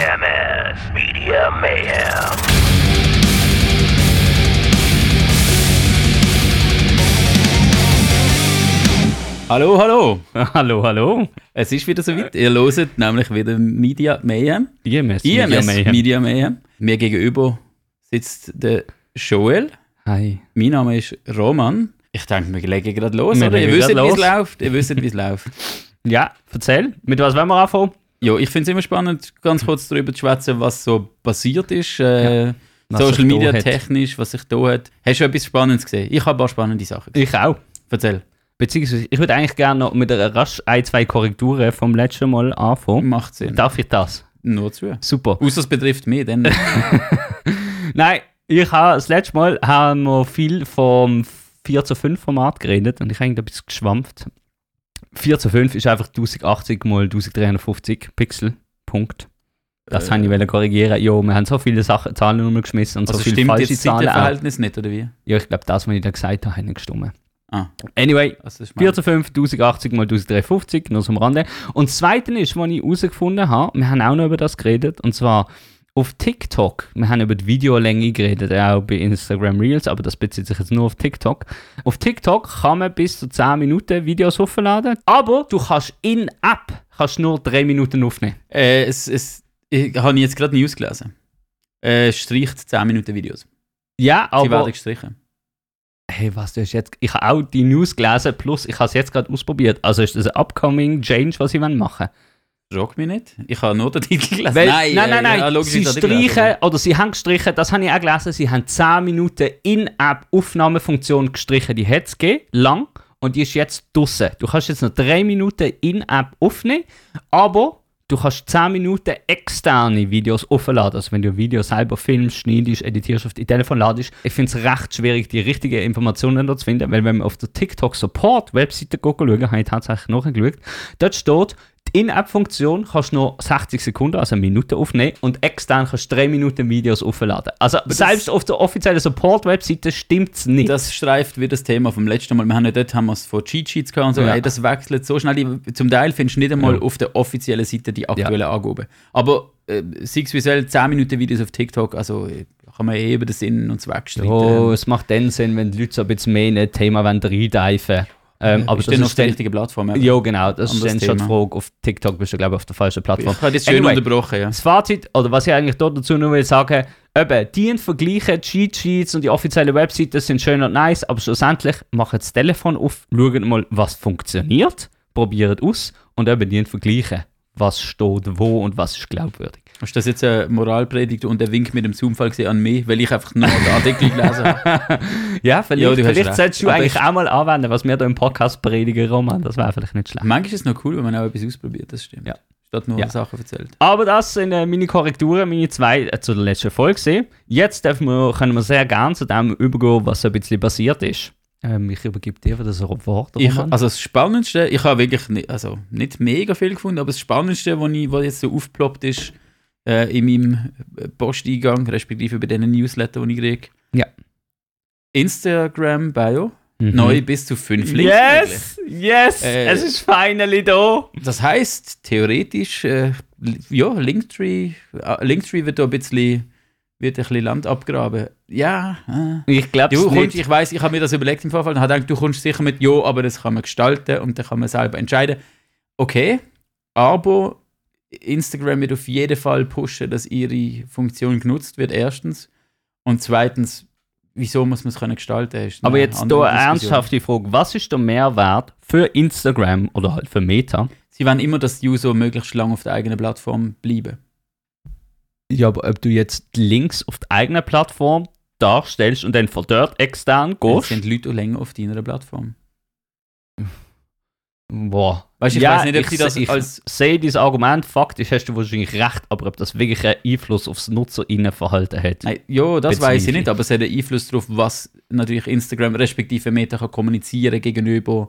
EMS Media Mayhem. Hallo, hallo. hallo, hallo. Es ist wieder soweit. Ihr hört nämlich wieder Media Mayhem. IMS. IMS Mayhem. Media Mayhem. Mir gegenüber sitzt der Joel. Hi. Mein Name ist Roman. Ich denke, wir legen gerade los, Wir oder? Ihr wisst, wie es läuft. Ihr wisst, wie es läuft. Ja, erzähl. Mit was wollen wir anfangen? Ja, ich finde es immer spannend, ganz kurz darüber zu schwätzen, was so passiert ist. Äh, Was Social Media technisch, was sich da hat. Hast du etwas Spannendes gesehen? Ich habe ein paar spannende Sachen gesehen. Ich auch. Erzähl. Beziehungsweise, ich würde eigentlich gerne noch mit einer rasch ein, zwei Korrekturen vom letzten Mal anfangen. Macht Sinn. Darf ich das? Nur zu. Super. Außer es betrifft mich, dann. Nein, ich habe das letzte Mal haben wir viel vom 4 zu 5 Format geredet und ich habe bisschen geschwampft. 4 zu 5 ist einfach 1080 mal 1350 Pixel. Punkt. Das Äh. wollte ich korrigieren. Ja, wir haben so viele Sachen, Zahlen rumgeschmissen und also so viele stimmt falsche jetzt Zahlen auch. Zeitverhältnis nicht, oder wie? Ja, ich glaube, das, was ich da gesagt habe, hat nicht gestimmt. Ah, Anyway, also das ist 4 zu 5, 1080 mal 1350, nur so am Rande. Und das Zweite ist, was ich herausgefunden habe, wir haben auch noch über das geredet, und zwar auf TikTok. Wir haben über die Videolänge geredet, auch bei Instagram Reels, aber das bezieht sich jetzt nur auf TikTok. Auf TikTok kann man bis zu 10 Minuten Videos hochladen, aber du kannst in-App kannst nur 3 Minuten aufnehmen. Äh, es, es, ich habe jetzt gerade News gelesen. Äh, streicht 10 Minuten Videos. Ja, Sie werden aber... gestrichen. Hey, was, du hast jetzt... Ich habe auch die News gelesen, plus ich habe es jetzt gerade ausprobiert. Also ist das ein upcoming Change, was sie machen wollen? Frag mich nicht. Ich habe nur den Titel gelesen. Weil, nein, nein, äh, nein, ja, logisch, sie streichen, oder sie haben gestrichen, das habe ich auch gelesen, sie haben 10 Minuten In-App-Aufnahmefunktion gestrichen, die hat es gegeben, lang, und die ist jetzt draussen. Du kannst jetzt noch 3 Minuten In-App aufnehmen, aber du kannst 10 Minuten externe Videos aufladen. Also wenn du ein Video selber filmst, schneidest, editierst, auf die Telefon ladest. Ich finde es recht schwierig, die richtigen Informationen da zu finden, weil wenn man auf der TikTok Support Webseite schauen, habe ich tatsächlich nachgeschaut, dort steht, die In-App-Funktion kannst du nur 60 Sekunden, also eine Minute aufnehmen und extern kannst du 3 Minuten Videos aufladen. Also selbst auf der offiziellen Support-Webseite stimmt es nicht. Das streift wie das Thema vom letzten Mal. Wir haben ja dort haben wir es von Cheat Sheets gehabt und so. Ja. Ey, das wechselt so schnell. Zum Teil findest du nicht einmal Ja. auf der offiziellen Seite die aktuellen Angaben. Aber äh, wie soll, 10 Minuten Videos auf TikTok, also äh, kann man eh über den Sinn und Zweck streiten. Oh, es macht dann Sinn, wenn die Leute so ein bisschen mehr in ein Thema wollen ähm, aber ist das dann auf ist der richtigen Plattform. ja genau, das ist dann schon die. Frage. Auf TikTok bist du, glaube ich, auf der falschen Plattform. Ich habe das schön Anyway. unterbrochen, ja. Das Fazit, oder was ich eigentlich dort dazu nur will sagen, eben, die vergleichen, Cheat Sheets und die offiziellen Webseiten sind schön und nice, aber schlussendlich machen das Telefon auf, schauen mal, was funktioniert, probieren aus und eben die vergleichen, was steht wo und was ist glaubwürdig. Hast du das jetzt eine Moralpredigt und der Wink mit dem Zoom-Fall gesehen an mich, weil ich einfach nur den Artikel gelesen habe? Ja, vielleicht, Ja, vielleicht solltest du Aber eigentlich ich- auch mal anwenden, was wir da im Podcast predigen, Roman, das wäre vielleicht nicht schlecht. Manchmal ist es noch cool, wenn man auch etwas ausprobiert, das stimmt. Ja. Statt nur Ja. Sachen erzählt. Aber das sind äh, meine Korrekturen, meine zwei äh, zu der letzten Folge. Jetzt dürfen wir, können wir sehr gerne zu dem übergehen, was so ein bisschen passiert ist. Ähm, ich übergebe dir das Wort. Ich, also das Spannendste, ich habe wirklich nicht, also nicht mega viel gefunden, aber das Spannendste, was, ich, was jetzt so aufgeploppt ist äh, in meinem äh, Posteingang, respektive bei diesen Newsletter, die ich kriege. Ja. Instagram-Bio, Mhm. neu bis zu fünf Links. Yes! Yes! Äh, es ist finally da! Das heißt theoretisch, äh, ja, Linktree, äh, Linktree wird da ein bisschen, wird ein bisschen Land abgraben. Ja, äh. Ich glaube nicht. ich weiß, ich habe mir das überlegt im Vorfall und habe gedacht, du kommst sicher mit Ja, aber das kann man gestalten und dann kann man selber entscheiden. Okay, aber Instagram wird auf jeden Fall pushen, dass ihre Funktion genutzt wird, erstens. Und zweitens, wieso muss man es können gestalten? Ist Aber jetzt da eine ernsthafte Frage. Was ist der Mehrwert für Instagram oder halt für Meta? Sie wollen immer, dass die User möglichst lange auf der eigenen Plattform bleiben. Ja, aber ob du jetzt Links auf der eigenen Plattform darstellst und dann von dort extern gehst. sind Leute auch länger auf deiner Plattform. Boah. Weißt du, ich weiß nicht, ob sie das ich als- sehe dieses Argument, faktisch hast du wahrscheinlich recht, aber ob das wirklich einen Einfluss aufs Nutzerinnenverhalten hat. Nein, ja, das weiß ich ich. nicht, aber es hat einen Einfluss darauf, was natürlich Instagram respektive Meta kann kommunizieren gegenüber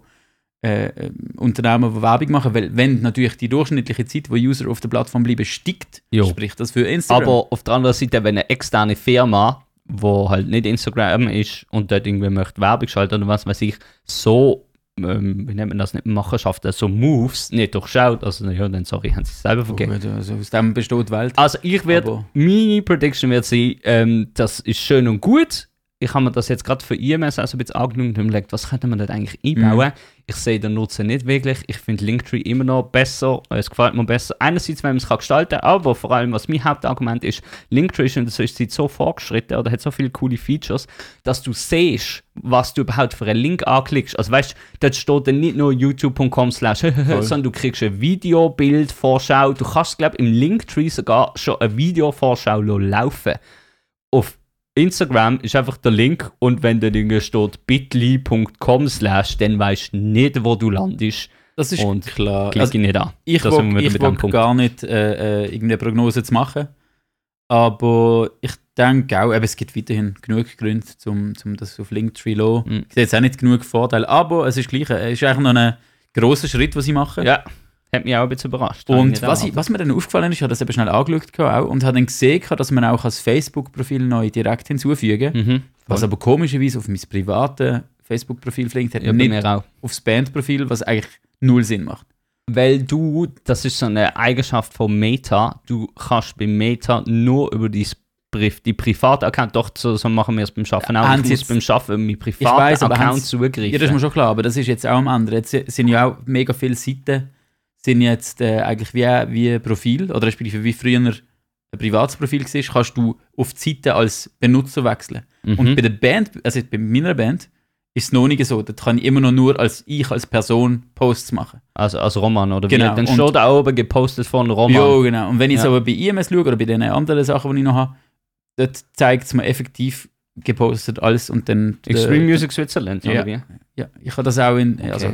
äh, äh, Unternehmen, die Werbung machen. Weil wenn natürlich die durchschnittliche Zeit, wo User auf der Plattform bleiben, steigt, Jo. spricht das für Instagram. Aber auf der anderen Seite, wenn eine externe Firma, wo halt nicht Instagram ist und dort irgendwie möchte Werbung schalten oder was weiß ich, so ähm, wie nennt man das, nicht Machenschaften, so Moves nicht durchschaut. Also, ja, dann sorry, haben sie es selber vergeben. Gut, also aus dem besteht die Welt. Also ich werde, meine Prediction wird sein, ähm, das ist schön und gut. Ich habe mir das jetzt gerade für IMS also ein bisschen angeschaut und überlegt, was könnte man dort eigentlich einbauen. Mhm. Ich sehe den Nutzen nicht wirklich. Ich finde Linktree immer noch besser. Es gefällt mir besser. Einerseits, wenn man es kann gestalten kann, aber vor allem, was mein Hauptargument ist, Linktree ist in der Zwischenzeit so fortgeschritten oder hat so viele coole Features, dass du siehst, was du überhaupt für einen Link anklickst. Also weißt du, dort steht dann nicht nur youtube.com slash, sondern du kriegst ein Videobild, Vorschau. Du kannst, glaube ich, im Linktree sogar schon eine Videovorschau laufen. Auf Instagram ist einfach der Link und wenn da irgendwie steht bit.ly.com slash, dann weißt du nicht, wo du landest. Das ist Und klar. Klick Also, ich nicht an. ich ich Punkt. gar nicht äh, äh, irgendeine Prognose zu machen. Aber ich denke auch, eben, es gibt weiterhin genug Gründe, um, um das auf Linktree zu. Mhm. Ich sehe jetzt auch nicht genug Vorteile, aber es ist gleich, es ist eigentlich noch ein grosser Schritt, was sie machen. Ja, hat mich auch ein bisschen überrascht. Und was, ich, was mir dann aufgefallen ist, ich habe das eben schnell angeschaut auch, und habe dann gesehen, dass man auch als Facebook-Profil neu direkt hinzufügen. Mhm. Was aber komischerweise auf mein privates Facebook-Profil flinkt, hat Ja, nicht auch. aufs Band-Profil, was eigentlich null Sinn macht. Weil du, das ist so eine Eigenschaft von Meta, du kannst bei Meta nur über die, die private Account, doch so, so machen wir es beim Schaffen auch. haben Ich muss beim Schaffen mit privaten Account zugreifen. Ja, das ist mir schon klar, aber das ist jetzt auch am anderen. Jetzt sind ja auch mega viele Seiten, sind jetzt äh, eigentlich wie, wie ein Profil, oder respektive wie früher ein privates Profil war, kannst du auf die Seite als Benutzer wechseln. Mhm. Und bei der Band, also bei meiner Band, ist es noch nicht so. Da kann ich immer noch nur als ich als Person Posts machen. also als Roman, oder Genau, wie? Dann und- steht da oben gepostet von Roman. Ja, genau. Und wenn ich Ja. es aber bei IMS schaue oder bei den anderen Sachen, die ich noch habe, dort zeigt es mir effektiv gepostet alles und dann. Extreme äh, Music Switzerland, Ja. oder wie? Ja, ich habe das auch in, also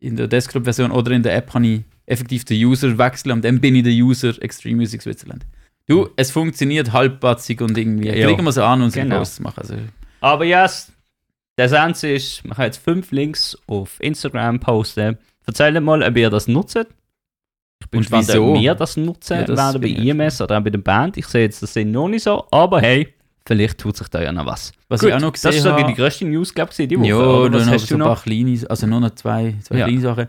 in der Desktop-Version oder in der App kann ich effektiv den User wechseln und dann bin ich der User Extreme Music Switzerland. Du, es funktioniert halbpatzig und irgendwie. Ja. Klicken wir es an und so Genau. Posts machen. Also, Aber ja, yes, der Sens ist, man kann jetzt fünf Links auf Instagram posten. Erzählt mal, ob ihr das nutzt. Ich bin Und gespannt, wieso? ob wir das nutzen Ja, das werden bei IMS oder auch bei der Band. Ich sehe jetzt, das sind noch nicht so, aber hey, vielleicht tut sich da ja noch was. was Gut, ich auch noch gesehen das ist so habe. die größte News, glaube ich, die Woche. ja, oder? noch hast so du ein paar noch? kleine, also nur noch zwei, zwei Ja. kleine Sachen.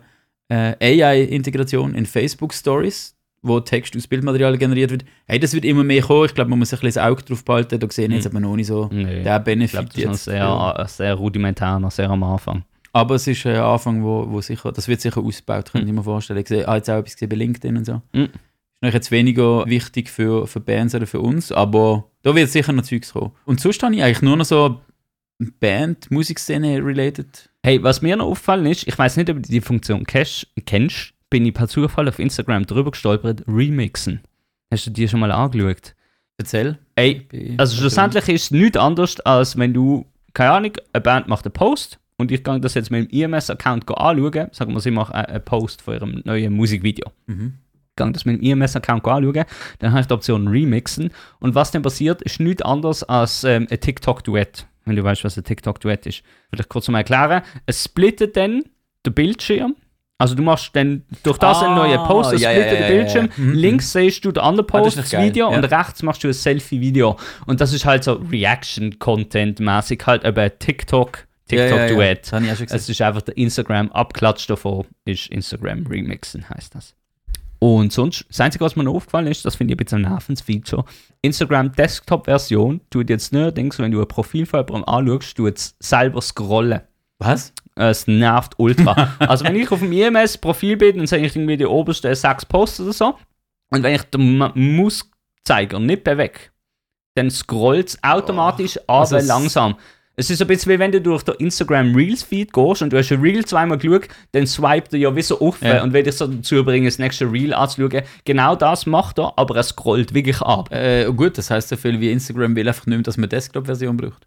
Äh, AI-Integration in Facebook Stories, wo Text aus Bildmaterial generiert wird. Hey, das wird immer mehr kommen. Ich glaube, man muss ein bisschen das Auge drauf behalten. Da sehen jetzt Mhm. aber noch nicht so Nee, der ich Benefit glaube, das ist noch sehr, Ja. sehr rudimentär, noch sehr am Anfang. Aber es ist ein Anfang, wo, wo sicher, das wird sicher ausgebaut, könnte Mhm. ich mir vorstellen. Ich sehe, ah, jetzt auch etwas bei LinkedIn und so. Mhm. Ist jetzt weniger wichtig für, für Bands oder für uns, aber da wird sicher noch Zeugs kommen. Und sonst habe ich eigentlich nur noch so Band, Musikszene related. Hey, was mir noch aufgefallen ist, ich weiß nicht, ob du die Funktion kennst, kennst, bin ich per Zufall auf Instagram drüber gestolpert, Remixen. Hast du die schon mal angeschaut? Erzähl. Ey, also schlussendlich ist es nichts anderes, als wenn du, keine Ahnung, eine Band macht einen Post und ich kann das jetzt mit dem IMS-Account anschauen, sagen wir, sie machen einen Post von ihrem neuen Musikvideo. Mhm. kann das mit dem IMS-Account anschauen, dann habe ich die Option Remixen und was dann passiert, ist nichts anderes als ähm, ein TikTok-Duett, wenn du weißt, was ein TikTok-Duett ist. Vielleicht kurz mal erklären. Es splittet dann den Bildschirm, also du machst dann durch das einen Ah, neuen Post, es ja, splittet ja, den ja, Bildschirm, ja. Mhm. links siehst du den anderen Ah, das Post, ist das geil, Video und rechts machst du ein Selfie-Video und das ist halt so Reaction-Content-mäßig, halt eben ein TikTok. TikTok-Duett. Das ich Es ist einfach der Instagram-Abklatsch davon, ist Instagram Remixen, heißt das. Und sonst, das Einzige, was mir noch aufgefallen ist, das finde ich ein bisschen ein nervendes Feature. Instagram Desktop-Version tut jetzt neuerdings, wenn du ein Profil von jemandem anschaust, tut es selber scrollen. Was? Es nervt ultra. also, wenn ich auf dem IMS-Profil bin, dann sehe ich irgendwie die obersten sechs Posts oder so. Und wenn ich den Ma- Mauszeiger nicht bewege, dann scrollt es automatisch, aber also langsam. Es ist ein bisschen wie wenn du durch den Instagram Reels Feed gehst und du hast ein Reel zweimal geschaut, dann swipet er ja wie so auf Ja. und will dich so dazu bringen, das nächste Reel anzuschauen. Genau das macht er, aber er scrollt wirklich ab. Äh, gut, das heißt so viel wie Instagram will einfach nicht mehr, dass man Desktop-Version braucht.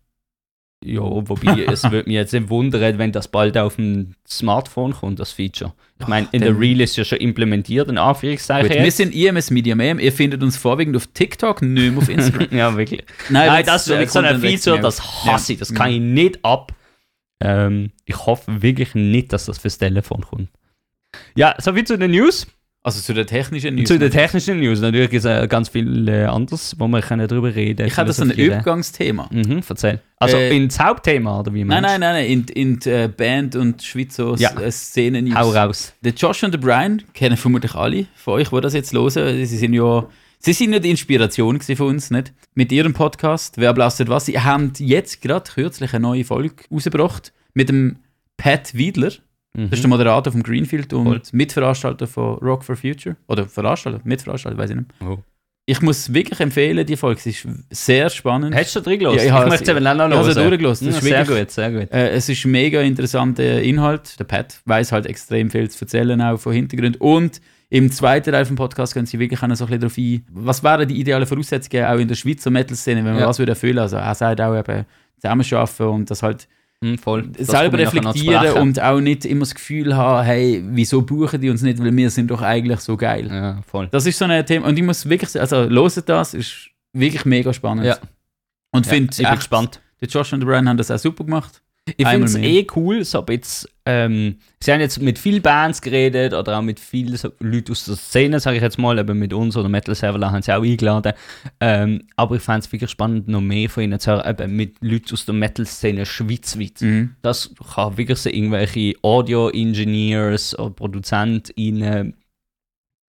Ja, wobei es würde mich jetzt nicht wundern, wenn das bald auf dem Smartphone kommt, das Feature. Ich meine, in der Reel ist ja schon implementiert, in Anführungszeichen. Gut, wir sind IMS Media Mem. Ihr findet uns vorwiegend auf TikTok, nicht mehr auf Instagram. ja, wirklich. Nein, Nein, wenn's, das ist so ein Feature, das hasse ich, das kann ich nicht ab. Ähm, ich hoffe wirklich nicht, dass das fürs Telefon kommt. Ja, soviel zu den News. Also zu den technischen News. Zu den technischen News. Natürlich ist äh, ganz viel äh, anderes, wo wir können darüber reden ich hatte so ein. Übergangsthema. Mhm, erzähl. Also Äh, ins Hauptthema, oder wie Nein, meinst nein, nein, nein, in, in die äh, Band und Schweizer Ja. ja. Szenen-News. Hau raus. Der Josh und der Brian kennen vermutlich alle von euch, die das jetzt hören. Sie sind ja, sie sind ja die Inspiration für uns, nicht? Mit ihrem Podcast, Wer blastet was? Sie haben jetzt gerade kürzlich eine neue Folge rausgebracht mit dem Pat Wiedler. Mhm. Das ist der Moderator vom Greenfield und Voll. Mitveranstalter von Rock for Future. Oder Veranstalter, Mitveranstalter, weiß ich nicht. Oh. Ich muss wirklich empfehlen, die Folge. Sie ist sehr spannend. Hast du drin gelassen? Ja, ich habe möchte es eben auch noch ich hören. durchgelassen. Das Ja, ist sehr wirklich- gut, sehr gut. Äh, es ist mega interessanter Inhalt. Der Pat weiß halt extrem viel zu erzählen, auch von Hintergrund. Und im zweiten Teil vom Podcast können sie wirklich auch noch so ein bisschen darauf ein, was wären die idealen Voraussetzungen auch in der Schweizer Metal-Szene, wenn man Ja. was würde erfüllen. Also er sagt auch eben zusammenarbeiten und das halt Hm, voll. Das selber reflektieren und auch nicht immer das Gefühl haben, hey, wieso buchen die uns nicht, weil wir sind doch eigentlich so geil. Ja, voll. Das ist so ein Thema. Und ich muss wirklich sagen, also loset das, ist wirklich mega spannend. Ja. Und Ja, finde ich bin echt, gespannt. der Josh und der Brian haben das auch super gemacht. Ich finde es eh cool, so jetzt, ähm, sie haben jetzt mit vielen Bands geredet oder auch mit vielen so Leuten aus der Szene, sage ich jetzt mal, eben mit uns oder Metal Server haben sie auch eingeladen. Ähm, aber ich fände es wirklich spannend, noch mehr von ihnen zu hören, eben mit Leuten aus der Metal-Szene schweizweit. Mhm. Das kann wirklich so irgendwelche Audio-Engineers oder ProduzentInnen,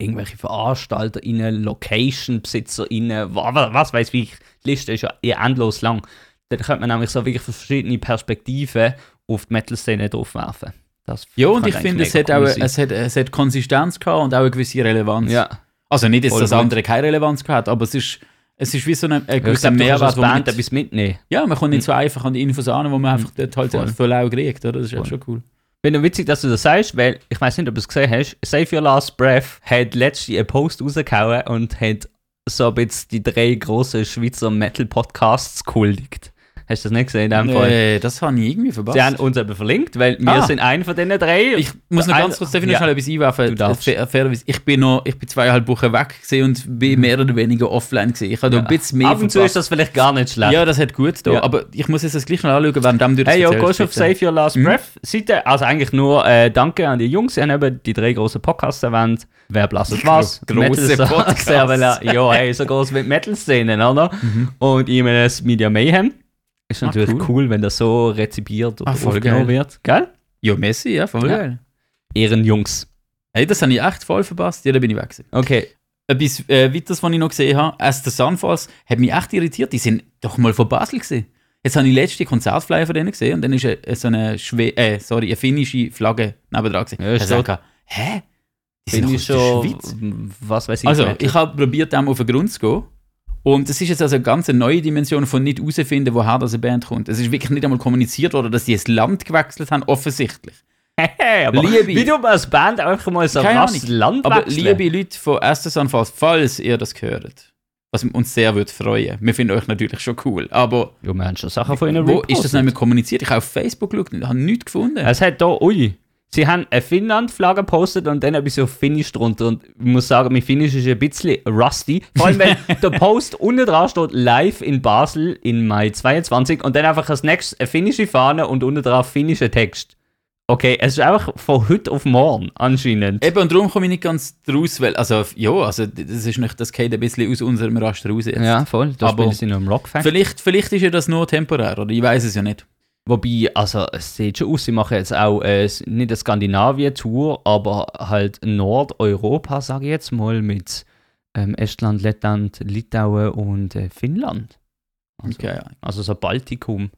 irgendwelche VeranstalterInnen, Location-BesitzerInnen, wa- wa- was weiß ich. Die Liste ist ja eh endlos lang. Da könnte man nämlich so wirklich verschiedene Perspektiven auf die Metal-Szene draufwerfen. Das Ja, und ich finde, es hat, auch, sein. es, hat, es hat Konsistenz gehabt und auch eine gewisse Relevanz. Ja, Also nicht, dass Voll das gut. andere keine Relevanz gehabt aber es ist, es ist wie so ein, ein ich gewisser kannst Mehrwert. man Band etwas mitnehmen. Ja, man kommt nicht so einfach an die Infos an, wo man einfach dort halt Voll. voll lau kriegt, oder? Das ist ja Voll. schon cool. Finde witzig, dass du das sagst, weil ich weiß nicht, ob du es gesehen hast. Save Your Last Breath hat letztens einen Post rausgehauen und hat so ein bisschen die drei großen Schweizer Metal-Podcasts gehuldigt. Hast du das nicht gesehen in dem Fall? Das habe ich irgendwie verpasst. Sie haben uns eben verlinkt, weil wir Ah. sind einer von diesen drei. ich muss noch ganz kurz darf ich noch ja. schnell etwas einwerfen. Du darfst. Fairerweise, Ich bin noch, ich bin zweieinhalb Wochen weg und bin mehr oder weniger offline gewesen. Ich habe da ein bisschen mehr Ab und zu ist das vielleicht gar nicht schlecht. Ja, das hat gut da. Ja. Aber ich muss jetzt das gleich noch anschauen, während du das Hey, yo, gehst auf bitte. Save Your Last Mhm. Breath Seite? Also eigentlich nur äh, Danke an die Jungs. Sie haben eben die drei großen Podcasts erwähnt. Wer blasset was? Gro- grosse Metal- Podcasts. Ja, hey, so groß mit Metal-Szenen, oder? Und IMS Media Mayhem. Ist Ah, natürlich cool. cool. wenn das so rezipiert und Ah, voll aufgenommen geil. wird. Gell? Ja, Messi, ja, voll Ja. geil. Ehrenjungs. Hey, das habe ich echt voll verpasst. Ja, da bin ich weg. Okay. Etwas äh, weiteres, was ich noch gesehen habe, As the Sunfalls, hat mich echt irritiert. Die sind doch mal von Basel gesehen. Jetzt habe ich letzte Konzertflyer von denen gesehen und dann ist äh, so eine, Schwe äh, sorry, eine finnische Flagge nebendran gewesen. Ja, ist Ich so. sage, hä? Die sind doch aus der. Schweiz. Was weiß ich. Also, ich habe probiert, dem auf den Grund zu gehen. Und es ist jetzt also eine ganz neue Dimension von nicht herausfinden, woher das eine Band kommt. Es ist wirklich nicht einmal kommuniziert worden, dass die das Land gewechselt haben, offensichtlich. Aber Liebe- wie du als Band einfach mal so Keine krass Ahnung. Land Aber wechseln. liebe Leute von Estes Anfalls, falls ihr das gehört, was uns sehr würde freuen, wir finden euch natürlich schon cool, aber Ja, wir haben schon Sachen von ihnen wo ist das repostet. nicht mehr kommuniziert? Ich habe auf Facebook geschaut und habe nichts gefunden. Es hat da, ui, sie haben eine Finnland-Flagge gepostet und dann etwas auf Finnisch drunter. Und ich muss sagen, mein Finnisch ist ein bisschen rusty. Vor allem, wenn der Post unten dran steht, live in Basel im Mai 22 und dann einfach als nächstes eine finnische Fahne und unten drauf finnischer Text. Okay, es ist einfach von heute auf morgen anscheinend. Eben, und darum komme ich nicht ganz draus, weil, also, ja, also, das ist nicht, das geht ein bisschen aus unserem Raster raus jetzt. Ja, voll. Da Aber- spielen sie noch im Rockfact. Vielleicht, vielleicht ist ja das nur temporär, oder ich weiß es ja nicht. Wobei, also es sieht schon aus, sie machen jetzt auch äh, nicht eine Skandinavien-Tour, aber halt Nordeuropa, sage ich jetzt mal, mit ähm, Estland, Lettland, Litauen und äh, Finnland. Also, Okay, ja. also so Baltikum.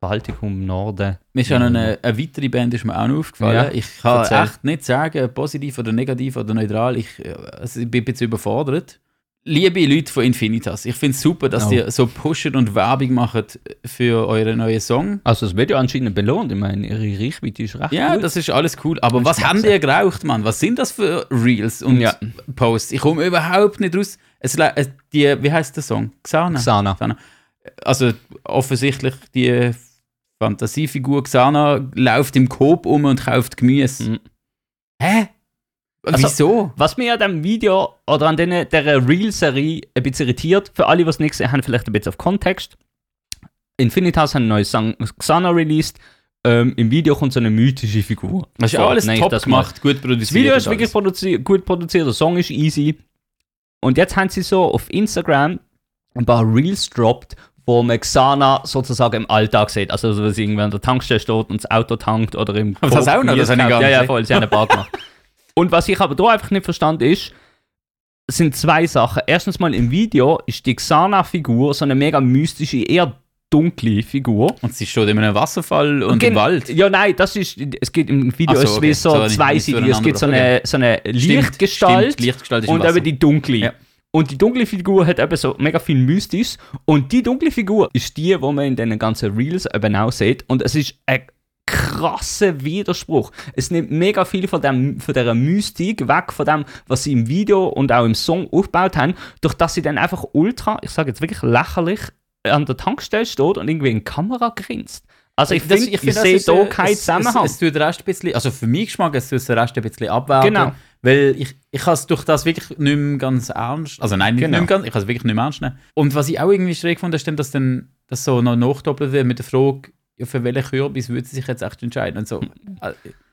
Baltikum, Norden. Mir ist noch eine, eine weitere Band ist mir auch noch aufgefallen. Ja, ich kann erzähl. echt nicht sagen, positiv oder negativ oder neutral. Ich, äh, also ich bin ein bisschen überfordert. Liebe Leute von Infinitas, ich finde es super, dass Oh. ihr so pushen und Werbung machen für euren neuen Song. Also es wird ja anscheinend belohnt. Ich meine, ihre Reichweite ist recht Ja, gut. das ist alles cool. Aber was haben die geraucht, Mann? Was sind das für Reels und Ja. Posts? Ich komme überhaupt nicht raus. Es, die, wie heißt der Song? Xana. Xana. Also offensichtlich die Fantasiefigur Xana läuft im Coop um und kauft Gemüse. Mhm. Hä? Also- Wieso? Was mir an dem Video oder an denen- der Reel-Serie ein bisschen irritiert, für alle, die es nicht gesehen haben, vielleicht ein bisschen auf Kontext. Infinitas hat einen neuen Song Xana released ähm, im Video kommt so eine mythische Figur. Das ist So, alles ich top das gemacht, gut produziert. Das Video ist wirklich produzi gut produziert, der Song ist easy. Und jetzt haben sie so auf Instagram ein paar Reels droppt, wo man Xana sozusagen im Alltag sieht. Also, wenn sie irgendwann an der Tankstelle steht und das Auto tankt oder im Aber das auch noch, das habe ich Ja, ja, voll, sie haben ein paar gemacht. Und was ich aber da einfach nicht verstanden ist, sind zwei Sachen. Erstens mal im Video ist die Xana-Figur so eine mega mystische, eher dunkle Figur. Und sie steht in einem Wasserfall und Gen- im Wald. Ja, nein, das ist, es geht im Video so, ist okay. so, So zweiseitig. nicht Es gibt so eine, so eine Lichtgestalt Stimmt, Lichtgestalt ist und eben die dunkle. Ja. Und die dunkle Figur hat eben so mega viel Mystisch. Und die dunkle Figur ist die, wo man in den ganzen Reels eben auch sieht. Und es ist ein krasser Widerspruch. Es nimmt mega viel von, dem, von dieser Mystik weg, von dem, was sie im Video und auch im Song aufgebaut haben, durch dass sie dann einfach ultra, ich sage jetzt wirklich lächerlich, an der Tankstelle steht und irgendwie in die Kamera grinst. Also ich Das- finde, ich, find, das sehe da äh, keinen es- Zusammenhang. Es, es tut den Rest ein bisschen, also für mich Geschmack, es tut den Rest ein bisschen abwerten. Genau. Weil ich, ich habe es durch das wirklich nicht mehr ganz ernst, also nein, Genau. nicht mehr ganz, ich habe es wirklich nicht mehr ernst nehmen. Und was ich auch irgendwie schräg fand, ist dann, dass dann das so noch nachdoppelt wird mit der Frage, ja, für welchen Kürbis würde sie sich jetzt echt entscheiden und so.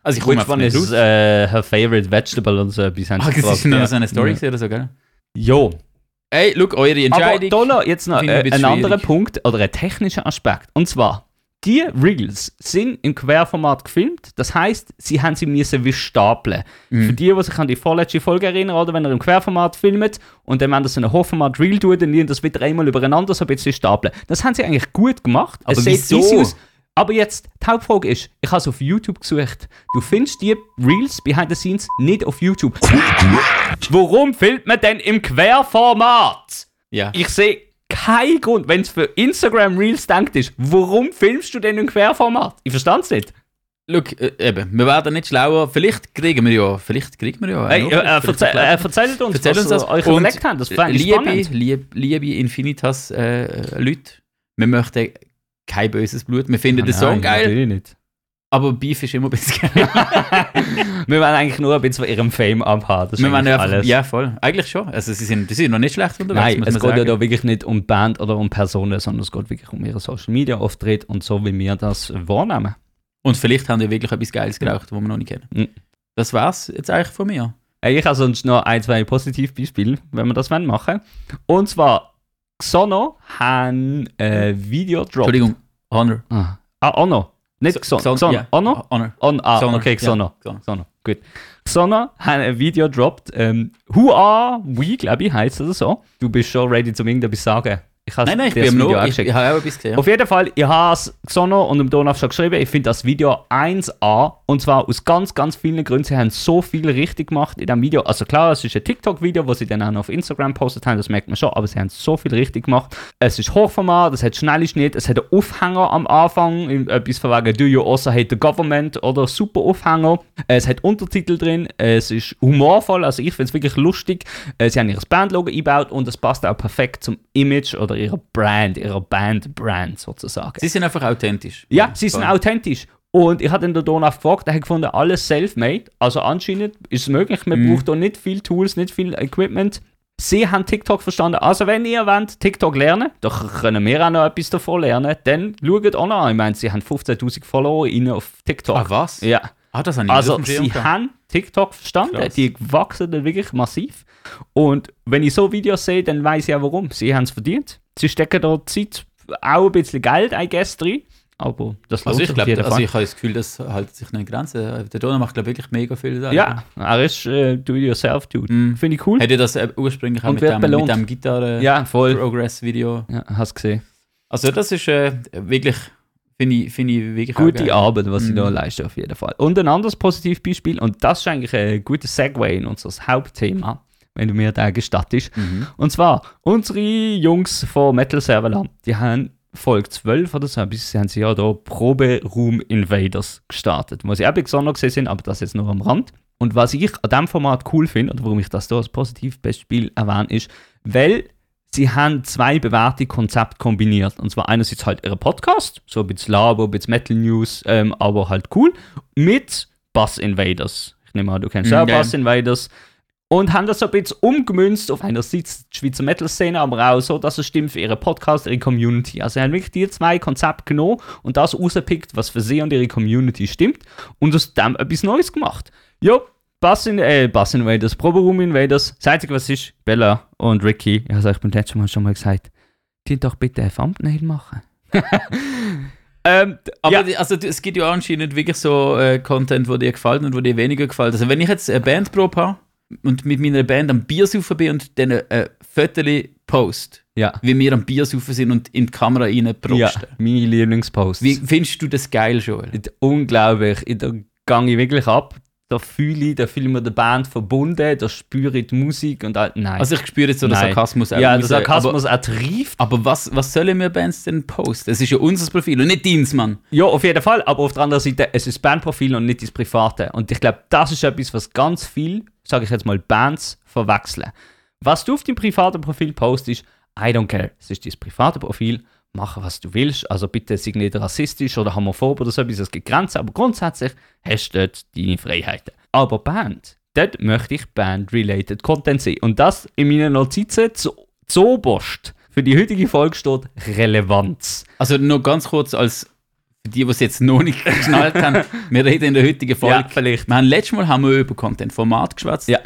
Also ich komme Which einfach one nicht is uh, her favorite vegetable und so etwas haben Ah, das ist noch ja. so eine Story Ja. oder so, gell? Jo. Ey, look, eure Aber Entscheidung. da noch jetzt noch ich ein äh, ein anderer. Punkt oder ein technischer Aspekt. Und zwar, die Reels sind im Querformat gefilmt. Das heißt, sie haben sie müssen wie stapeln. Mhm. Für die, die sich an die vorletzte Folge erinnern, oder wenn ihr im Querformat filmt und dann, wenn das in ein Hochformat Reel tut, dann liegen das wieder einmal übereinander so ein bisschen stapeln. Das haben sie eigentlich gut gemacht. Aber es sieht easy aus. Aber jetzt, die Hauptfrage ist, ich habe es auf YouTube gesucht. Du findest die Reels behind the scenes nicht auf YouTube. Warum filmt man denn im Querformat? Ja. Ich sehe keinen Grund, wenn es für Instagram Reels denkt ist, warum filmst du denn im Querformat? Ich verstand es nicht. Look, äh, eben, wir werden nicht schlauer. Vielleicht kriegen wir ja, vielleicht kriegen wir ja. Hey, äh, äh, verze äh, erzählt uns, Erzählt was uns das. ihr euch überlegt habt. Das fände ich liebe, spannend. liebe, liebe Infinitas äh, wir möchten kein böses Blut. Wir finden den Song geil, natürlich nicht. aber Beef ist immer ein bisschen geil. Wir wollen eigentlich nur ein bisschen von ihrem Fame abhaben. Wir wollen alles. ja, voll. Eigentlich schon. Also, sie sind, die sind noch nicht schlecht unterwegs. Nein, es geht ja sagen. da wirklich nicht um Band oder um Personen, sondern es geht wirklich um ihre Social Media Auftritt und so, wie wir das wahrnehmen. Und vielleicht haben die wirklich etwas Geiles geraucht, was wir noch nicht kennen. Mhm. Das war's jetzt eigentlich von mir. Ich habe sonst noch ein, zwei Positivbeispiele, wenn wir das wollen machen. Und zwar, Xono haben ein Video gedroppt. Entschuldigung, Honor. Ah, ah Ono. Nicht Xono. Xon- Xono. ja. Ono? Honor. On, ah, Xono, okay, Xono. Xono. Xono, gut. Xono haben ein Video gedroppt. Ähm, Who are we, glaube ich, heißt das so. Du bist schon ready zum irgendetwas sagen. Ich habe Nein, nein, ich bin noch. Ich, ich habe auch etwas gesehen. Auf jeden Fall, ich habe es Xono und dem Donaf schon geschrieben, ich finde das Video 1A und zwar aus ganz, ganz vielen Gründen. Sie haben so viel richtig gemacht in dem Video. Also klar, es ist ein TikTok-Video, wo sie dann auch noch auf Instagram postet haben, das merkt man schon, aber sie haben so viel richtig gemacht. Es ist Hochformat, es hat schnelle Schnitt, es hat einen Aufhänger am Anfang, etwas von wegen Do you also hate the government oder super Aufhänger. Es hat Untertitel drin, es ist humorvoll, also ich finde es wirklich lustig. Äh, Sie haben ihr Bandlogo eingebaut und es passt auch perfekt zum Image oder ihrer Brand, ihrer Band-Brand sozusagen. Sie sind einfach authentisch. Ja, sie sind authentisch. Und ich habe den Donaf gefragt, er hat gefunden, alles self-made. Also anscheinend ist es möglich, man Mhm. braucht da nicht viel Tools, nicht viel Equipment. Sie haben TikTok verstanden. Also wenn ihr wollt TikTok lernen, dann können wir auch noch etwas davon lernen. Dann schaut auch noch an. Ich meine, sie haben 15'000 Follower innen auf TikTok. Ah, was? Ja. Ah, das habe ich Also sie gehabt. haben TikTok verstanden, Krass. die wachsen dann wirklich massiv. Und wenn ich so Videos sehe, dann weiß ich ja warum. Sie haben es verdient. Sie stecken da Zeit, auch ein bisschen Geld, I guess, drin. Aber das lohnt Also ich glaube, also ich habe das Gefühl, das hält sich nicht in Grenzen. Der Donner macht glaube wirklich mega viel. ja, er ist äh, do-it-yourself-Dude. Mhm. Finde ich cool. Hätte das äh, ursprünglich auch Und mit dem, belohnt. mit dem Gitarre Ja. Ja, hast gesehen. Also das ist äh, wirklich finde ich, finde ich wirklich Gute. Arbeit, was sie Mhm. da leisten, auf jeden Fall. Und ein anderes Positivbeispiel, und das ist eigentlich ein guter Segway in unser Hauptthema, wenn du mir da gestattest. Mhm. Und zwar, unsere Jungs von Metal Serverland, die haben Folge 12 oder so, bis sie haben sie ja da Proberoom Invaders gestartet, wo sie auch besonders gesehen sind, aber das jetzt nur am Rand. Und was ich an diesem Format cool finde, oder warum ich das hier als Positivbeispiel erwähne, ist, weil sie haben zwei bewährte Konzepte kombiniert. Und zwar einerseits halt ihre Podcast, so ein bisschen Labo, ein bisschen Metal News, ähm, aber halt cool, mit Bass Invaders. Ich nehme an, du kennst Mhm, ja. Bass Invaders. Und haben das so ein bisschen umgemünzt auf einerseits die Schweizer Metal-Szene, aber auch so, dass es stimmt für ihren Podcast, ihre Community. Also sie haben wirklich die zwei Konzepte genommen und das rausgepickt, was für sie und ihre Community stimmt und aus dem etwas Neues gemacht. Ja, Bass, in, äh, Bass Invaders, Proberoom Invaders. Das Einzige, was ist, Bella und Ricky, ich habe es euch beim letzten Mal schon mal gesagt, die doch bitte ein Thumbnail machen. ähm, Aber ja, also, es gibt ja anscheinend wirklich so äh, Content, wo dir gefällt und wo dir weniger gefällt. Also wenn ich jetzt eine Bandprobe habe und mit meiner Band am Bier saufen bin und dann ein Foto post, ja. wie wir am Bier saufen sind und in die Kamera rein ja, meine Lieblingsposts. Wie findest du das geil, Joel? Unglaublich. Da gehe ich wirklich ab. Da fühle ich, da fühle ich mir der Band verbunden, da spüre ich die Musik und all, nein. Also ich spüre jetzt so den. Sarkasmus auch ja, der Sarkasmus auch trieft. Aber, was, was sollen wir Bands denn posten? Es ist ja unser Profil und nicht deins, Mann. Ja, auf jeden Fall. Aber auf der anderen Seite, es ist Bandprofil und nicht das Private. Und ich glaube, das ist etwas, was ganz viel, sage ich jetzt mal, Bands verwechseln. Was du auf deinem privaten Profil postest, I don't care. Es ist dein private Profil. Mache, was du willst. Also bitte sei nicht rassistisch oder homophob oder so etwas. Es gibt Grenzen. Aber grundsätzlich hast du dort deine Freiheiten. Aber Band, dort möchte ich Band-related Content sehen. Und das in meinen Notizen zu, zu oberst. Für die heutige Folge steht Relevanz. Also nur ganz kurz als für die, die es jetzt noch nicht geschnallt haben, wir reden in der heutigen Folge. Ja, vielleicht. Wir haben letztes Mal haben wir über Content-Format geschwätzt. Ja.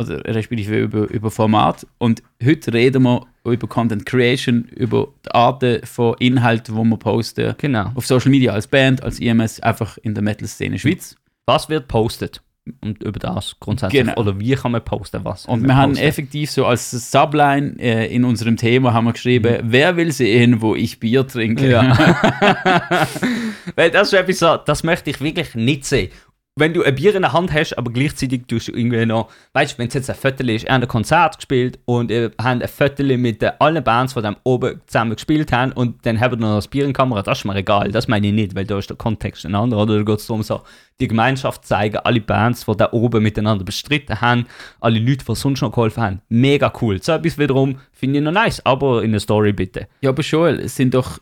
Oder respektive über, über Format. Und heute reden wir über Content Creation, über die Arten von Inhalten, die wir posten. Genau. Auf Social Media als Band, als IMS, einfach in der Metal-Szene Schweiz. Was wird postet? Und über das grundsätzlich. Genau. Oder wie kann man posten, was? Und wir haben posten? effektiv so als Subline äh, in unserem Thema haben wir geschrieben, wer will sehen, wo ich Bier trinke? Mhm. Ja. Weil das ist etwas das möchte ich wirklich nicht sehen. Wenn du ein Bier in der Hand hast, aber gleichzeitig tust du irgendwie noch, weißt du, wenn es jetzt ein Viertel ist, ihr habt ein Konzert gespielt und ihr habt ein Viertel mit allen Bands, die dann oben zusammen gespielt haben und dann habt ihr noch das Bier in der Kamera, das ist mir egal, das meine ich nicht, weil da ist der Kontext ein anderer, oder da geht es darum, so, die Gemeinschaft zeigen, alle Bands, die da oben miteinander bestritten haben, alle Leute, die sonst noch geholfen haben, mega cool. So etwas wiederum finde ich noch nice, aber in der Story bitte. Ja, aber Joel, es sind doch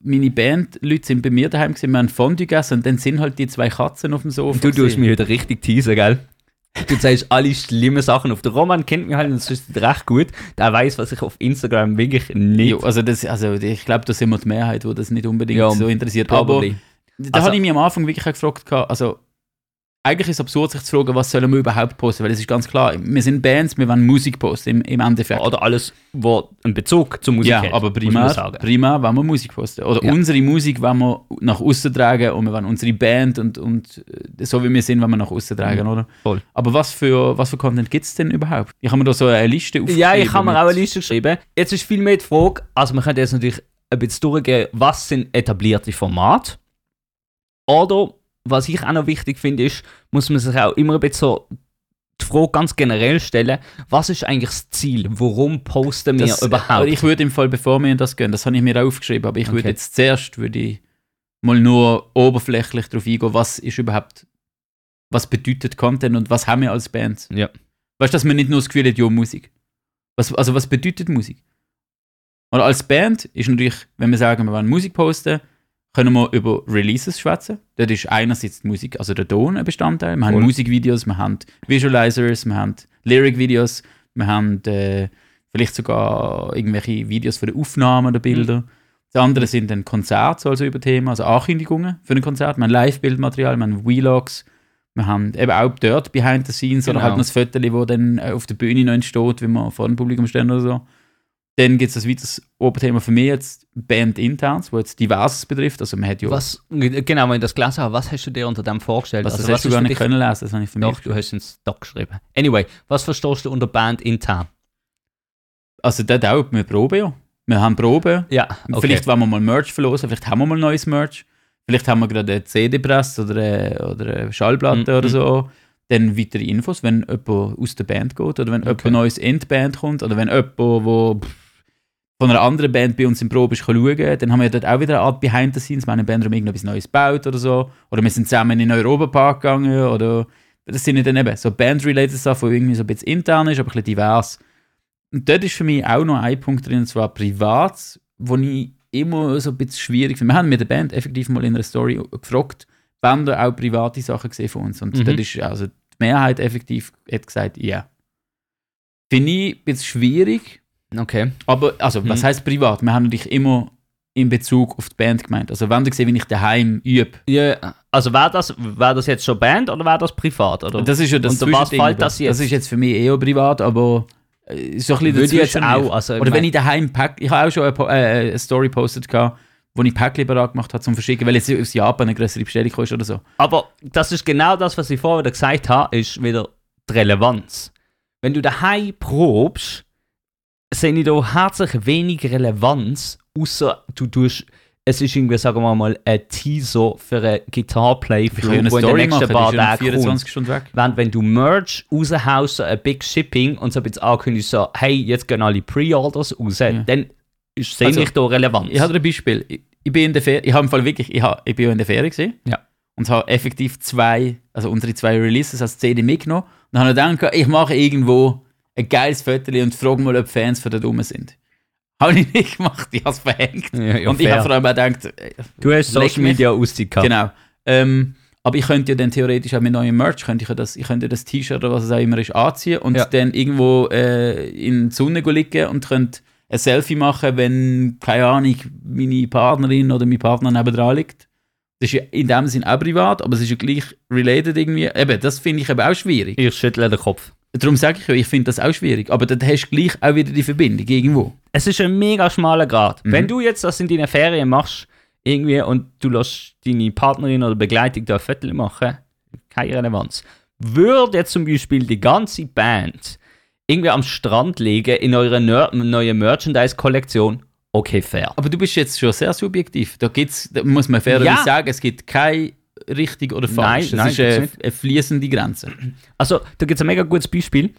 meine Bandleute sind bei mir daheim gewesen, wir haben Fondue gegessen und dann sind halt die zwei Katzen auf dem Sofa. Du tust mich wieder richtig teasen, gell? Du sagst alle schlimme Sachen. Auf der Roman kennt mich halt und das ist recht gut. Der weiß, was ich auf Instagram wirklich nicht. Jo, also, das, also ich glaube, da sind wir die Mehrheit, wo das nicht unbedingt Ja, so interessiert. probably. Aber da Also- habe ich mich am Anfang wirklich gefragt, also eigentlich ist es absurd, sich zu fragen, was sollen wir überhaupt posten, weil es ist ganz klar, wir sind Bands, wir wollen Musik posten im, im Endeffekt. Oder alles, was einen Bezug zur Musik ja, hat. aber primär, primär wollen wir Musik posten. Oder Ja. unsere Musik wollen wir nach außen tragen und wir wollen unsere Band und, und äh, so wie wir sind, wollen wir nach außen tragen, oder? Mhm. voll. Aber was für, was für Content gibt es denn überhaupt? Ich habe mir da so eine Liste aufgeschrieben. Ja, ich habe mir auch eine Liste geschrieben. Jetzt ist viel mehr die Frage, also man könnte jetzt natürlich ein bisschen durchgehen, was sind etablierte Formate? Oder, was ich auch noch wichtig finde, ist, muss man sich auch immer ein bisschen so die Frage ganz generell stellen, was ist eigentlich das Ziel? Warum posten wir Das, überhaupt? aber Ich würde im Fall, bevor wir in das gehen, das habe ich mir auch aufgeschrieben, aber ich würde Okay. jetzt zuerst würde ich mal nur oberflächlich darauf eingehen, was ist überhaupt, was bedeutet Content und was haben wir als Band? Ja. Weißt du, dass man nicht nur das Gefühl hat, ja, Musik. Was, also was bedeutet Musik? Oder als Band ist natürlich, wenn wir sagen, wir wollen Musik posten, können wir über Releases schwätzen. Dort ist einerseits die Musik, also der Ton ein Bestandteil. Wir haben. Musikvideos, wir haben Visualizers, wir haben Lyric-Videos, wir haben äh, vielleicht sogar irgendwelche Videos für die Aufnahmen der Bilder. Das andere sind dann Konzerte, also über Themen, also Ankündigungen für ein Konzert. Wir haben Live-Bildmaterial, wir haben Vlogs, wir haben eben auch dort Behind the Scenes oder Genau. halt noch das Foto, wo dann auf der Bühne noch entsteht, wenn wir vor dem Publikum stehen oder so. Dann gibt es das weiteres Oberthema für mich jetzt Band Interns, wo jetzt Diverses betrifft. Also man hat ja, Was, genau, wenn ich das gelesen habe, was hast du dir unter dem vorgestellt? was, Also, das hast du ist gar nicht können lesen, das habe ich für mich Doch, du hast es ins Doc geschrieben. Anyway, was verstehst du unter Band intern? Also dort auch, wir proben ja. Wir haben Proben. Ja, Vielleicht wollen wir mal Merch verlosen, vielleicht haben wir mal neues Merch. Vielleicht haben wir gerade eine CD-Press oder eine, oder eine Schallplatte Mhm. oder so. Dann weitere Infos, wenn jemand aus der Band geht oder wenn Okay. jemand neues in die Band kommt oder wenn jemand, wo pff, von einer anderen Band bei uns im Probe schauen dann haben wir dort auch wieder eine Art Behind the Scenes. Wir haben im Bandraum irgendetwas Neues gebaut oder so. Oder wir sind zusammen in den Europapark gegangen oder das sind ja dann eben so Band-related Sachen, die irgendwie so ein bisschen intern ist, aber ein bisschen divers. Und dort ist für mich auch noch ein Punkt drin, und zwar privat, wo ich immer so ein bisschen schwierig finde. Wir haben mit der Band effektiv mal in einer Story gefragt, wenn da auch private Sachen gesehen von uns. Und Mhm. dort ist also die Mehrheit effektiv hat gesagt, ja. Finde ich ein bisschen schwierig. Okay. Aber, also, was Mhm. heißt privat? Wir haben natürlich immer in Bezug auf die Band gemeint. Also, wenn du gesehen, wie ich daheim übe. Ja, also wäre das, wär das jetzt schon Band oder wäre das privat? Oder? Das ist ja das Unter was fällt das jetzt? Das ist jetzt für mich eher privat, aber äh, ist so ein bisschen Würde ich jetzt auch, also, Oder ich wenn ich daheim pack, ich habe auch schon eine, äh, eine Story postet gehabt, wo ich Päckchen gemacht habe zum Verschicken, weil jetzt aus Japan eine größere Bestellung kam oder so. Aber das ist genau das, was ich vorher gesagt habe, ist wieder die Relevanz. Wenn du daheim probst, sehe ich da herzlich wenig Relevanz, außer du tust, es ist irgendwie, sagen wir mal, ein Teaser für ein kann ja eine wo in den nächsten machen, paar ja Tagen kommt. 24 Stunden weg. Während wenn du Merch raushaust, ein Big Shipping und so ein bisschen ankündigst, so, hey, jetzt gehen alle Pre-Orders raus, dann ist sehe Also, ich da Relevanz. Ich habe ein Beispiel. Ich, ich bin in der Ferien, ich habe im Fall wirklich, ich, habe, ich bin ja in der Ferien gesehen. Ja. Und habe effektiv zwei, also unsere zwei Releases als CD mitgenommen. Und dann habe ich gedacht, ich mache irgendwo ein geiles Foto und frage mal, ob Fans von da rum sind. Habe ich nicht gemacht, ich habe es verhängt. Ja, ja, und ich fair. habe vor allem auch gedacht, äh, du hast Social. Media Auszeit gehabt. Genau. Ähm, aber ich könnte ja dann theoretisch auch mit neuem Merch, könnte ich ja das, ich könnte das T-Shirt oder was es auch immer ist, anziehen und Ja. dann irgendwo äh, in die Sonne liegen und könnte ein Selfie machen, wenn, keine Ahnung, meine Partnerin oder mein Partner nebendran liegt. Das ist ja in dem Sinn auch privat, aber es ist ja gleich related irgendwie. Eben, das finde ich eben auch schwierig. Ich schüttle den Kopf. Darum sage ich ja, ich finde das auch schwierig. Aber dann hast du gleich auch wieder die Verbindung irgendwo. Es ist ein mega schmaler Grad. Mhm. Wenn du jetzt das in deinen Ferien machst, irgendwie, und du lässt deine Partnerin oder Begleitung da ein Viertel machen, keine Relevanz. Würde jetzt zum Beispiel die ganze Band irgendwie am Strand liegen in eurer neuen Merchandise-Kollektion, okay, fair. Aber du bist jetzt schon sehr subjektiv. Da, gibt's, da muss man fairerweise Ja. sagen, es gibt kein richtig oder falsch. Nein, nein, es ist gibt's eine, eine fließende Grenze. Also, da gibt es ein mega gutes Beispiel.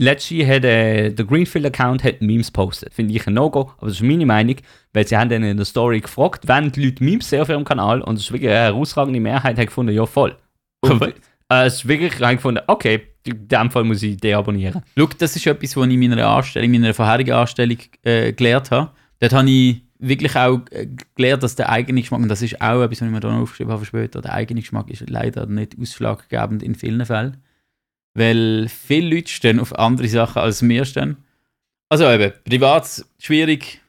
Letztes Jahr hat äh, der Greenfield-Account Memes postet. Finde ich ein No-Go, aber das ist meine Meinung, weil sie haben dann in der Story gefragt, wenn die Leute Memes sehen auf ihrem Kanal und es ist wirklich eine herausragende Mehrheit, hat gefunden, ja voll. Und, äh, es ist wirklich gefunden, okay, in dem Fall muss ich deabonnieren. Schau, das ist etwas, was ich in meiner Anstellung, in meiner vorherigen Anstellung äh, gelernt habe. Dort habe ich wirklich auch äh, gelernt, dass der eigene Geschmack, und das ist auch etwas, was ich mir da noch aufgeschrieben habe später, der eigene Geschmack ist leider nicht ausschlaggebend in vielen Fällen. Weil viele Leute stehen auf andere Sachen, als wir stehen. Also eben, privat schwierig,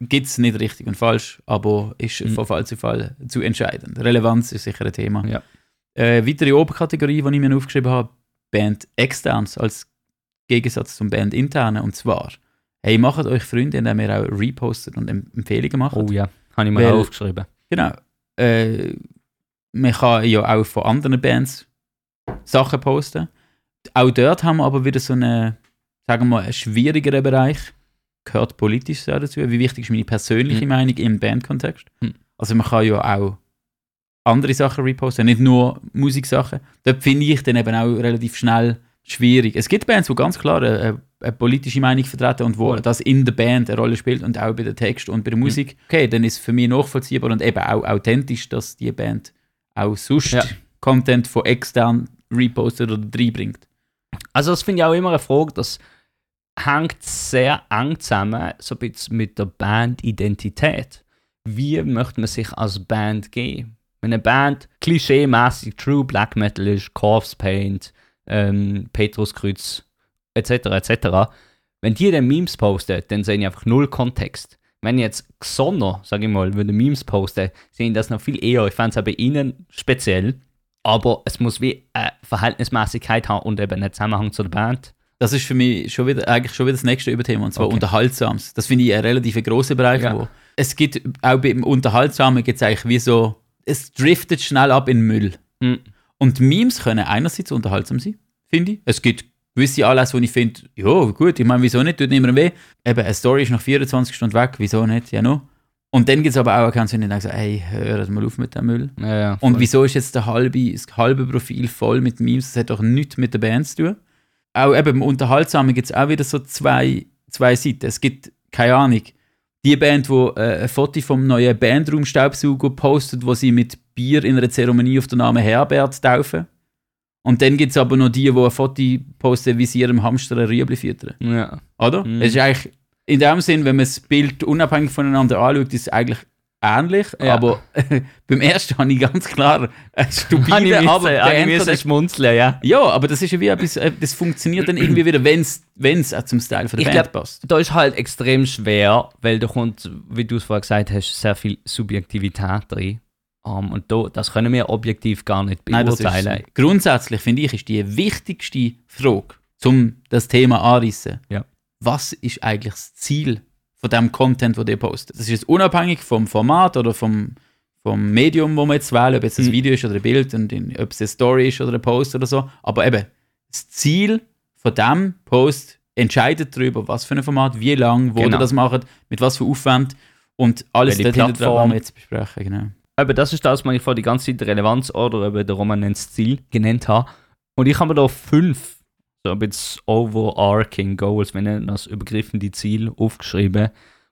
gibt es nicht richtig und falsch, aber ist Mhm. von Fall zu Fall zu entscheidend. Relevanz ist sicher ein Thema. Ja. Äh, weitere Oberkategorie, die ich mir aufgeschrieben habe, Band Externs als Gegensatz zum Band Interne. Und zwar, hey, macht euch Freunde, indem ihr auch repostet und Em- Empfehlungen macht. Oh ja, habe ich mir Weil- auch aufgeschrieben. Genau. Äh, man kann ja auch von anderen Bands Sachen posten. Auch dort haben wir aber wieder so einen, sagen wir mal, einen schwierigeren Bereich. Gehört politisch sehr dazu. Wie wichtig ist meine persönliche Mhm. Meinung im Bandkontext? Mhm. Also man kann ja auch andere Sachen reposten, nicht nur Musiksachen. Dort finde ich dann eben auch relativ schnell schwierig. Es gibt Bands, die ganz klar eine, eine politische Meinung vertreten und wo das in der Band eine Rolle spielt und auch bei den Text und bei der Musik. Okay, dann ist es für mich nachvollziehbar und eben auch authentisch, dass die Band auch sonst Ja. Content von extern repostet oder reinbringt. Also das finde ich auch immer eine Frage, das hängt sehr eng zusammen so ein bisschen mit der Bandidentität. Wie möchte man sich als Band geben? Wenn eine Band klischeemäßig True Black Metal ist, Corpse Paint, ähm, Petruskreuz etc. etc. Wenn die dann Memes posten, dann sehen die einfach null Kontext. Wenn jetzt Xonner, sage ich mal, würde Memes posten, sehen das noch viel eher. Ich fände es auch bei ihnen speziell. Aber es muss wie eine Verhältnismäßigkeit haben und eben einen Zusammenhang zu der Band. Das ist für mich schon wieder, eigentlich schon wieder das nächste Überthema, und zwar Okay. Unterhaltsames. Das finde ich einen relativ grossen Bereich. Ja. Wo es gibt, auch beim Unterhaltsamen gibt es eigentlich wie so, es driftet schnell ab in Müll. Hm. Und Memes können einerseits unterhaltsam sein, finde ich. Es gibt gewisse Anlässe, wo ich finde, ja gut, ich meine, wieso nicht, tut niemandem weh. Eben, eine Story ist nach 24 Stunden weg, wieso nicht, ja no. Und dann gibt es aber auch Accounts, ich denke, so, hey, hör mal auf mit dem Müll. Ja, ja, Und wieso ist jetzt der halbe, das halbe Profil voll mit Memes? Das hat doch nichts mit der Band zu tun. Auch eben im Unterhaltsamen gibt es auch wieder so zwei, zwei Seiten. Es gibt, keine Ahnung, die Band, die äh, ein Foto vom neuen Bandraum-Staubsauger postet, wo sie mit Bier in einer Zeremonie auf den Namen Herbert taufen. Und dann gibt es aber noch die, die ein Foto posten, wie sie ihrem Hamster ein Rüebli füttern. Ja. Oder? Mhm. Es ist eigentlich, in dem Sinn, wenn man das Bild unabhängig voneinander anschaut, ist es eigentlich ähnlich, Ja. aber beim ersten habe ich ganz klar ich stupide, müssen, aber ich müssen schmunzeln, ja. Ja, aber das ist ja wie etwas, äh, das funktioniert dann irgendwie wieder, wenn es auch zum Style von der Ich Band glaub, passt. Da ist halt extrem schwer, weil da kommt, wie du es vorher gesagt hast, sehr viel Subjektivität drin. Um, und da, das können wir objektiv gar nicht Nein, beurteilen. ist, grundsätzlich finde ich, ist die wichtigste Frage, um das Thema anreißen. Ja. Was ist eigentlich das Ziel von dem Content, den ihr postet? Das ist jetzt unabhängig vom Format oder vom, vom Medium, wo man jetzt wählt, ob jetzt ein Mhm. Video ist oder ein Bild und in, ob es eine Story ist oder ein Post oder so. Aber eben, das Ziel von dem Post entscheidet darüber, was für ein Format, wie lang, wo Genau. ihr das macht, mit was für Aufwand und alles dran, Plattform. was wir jetzt besprechen. Genau. Eben, das ist das, was ich vor die ganze Zeit Relevanz oder eben der Roman nennt es Ziel genannt habe. Und ich habe mir da fünf, so ein bisschen overarching Goals, wenn ich das übergriffende Ziel aufgeschrieben,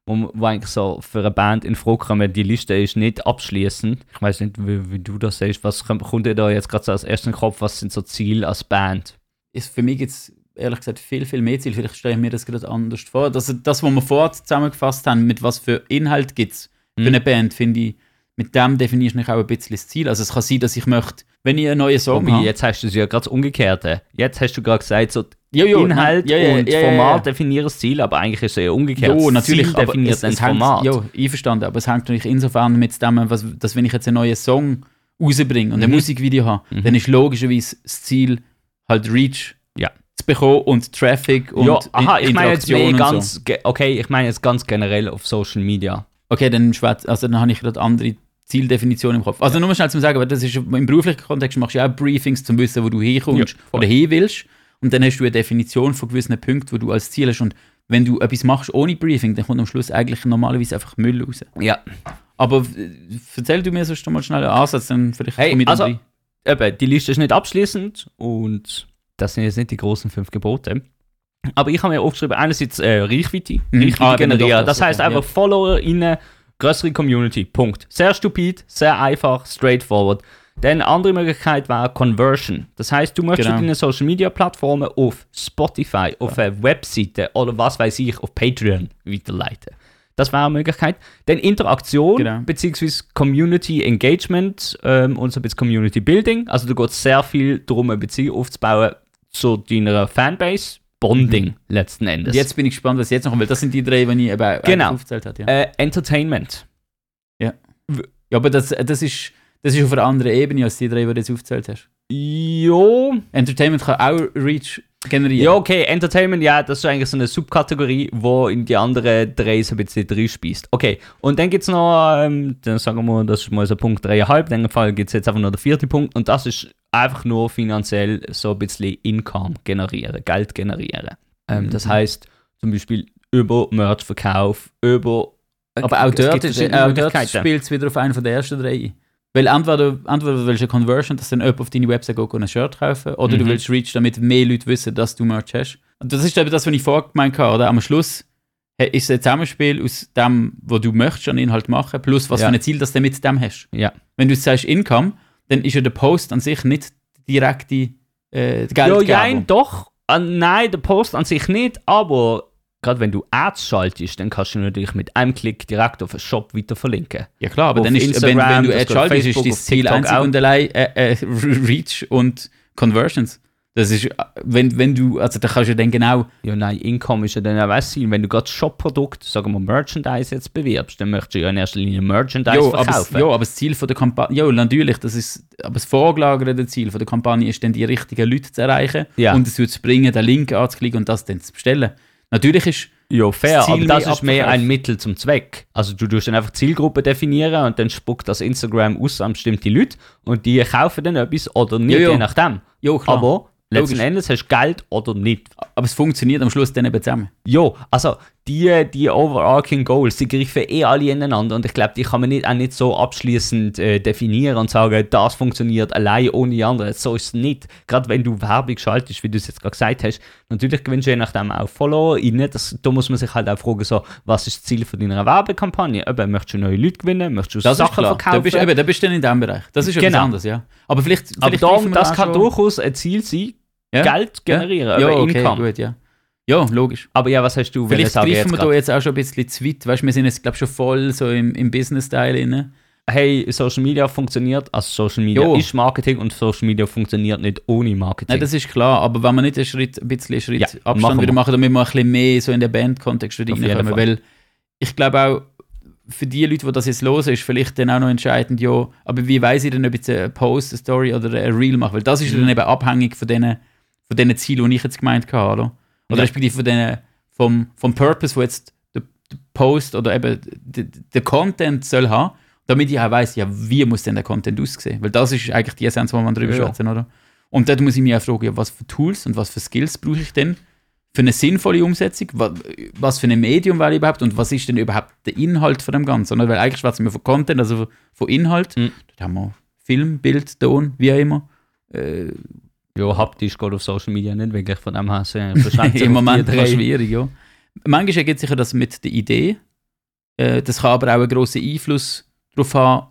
wo, wo eigentlich so für eine Band in Frage kommen. Die Liste ist nicht abschließend. Ich weiß nicht, wie, wie du das siehst. Was kommt, kommt dir da jetzt gerade so als ersten Kopf? Was sind so Ziele als Band? ist für mich jetzt ehrlich gesagt viel, viel mehr Ziel. Vielleicht stelle ich mir das gerade anders vor. Das, das was wir vorher zusammengefasst haben, mit was für Inhalt gibt es für Mhm. eine Band, finde ich, mit dem definierst du auch ein bisschen das Ziel. Also es kann sein, dass ich möchte, wenn ich einen neuen Song Wobei, habe, jetzt hast du es ja gerade das Umgekehrte. Jetzt hast du gerade gesagt, so Ja, ja, Inhalt ja, ja, und ja, Format definieren das Ziel, aber eigentlich ist es ja umgekehrt. Ja, natürlich, das Ziel definiert es, ein hängt, Format. Ja, einverstanden, aber es hängt natürlich insofern mit dem, was, dass wenn ich jetzt einen neuen Song rausbringe und ein Mhm. Musikvideo habe, Mhm. dann ist logischerweise das Ziel halt Reach Ja. zu bekommen und Traffic und ja, aha, ich meine jetzt ganz, ge- okay, ich meine jetzt ganz generell auf Social Media. Okay, dann, also dann habe ich gerade andere Zieldefinitionen im Kopf. Also nur mal schnell zum Sagen, weil das ist im beruflichen Kontext machst du ja auch Briefings, zum wissen, wo du hinkommst Ja, oder hin willst. Und dann hast du eine Definition von gewissen Punkten, wo du als Ziel hast. Und wenn du etwas machst ohne Briefing, dann kommt am Schluss eigentlich normalerweise einfach Müll raus. Ja, Aber äh, erzähl du mir sonst mal schnell einen Ansatz, dann vielleicht Hey, dann also- rein. eben, die Liste ist nicht abschließend und das sind jetzt nicht die großen fünf Gebote. Aber ich habe mir aufgeschrieben, einerseits äh, Reichweite, Mhm. Reichweite Ah, wenn du generieren. Das das- heißt okay, einfach Follower in eine größere Community. Punkt. Sehr stupid, sehr einfach, straightforward. Dann andere Möglichkeit war Conversion. Das heißt, du möchtest Genau. deine Social Media Plattformen auf Spotify, auf eine Webseite oder was weiß ich, auf Patreon weiterleiten. Das wäre eine Möglichkeit. Dann Interaktion Genau. beziehungsweise Community Engagement ähm, und so ein bisschen Community Building. Also da geht sehr viel darum, eine Beziehung aufzubauen zu deiner Fanbase. Bonding letzten Endes. Jetzt bin ich gespannt, was jetzt noch kommt, weil das sind die drei, die ich eben Genau. aufgezählt habe. Ja. äh, Entertainment. ja, aber das, das, ist, das ist auf einer anderen Ebene als die drei, die du jetzt aufgezählt hast. Jo. Entertainment kann auch Reach generieren. Ja, okay, Entertainment, ja, das ist eigentlich so eine Subkategorie, wo in die anderen drei so ein bisschen reinspeist. Okay, und dann gibt es noch, ähm, dann sagen wir, das ist mal so Punkt 3,5, in dem Fall gibt es jetzt einfach noch den vierten Punkt und das ist einfach nur finanziell so ein bisschen Income generieren, Geld generieren. Ähm, Das Mhm. heißt zum Beispiel über Merchverkauf, über. Aber auch dort, ist, auch dort spielt es wieder auf einen von der ersten drei. Weil entweder, entweder du willst eine Conversion, dass dann jemand auf deine Website geht und ein Shirt kaufen, oder du Mhm. willst Reach, damit mehr Leute wissen, dass du Merch hast. Und das ist eben das, was ich vorher gemeint habe, oder? Am Schluss äh, ist es ein Zusammenspiel aus dem, was du möchtest an Inhalt machen, plus was Ja. für ein Ziel das du mit dem hast. Ja. Wenn du sagst Income, dann ist ja der Post an sich nicht direkt die äh, die Ja, Geldgebung. nein, doch. Ah, nein, der Post an sich nicht, aber gerade wenn du Ads schaltest, dann kannst du natürlich mit einem Klick direkt auf einen Shop weiter verlinken. Ja klar, aber Auf dann ist, wenn, Instagram, wenn du das Ad geht schaltest, ist Facebook, dein auf Ziel einzig auch. und allein äh, äh, Reach und Conversions. Das ist, wenn, wenn du, also da kannst du dann genau, Ja, nein, Income ist ja dann auch was sein. Wenn du gerade Shop-Produkt, sagen wir Merchandise jetzt bewirbst, dann möchtest du ja in erster Linie Merchandise aber, das- verkaufen. ja, aber das Ziel von der Kampagne, ja natürlich, das ist, aber das vorgelagerte Ziel von der Kampagne ist dann die richtigen Leute zu erreichen Ja. und es zu bringen, den Link anzuklicken und das dann zu bestellen. Natürlich ist, Ja, fair, das Ziel aber das mehr ist mehr ein Mittel zum Zweck. Also du tust dann einfach Zielgruppe definieren und dann spuckt das Instagram aus an bestimmte Leute und die kaufen dann etwas oder nicht, Ja, ja. je nachdem. ja klar, aber, Aber letzten Logisch. Endes hast du Geld oder nicht. es funktioniert am Schluss dann eben zusammen. Ja, also die, die overarching Goals, die greifen eh alle ineinander und ich glaube, die kann man nicht, auch nicht so abschließend äh, definieren und sagen, das funktioniert allein ohne die anderen. So ist es nicht. Gerade wenn du Werbung schaltest, wie du es jetzt gerade gesagt hast, natürlich gewinnst du je nachdem auch Follower. Das, da muss man sich halt auch fragen, so, was ist das Ziel von deiner Werbekampagne? Eben, möchtest du neue Leute gewinnen? Möchtest du Das Sachen klar. Da verkaufen? bist, eben, da bist du in diesem Bereich. Das ist etwas Genau. anderes, ja. Aber vielleicht, vielleicht Aber wir das kann durchaus ein Ziel sein, Ja? Geld generieren, ja, über okay, Income. gut, ja. Ja, logisch. Aber ja, was hast du Vielleicht greifen wir grad? da jetzt auch schon ein bisschen zu weit. Weißt, wir sind jetzt, glaube ich, schon voll so im, im Business-Teil. Hey, Social Media funktioniert, also Social Media Jo. ist Marketing und Social Media funktioniert nicht ohne Marketing. Nein, das ist klar, aber wenn wir nicht einen Schritt, ein bisschen Schritt Ja, Abstand machen wieder machen, damit wir ein bisschen mehr so in den Bandkontext reinkommen. Weil ich glaube auch, für die Leute, die das jetzt los ist, vielleicht dann auch noch entscheidend, ja, aber wie weiß ich denn, ob ich einen Post, eine Story oder ein Reel mache? Weil das ist Mhm. dann eben abhängig von diesen von diesen Zielen, die ich jetzt gemeint habe, oder? Oder Ja. respektive von denen, vom, vom Purpose, wo jetzt der, der Post oder eben der, der Content soll haben, damit ich auch weiß, ja, wie muss denn der Content aussehen? Weil das ist eigentlich die Essenz, wo man drüber Ja. schwätzen, oder? Und dort muss ich mich auch fragen, ja, was für Tools und was für Skills brauche ich denn für eine sinnvolle Umsetzung? Was, was für ein Medium wäre ich überhaupt und was ist denn überhaupt der Inhalt von dem Ganzen? Oder? Weil eigentlich schwätzen wir von Content, also von Inhalt. Mhm. Dort haben wir Film, Bild, Ton, wie auch immer. Äh, ja, haptisch geht auf Social Media nicht wirklich, von dem her Im Moment war drei. schwierig, ja. Manchmal ergibt sich ja das mit der Idee. Äh, das kann aber auch einen grossen Einfluss darauf haben,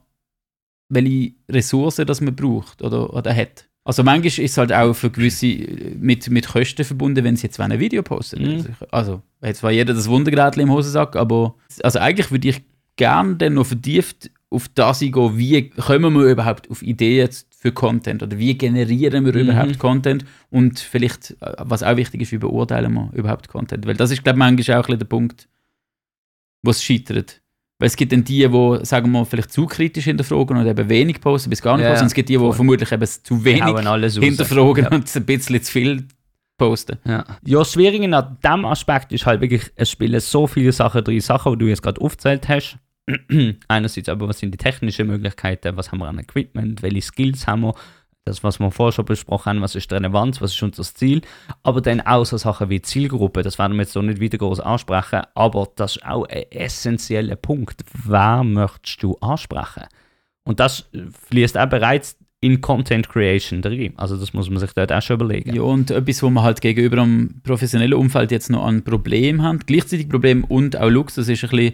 welche Ressourcen das man braucht oder, oder hat. Also manchmal ist es halt auch für gewisse äh, mit, mit Kosten verbunden, wenn sie jetzt ein Video posten. Mhm. Also, also hat zwar jeder das Wundergerät im Hosensack, aber also eigentlich würde ich gerne dann noch vertieft auf das eingehen, wie kommen wir überhaupt auf Ideen für Content oder wie generieren wir Mhm. überhaupt Content und vielleicht, äh, was auch wichtig ist, wie beurteilen wir überhaupt Content. Weil das ist, glaube ich, manchmal auch ein bisschen der Punkt, wo es scheitert. Weil es gibt dann die, die, sagen wir, vielleicht zu kritisch hinterfragen und eben wenig posten, bis gar nicht Ja, posten. Und es gibt die, die vermutlich eben zu wenig hinterfragen Ja. und ein bisschen zu viel posten. Ja. ja, das Schwierige an diesem Aspekt ist halt wirklich, es spielen so viele Sachen drin, Sachen, die du jetzt gerade aufgezählt hast. Einerseits aber, was sind die technischen Möglichkeiten, was haben wir an Equipment, welche Skills haben wir, das, was wir vorher schon besprochen haben, was ist die Relevanz, was ist unser Ziel, aber dann auch so Sachen wie Zielgruppe, das werden wir jetzt so nicht wieder groß ansprechen, aber das ist auch ein essentieller Punkt. Wer möchtest du ansprechen? Und das fließt auch bereits in Content Creation drin. Also das muss man sich dort auch schon überlegen. Ja, und etwas, wo wir halt gegenüber dem professionellen Umfeld jetzt noch ein Problem haben, gleichzeitig Problem und auch Luxus ist ein bisschen,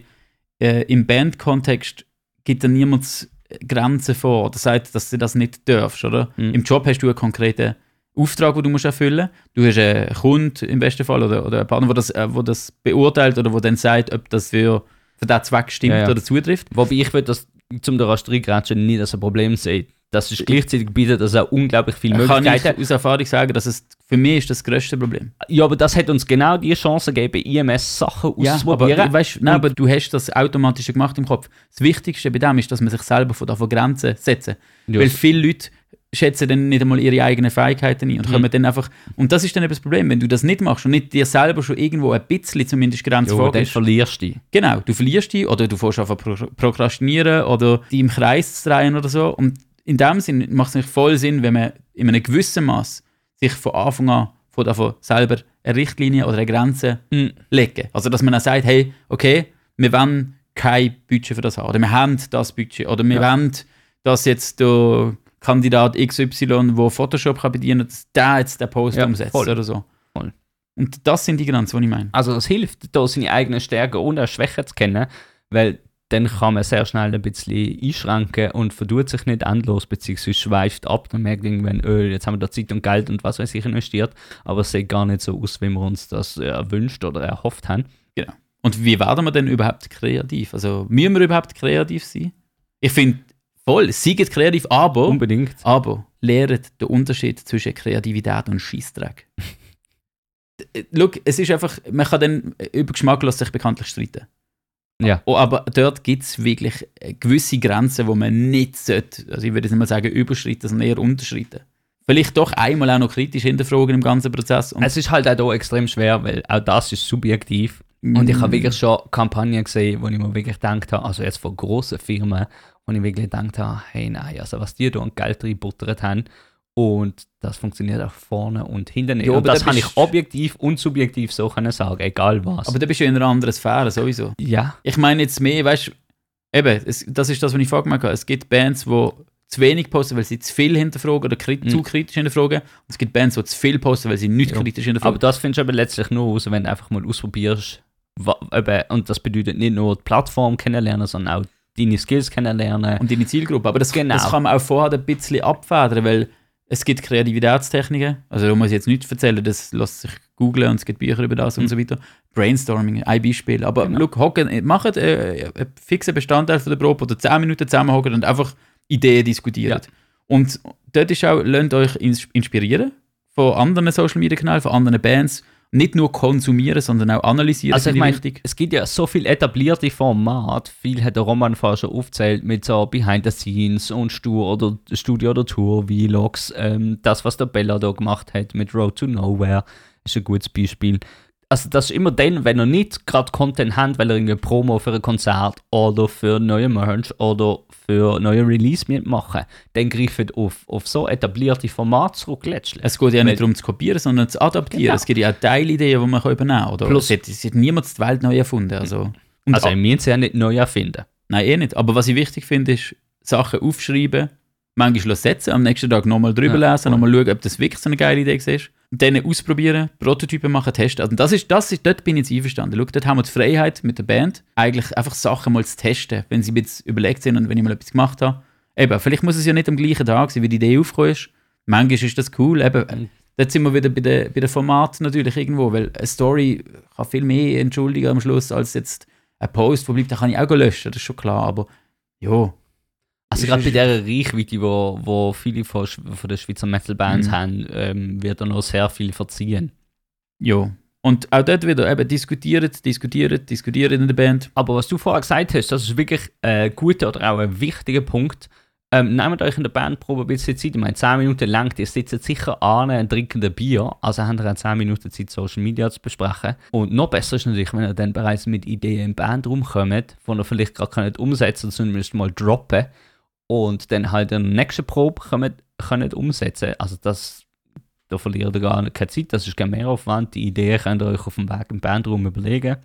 äh, im Bandkontext gibt dann niemand Grenzen vor oder sagt, dass du das nicht darfst, oder? Mhm. Im Job hast du einen konkreten Auftrag, den du musst erfüllen musst. Du hast einen Kunden im besten Fall oder, oder einen Partner, der das, äh, wo das beurteilt oder wo dann sagt, ob das für, für diesen Zweck stimmt Ja, ja. oder zutrifft. Wobei ich würde das zum der Rasterigrätsche nicht als ein Problem sehen. Das ist gleichzeitig bietet das auch unglaublich viele Kann ich Möglichkeiten. aus Erfahrung sagen, dass es für mich ist das größte Problem. Ja, aber das hat uns genau die Chance gegeben, IMS Sachen Ja, aber, auszuprobieren. weißt, nein, aber du hast das automatisch gemacht im Kopf. Das Wichtigste bei dem ist, dass man sich selber von davon Grenzen setzen. Ja. Weil viele Leute schätzen dann nicht einmal ihre eigenen Fähigkeiten ein und Mhm. kommen dann einfach. Und das ist dann eben das Problem, wenn du das nicht machst und nicht dir selber schon irgendwo ein bisschen zumindest Grenzen ja, dann vorgibst. verlierst du. Genau, du verlierst dich oder du fährst einfach pro prokrastinieren oder die im Kreis zu drehen oder so. Und in dem Sinn macht es nicht voll Sinn, wenn man in einem gewissen Maß sich von Anfang an von davon selber eine Richtlinie oder eine Grenze Mhm. legen. Also, dass man dann sagt, hey, okay, wir wollen kein Budget für das haben. Oder wir haben das Budget. Oder wir Ja. wollen, dass jetzt der Kandidat XY, der Photoshop kann bedienen kann, dass der jetzt den Post Ja, umsetzt voll. oder so. Voll. Und das sind die Grenzen, die ich meine. Also es hilft, da seine eigenen Stärken und auch Schwächen zu kennen, weil dann kann man sehr schnell ein bisschen einschränken und verdut sich nicht endlos, beziehungsweise schweift ab. Dann merkt irgendwann, öh, jetzt haben wir da Zeit und Geld und was weiß ich investiert, aber es sieht gar nicht so aus, wie wir uns das äh, erwünscht oder erhofft haben. Und wie werden wir denn überhaupt kreativ? Also, müssen wir überhaupt kreativ sein? Ich finde, voll, seid kreativ, aber, Unbedingt. aber lehrt den Unterschied zwischen Kreativität und Scheissdreck. Schau, es ist einfach, man kann dann über Geschmack lässt sich bekanntlich streiten. Ja. Oh, aber dort gibt es wirklich äh, gewisse Grenzen, wo man nicht sollte, also ich würde jetzt nicht mal sagen überschreiten, sondern eher unterschreiten. Vielleicht doch einmal auch noch kritisch hinterfragen im ganzen Prozess. Und Es ist halt auch hier extrem schwer, weil auch das ist subjektiv. Und ich habe wirklich schon Kampagnen gesehen, wo ich mir wirklich gedacht habe, also jetzt von grossen Firmen, wo ich wirklich gedacht habe, hey nein, also was die da an Geld reinbuttert haben und das funktioniert auch vorne und hinten. Ja, und aber das da kann ich objektiv und subjektiv so können sagen, egal was. aber da bist du in einer anderen Sphäre sowieso. ja, Ich meine jetzt mehr, weißt du, eben, es, das ist das, was ich vorher gemacht habe. Es gibt Bands, die zu wenig posten, weil sie zu viel hinterfragen oder kri Mhm. zu kritisch hinterfragen. Und es gibt Bands, die zu viel posten, weil sie nicht Ja. kritisch aber hinterfragen. das findest du aber letztlich nur raus, wenn du einfach mal ausprobierst. Und das bedeutet nicht nur die Plattform kennenlernen, sondern auch deine Skills kennenlernen. und deine Zielgruppe. Aber das, Genau. das kann man auch vorher ein bisschen abfedern, weil es gibt Kreativitätstechniken. Also da muss ich jetzt nichts erzählen, das lässt sich googlen und es gibt Bücher über das und so weiter. Brainstorming, ein Beispiel. Aber Genau. look, hocken, äh, macht äh, einen fixen Bestandteil von der Probe oder 10 Minuten zusammenhocken und einfach Ideen diskutieren. Und dort ist auch, lasst euch ins- inspirieren von anderen Social Media Kanälen, von anderen Bands. Nicht nur konsumieren, sondern auch analysieren, Also ich meine, es gibt ja so viel etablierte Formate. Viel hat der Roman vorher schon aufgezählt mit so Behind the Scenes und Studio oder Studio oder Tour Vlogs. Ähm, das, was der Bella da gemacht hat mit Road to Nowhere, ist ein gutes Beispiel. Also das ist immer dann, wenn ihr nicht gerade Content habt, weil ihr irgendwie Promo für ein Konzert oder für neue Merch oder für neue Release mitmachen, dann greift auf, auf so etablierte Formate zurück letztlich. Es geht ja nicht darum zu kopieren, sondern zu adaptieren. Genau. Es gibt ja auch Teilideen, die man kann übernehmen kann. Plus- es, hat, es hat niemand die Welt neu erfunden. Also, und Also wir müssen es ja nicht neu erfinden. Nein, eh nicht. Aber was ich wichtig finde, ist, Sachen aufschreiben, manchmal setzen, am nächsten Tag nochmal drüber Ja, lesen, voll. nochmal schauen, ob das wirklich so eine geile Idee ist. Dann ausprobieren, Prototypen machen, testen. Also das ist, das ist, dort bin ich jetzt einverstanden. Schau, dort haben wir die Freiheit mit der Band, eigentlich einfach Sachen mal zu testen, wenn sie bisschen überlegt sind und wenn ich mal etwas gemacht habe. Eben, vielleicht muss es ja nicht am gleichen Tag sein, wie die Idee aufgekommen ist. Manchmal ist das cool. Eben, Mhm. dort sind wir wieder bei den bei der Format natürlich irgendwo, weil eine Story kann viel mehr entschuldigen am Schluss als jetzt ein Post, wo bleibt, den kann ich auch löschen, das ist schon klar, aber ja, Also gerade bei dieser Reichweite, wo, wo viele von, von den Schweizer Metal-Bands Mhm. haben, ähm, wird da noch sehr viel verziehen. ja. Und auch dort wieder eben diskutiert, diskutiert, diskutiert in der Band. Aber was du vorher gesagt hast, das ist wirklich ein guter oder auch ein wichtiger Punkt. Ähm, nehmt euch in der Bandprobe ein bisschen Zeit. Ich meine, 10 Minuten lang, ihr sitzt sicher an und trinkt ein Bier. Also habt ihr auch 10 Minuten Zeit, Social Media zu besprechen. Und noch besser ist natürlich, wenn ihr dann bereits mit Ideen im Bandraum kommt, die ihr vielleicht gerade umsetzen könnt, zumindest mal droppen. Und dann halt in der nächsten Probe könnt, könnt umsetzen. Also das, da verliert ihr gar nicht keine Zeit. Das ist kein Mehraufwand. Die Ideen könnt ihr euch auf dem Weg im Bandraum überlegen.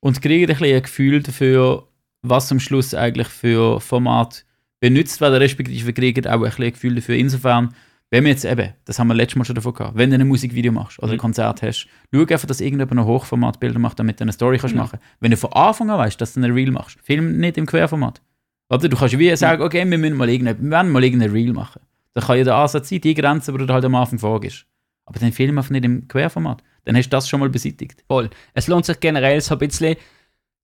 Und kriegt ein, bisschen ein Gefühl dafür, was am Schluss eigentlich für Format benutzt werden, respektive kriegt auch ein, bisschen ein Gefühl dafür. Insofern, wenn wir jetzt eben, das haben wir letztes Mal schon davon gehabt, wenn du ein Musikvideo machst oder ein Mhm. Konzert hast, schau einfach, dass irgendjemand noch Hochformatbilder macht, damit du eine Story kannst Ja. machen Wenn du von Anfang an weißt, dass du ein Reel machst, film nicht im Querformat. Oder du kannst wie sagen, okay, wir müssen mal irgendein, wir mal irgendein Reel machen. Da kann ja der Ansatz sein, die Grenze, die du halt am Anfang vorgibst. Aber dann film einfach nicht im Querformat. Dann hast du das schon mal beseitigt. Voll. Es lohnt sich generell so ein bisschen,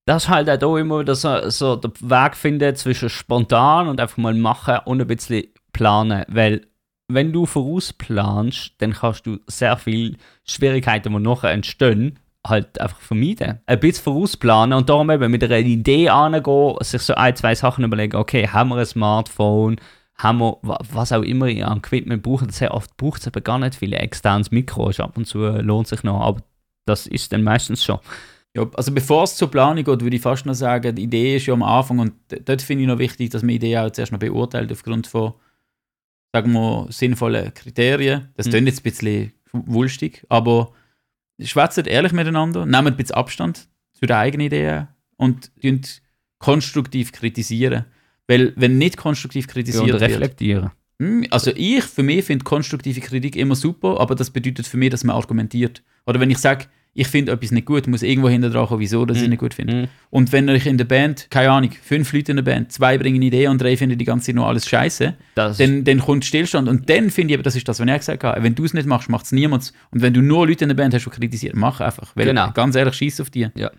dass halt auch da immer wieder so, so der Weg finden zwischen spontan und einfach mal machen und ein bisschen planen. Weil, wenn du vorausplanst, dann kannst du sehr viele Schwierigkeiten, die nachher entstehen, halt einfach vermeiden. Ein bisschen vorausplanen und darum eben mit einer Idee angehen, sich so ein, zwei Sachen überlegen, okay, haben wir ein Smartphone, haben wir, wa- was auch immer an Equipment braucht, sehr oft braucht es eben gar nicht viele externes Mikro, ist ab und zu äh, lohnt sich noch, aber das ist dann meistens schon. Ja, also bevor es zur Planung geht, würde ich fast noch sagen, die Idee ist ja am Anfang und dort finde ich noch wichtig, dass man die Idee auch zuerst noch beurteilt aufgrund von, sagen wir, sinnvollen Kriterien. Das Mhm. klingt jetzt ein bisschen wulstig, aber schwätzt ehrlich miteinander, nehmt ein bisschen Abstand zu der eigenen Idee und konstruktiv kritisieren. Weil, wenn nicht konstruktiv Ja, und kritisiert wird, reflektieren. hm, Also ich für mich finde konstruktive Kritik immer super, aber das bedeutet für mich, dass man argumentiert. Oder wenn ich sage, ich finde etwas nicht gut, muss irgendwo hinter dran kommen, wieso dass ich es Mhm. nicht gut finde. Mhm. Und wenn ich in der Band, keine Ahnung, fünf Leute in der Band, zwei bringen eine Idee und drei finden die ganze Zeit nur alles scheiße, Das dann, dann kommt Stillstand. Und dann finde ich, eben, das ist das, was ich gesagt habe, wenn du es nicht machst, macht es niemand. Und wenn du nur Leute in der Band hast, die kritisieren, mach einfach. Weil Genau. ganz ehrlich, scheiß auf die. Ja.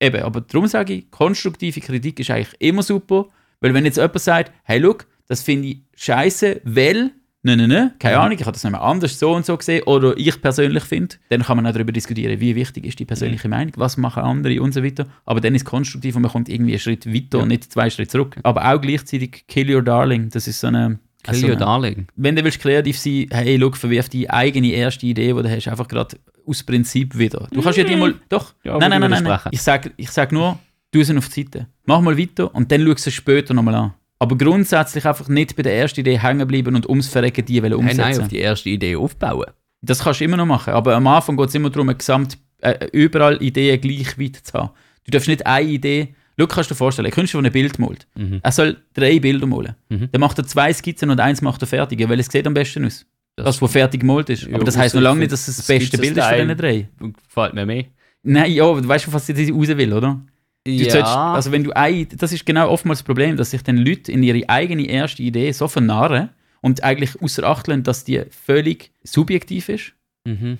Eben, aber darum sage ich, konstruktive Kritik ist eigentlich immer super, weil wenn jetzt jemand sagt, hey, look, das finde ich scheiße, weil, ne, ne, ne, keine. Ahnung, ich habe das nicht mehr anders so und so gesehen, oder ich persönlich finde, dann kann man auch darüber diskutieren, wie wichtig ist die persönliche Mhm. Meinung, was machen andere und so weiter. Aber dann ist es konstruktiv und man kommt irgendwie einen Schritt weiter Ja. und nicht zwei Schritte zurück. Aber auch gleichzeitig Kill Your Darling, das ist so eine. Kill so your darling. wenn du willst kreativ sein, hey, look, verwirf die eigene erste Idee, die du hast, einfach gerade aus Prinzip wieder. Du kannst ja die mal, doch, Ja, nein, nein, nein, nein, nein. Ich sage ich sag nur, du sie auf die Seite. Mach mal weiter und dann schau es später nochmal an. Aber grundsätzlich einfach nicht bei der ersten Idee hängen bleiben und ums Verrecken die wollen Nein, umsetzen. nein, auf die erste Idee aufbauen. Das kannst du immer noch machen, aber am Anfang geht es immer darum, gesamt, äh, überall Ideen gleich weit zu haben. Du darfst nicht eine Idee, schau, kannst du dir vorstellen, ein Künstler, der ein Bild malt, Mhm. er soll drei Bilder malen. Mhm. Dann macht er zwei Skizzen und eins macht er fertig, weil es sieht am besten aus. Das, was fertig gemalt ist. Ja, Aber das heisst noch lange nicht, dass es das beste Bild ist von diesen drei. Gefällt mir mehr. Nein, ja, du weißt schon, was ich raus will, oder? Du Ja, sollst, also wenn du ein, das ist genau oftmals das Problem, dass sich dann Leute in ihre eigene erste Idee so vernarren und eigentlich außer Acht lassen, dass die völlig subjektiv ist. mhm.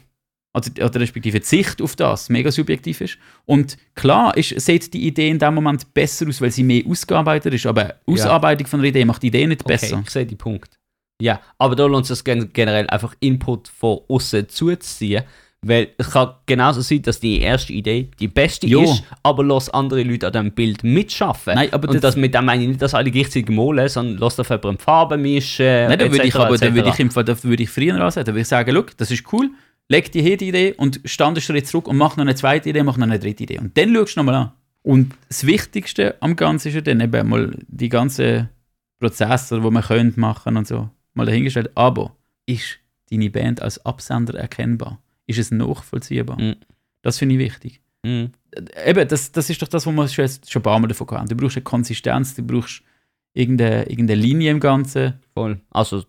Also, oder respektive die Sicht auf das mega subjektiv ist. Und klar ist, sieht die Idee in dem Moment besser aus, weil sie mehr ausgearbeitet ist, aber Ausarbeitung von einer Idee macht die Idee nicht besser. Okay, ich sehe die Punkt. Ja, aber da lohnt es sich gen- generell einfach Input von außen zuzuziehen, weil es kann genauso sein, dass die erste Idee die beste Jo. ist, aber lass andere Leute an dem Bild mitschaffen. Nein, aber Und das- mit dem meine ich nicht, dass alle gleichzeitig malen, sondern lass auf jemanden Farben mischen. Nein, da würde ich aber da würde ich im Fall, da würde ich früher ansetzen. Da würde ich sagen, look, das ist cool, leg die hier die Idee und stand einen Schritt zurück und mach noch eine zweite Idee, mach noch eine dritte Idee. Und dann schaust du nochmal an. Und das Wichtigste am Ganzen ist ja dann eben mal die ganzen Prozesse, die man könnte machen und so, mal dahingestellt. Aber ist deine Band als Absender erkennbar? Ist es nachvollziehbar? Mhm. Das finde ich wichtig. Mhm. Eben, das, das ist doch das, was wir schon, schon ein paar Mal davon haben. Du brauchst eine Konsistenz, du brauchst irgendeine, irgendeine Linie im Ganzen. Voll. Also,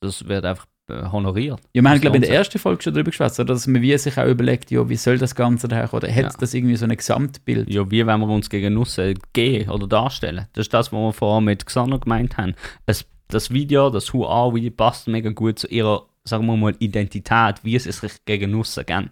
das wird einfach äh, honoriert. Ja, wir haben, glaube ich, in der ersten Folge schon darüber gesprochen, dass man wie sich auch überlegt, ja, wie soll das Ganze daherkommen? Oder hat Ja. das irgendwie so ein Gesamtbild? Ja, wie wenn wir uns gegen Nussen gehen oder darstellen. Das ist das, was wir vorher mit Xander gemeint haben. Es, das Video, das Who Are We, passt mega gut zu ihrer, sagen wir mal, Identität, wie sie sich gegen Nussen gehen.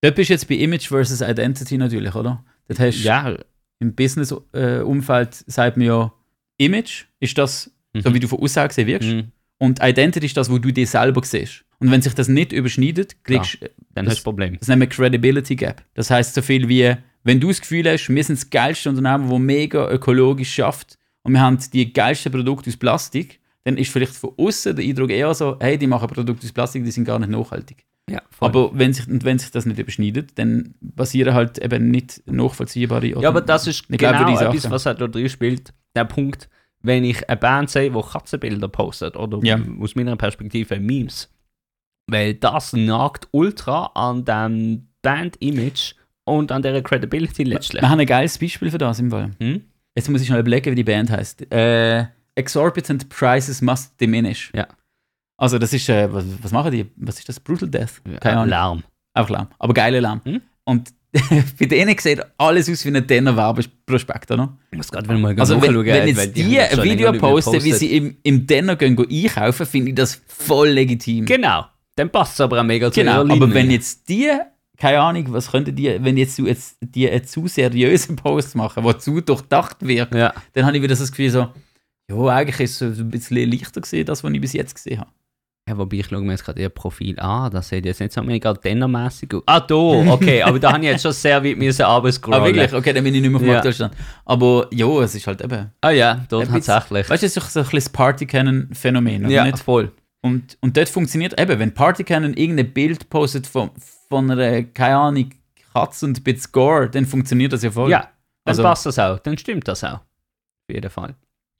Dort bist du jetzt bei Image versus Identity natürlich, oder? Das hast Ja, im Business-Umfeld sagt man ja, Image ist das, so Mhm. wie du von außen gesehen wirkst. mhm. Und Identity ist das, wo du dir selber siehst. Und wenn sich das nicht überschneidet, kriegst du dann Das- hast du Problem. Das nennen wir Credibility Gap. Das heißt so viel wie, wenn du das Gefühl hast, wir sind das geilste Unternehmen, das mega ökologisch schafft und wir haben die geilsten Produkte aus Plastik, dann ist vielleicht von außen der Eindruck eher so, hey, die machen Produkte aus Plastik, die sind gar nicht nachhaltig. Ja. Aber wenn sich, wenn sich das nicht überschneidet, dann passieren halt eben nicht nachvollziehbare ja, aber das ist genau etwas, was halt da drin spielt. Der Punkt, wenn ich eine Band sehe, die Katzenbilder postet, oder Ja. aus meiner Perspektive Memes, weil das nagt ultra an dem Band-Image und an der Credibility letztlich. Wir haben ein geiles Beispiel für das im Fall. Hm? Jetzt muss ich schnell überlegen, wie die Band heißt. Äh, Exorbitant Prices Must Diminish. Ja. Also das ist, äh, was, was machen die? Was ist das? Brutal Death? Keine Ahnung. Lärm. Einfach Lärm. Aber geile Lärm. Hm? Und bei denen sieht alles aus wie ein Denner-Werbeprospekt, oder? Ich muss gerade mal Also wenn, wenn weil jetzt die haben ein Video posten, wie sie im, im Denner gehen, gehen einkaufen, finde ich das voll legitim. Genau, dann passt es aber auch mega zu Genau, aber Linie. wenn jetzt die, keine Ahnung, was könnten die, wenn jetzt du jetzt die einen zu seriösen Post machen, der zu durchdacht wird, Ja, dann habe ich wieder das Gefühl so, ja, eigentlich ist es ein bisschen leichter gesehen, das, was ich bis jetzt gesehen habe. ja, wobei ich schaue mir jetzt gerade ihr Profil an, das sieht jetzt nicht so mega dennermässig aus. Ah, da, okay, aber da habe ich jetzt schon sehr weit müssen runterscrollen. Ah, wirklich? Okay, dann bin ich nicht mehr auf dem Ja. Aber ja, es ist halt eben. Ah ja, dort tatsächlich. Weißt du, es ist so ein bisschen das Party-Cannon-Phänomen, Ja, nicht? voll. Und, und dort funktioniert eben, wenn Party-Cannon irgendein Bild postet von, von einer, keine Ahnung, Katze und ein bisschen Gore, dann funktioniert das ja voll. Ja, dann Also- passt das auch, dann stimmt das auch. Auf jeden Fall.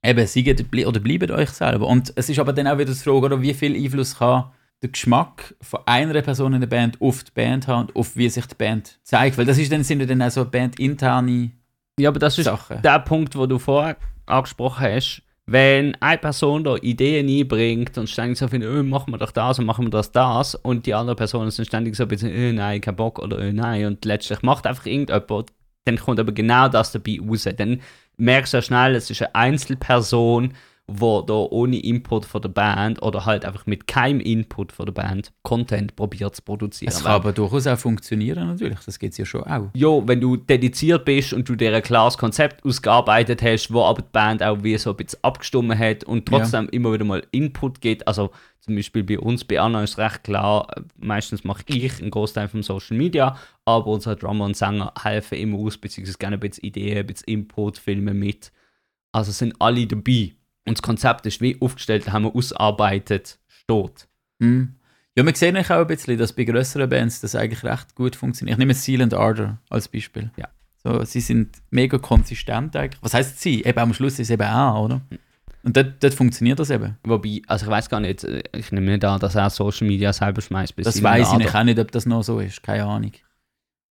Eben, blie- oder bleibt euch selber. Und es ist aber dann auch wieder die Frage, oder, wie viel Einfluss kann der Geschmack von einer Person in der Band auf die Band haben und auf wie sich die Band zeigt. Weil das ist dann, sind ja dann auch so bandinterne Ja, aber das ist Sachen. der Punkt, wo du vorher angesprochen hast. Wenn eine Person da Ideen einbringt und ständig so findet, oh, machen wir doch das und machen wir das, das und die andere Person ist dann ständig so ein bisschen, oh, nein, kein Bock oder oh, nein und letztlich macht einfach irgendjemand, dann kommt aber genau das dabei raus. Dann merkst du ja schnell, es ist eine Einzelperson, wo da ohne Input von der Band oder halt einfach mit keinem Input von der Band Content probiert zu produzieren. Es kann aber durchaus auch funktionieren, natürlich. Das geht ja schon auch. Jo, wenn du dediziert bist und du dir ein klares Konzept ausgearbeitet hast, wo aber die Band auch wie so ein bisschen abgestimmt hat und trotzdem immer wieder mal Input gibt. Also zum Beispiel bei uns, bei Anna ist recht klar, äh, meistens mache ich einen Großteil vom Social Media, aber unsere Drummer und Sänger helfen immer aus, beziehungsweise gerne ein bisschen Ideen, ein bisschen Input, filmen mit. Also sind alle dabei. Und das Konzept ist wie aufgestellt, haben wir ausgearbeitet, steht. Hm. Ja, wir sehen eigentlich auch ein bisschen, dass bei größeren Bands das eigentlich recht gut funktioniert. Ich nehme Seal and Ardor als Beispiel. Ja. So, sie sind mega konsistent eigentlich. Was heißt sie? Eben am Schluss ist es eben auch, oder? Und dort, dort funktioniert das eben. Wobei, also ich weiß gar nicht, äh, ich nehme nicht an, dass er Social Media selber schmeißt. Das weiß ich nicht, auch nicht, ob das noch so ist. Keine Ahnung.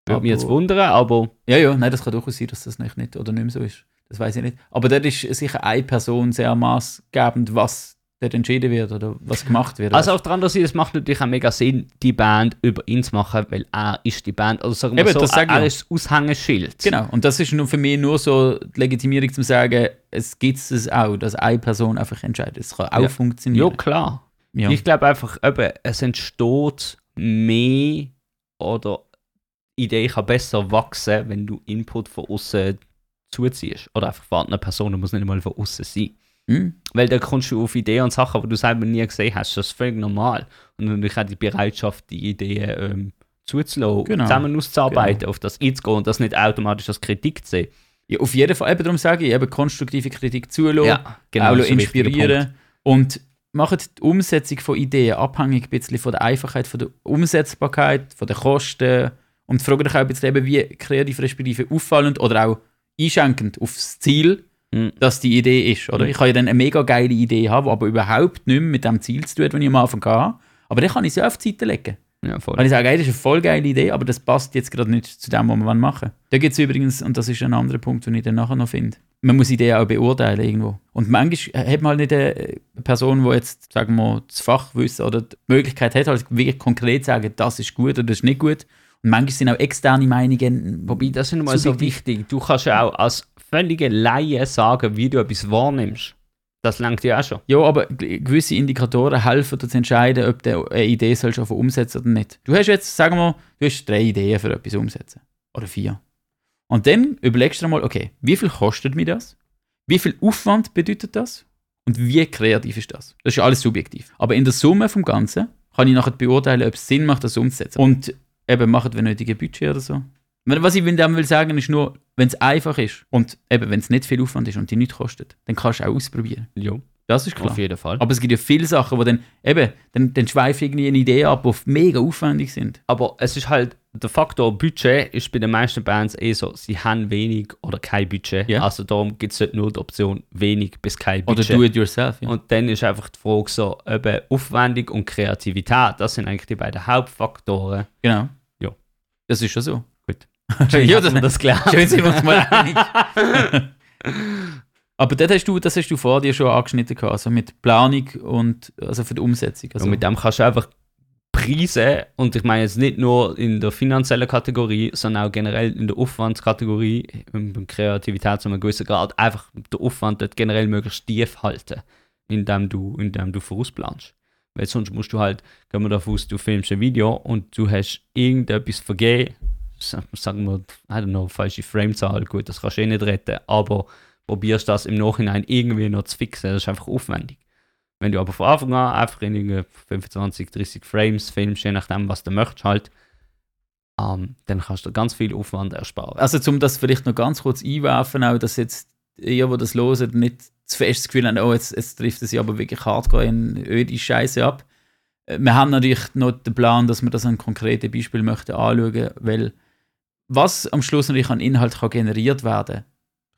Würde mich jetzt wundern, aber Ja, ja, nein, das kann durchaus sein, dass das nicht, nicht oder nicht mehr so ist. Das weiß ich nicht. Aber dort ist sicher eine Person sehr maßgebend, was dort entschieden wird oder was gemacht wird. Also auf der anderen Seite, es macht natürlich auch mega Sinn, die Band über ihn zu machen, weil er ist die Band. Also sagen wir Eben, so, das sag ich er ja. ist das Aushängeschild. Genau, und das ist nur für mich nur so die Legitimierung zum sagen, es gibt es auch, dass eine Person einfach entscheidet. Es kann auch Ja. Ja, funktionieren. klar. Ja. Ich glaube einfach, eben, es entsteht mehr oder Idee kann besser wachsen, wenn du Input von außen zuziehst. Oder einfach von anderen Personen, muss nicht mal von außen sein. Hm? Weil da kommst du auf Ideen und Sachen, die du selber nie gesehen hast. Das ist völlig normal. Und natürlich auch die Bereitschaft, die Ideen ähm, zuzulassen, Genau. zusammen auszuarbeiten, auf das einzugehen und das nicht automatisch als Kritik zu sehen. Ja, auf jeden Fall, eben darum sage ich, eben konstruktive Kritik zulassen, genau. auch inspirieren und macht die Umsetzung von Ideen abhängig ein bisschen von der Einfachheit, von der Umsetzbarkeit, von den Kosten und fragt euch auch ein bisschen, eben, wie kreativ respektive auffallend oder auch einschenkend aufs Ziel, Mhm. dass die Idee ist. Oder? Mhm. Ich kann ja dann eine mega geile Idee haben, die aber überhaupt nicht mehr mit dem Ziel zu tun hat, das ich am Anfang hatte. Aber dann kann ich sie auf die Seite legen. Ja, voll. Weil ich sage, ey, das ist eine voll geile Idee, aber das passt jetzt gerade nicht zu dem, was wir machen wollen. Da gibt es übrigens, und das ist ein anderer Punkt, den ich dann nachher noch finde, man muss Ideen auch beurteilen irgendwo. Und manchmal hat man halt nicht eine Person, die jetzt, sagen wir, das Fachwissen oder die Möglichkeit hat, halt wirklich konkret zu sagen, das ist gut oder das ist nicht gut. Manchmal sind auch externe Meinungen. Wobei, das ist mal so wichtig. Du kannst ja auch als völlige Laie sagen, wie du etwas wahrnimmst. Das langt ja auch schon. Ja, aber gewisse Indikatoren helfen dir zu entscheiden, ob du eine Idee sollst einfach umsetzen oder nicht. Du hast jetzt, sagen wir, du hast drei Ideen für etwas umsetzen. Oder vier. Und dann überlegst du dir mal, okay, wie viel kostet mir das? Wie viel Aufwand bedeutet das? Und wie kreativ ist das? Das ist alles subjektiv. Aber in der Summe vom Ganzen kann ich nachher beurteilen, ob es Sinn macht, das umzusetzen. Und eben macht wenn nötige Budget oder so. Was ich damit will sagen, ist nur, wenn es einfach ist und eben, wenn es nicht viel Aufwand ist und die nichts kostet, dann kannst du auch ausprobieren. Ja, Das ist klar. auf jeden Fall. Aber es gibt ja viele Sachen, wo dann eben, dann, dann schweife irgendwie eine Idee ab, die mega aufwendig sind. Aber es ist halt, der Faktor Budget ist bei den meisten Bands eh so, sie haben wenig oder kein Budget. Ja. Also darum gibt es halt nur die Option wenig bis kein Oder Budget. do it yourself. Ja. Und dann ist einfach die Frage so, eben Aufwendung und Kreativität, das sind eigentlich die beiden Hauptfaktoren. genau. Ja. Das ist schon so. Gut. ja, Hat man das gelernt. Schön sind wir uns mal einig. Aber das hast, du, das hast du vor dir schon angeschnitten, gehabt, also mit Planung und also für die Umsetzung. Also, und mit dem kannst du einfach Preise, und ich meine jetzt nicht nur in der finanziellen Kategorie, sondern auch generell in der Aufwandskategorie, der Kreativität zu einem gewissen Grad, einfach den Aufwand dort generell möglichst tief halten, indem du, indem du vorausplanst. Weil sonst musst du halt, gehen wir davon aus, du filmst ein Video und du hast irgendetwas vergeben, sa- sagen wir, I don't know, falsche Framezahl, gut, das kannst du eh nicht retten, aber probierst das im Nachhinein irgendwie noch zu fixen, das ist einfach aufwendig. Wenn du aber von Anfang an einfach in irgendwie 25, 30 Frames filmst, je nachdem, was du möchtest, halt, ähm, dann kannst du ganz viel Aufwand ersparen. also um das vielleicht noch ganz kurz einwerfen, auch, dass jetzt ihr, die das hören, nicht zu fest das Gefühl haben, oh, jetzt, jetzt trifft es sich aber wirklich hardcore in öde Scheiße ab. Äh, Wir haben natürlich noch den Plan, dass wir das an konkreten Beispielen möchten anschauen, weil was am Schluss natürlich an Inhalt kann generiert werden,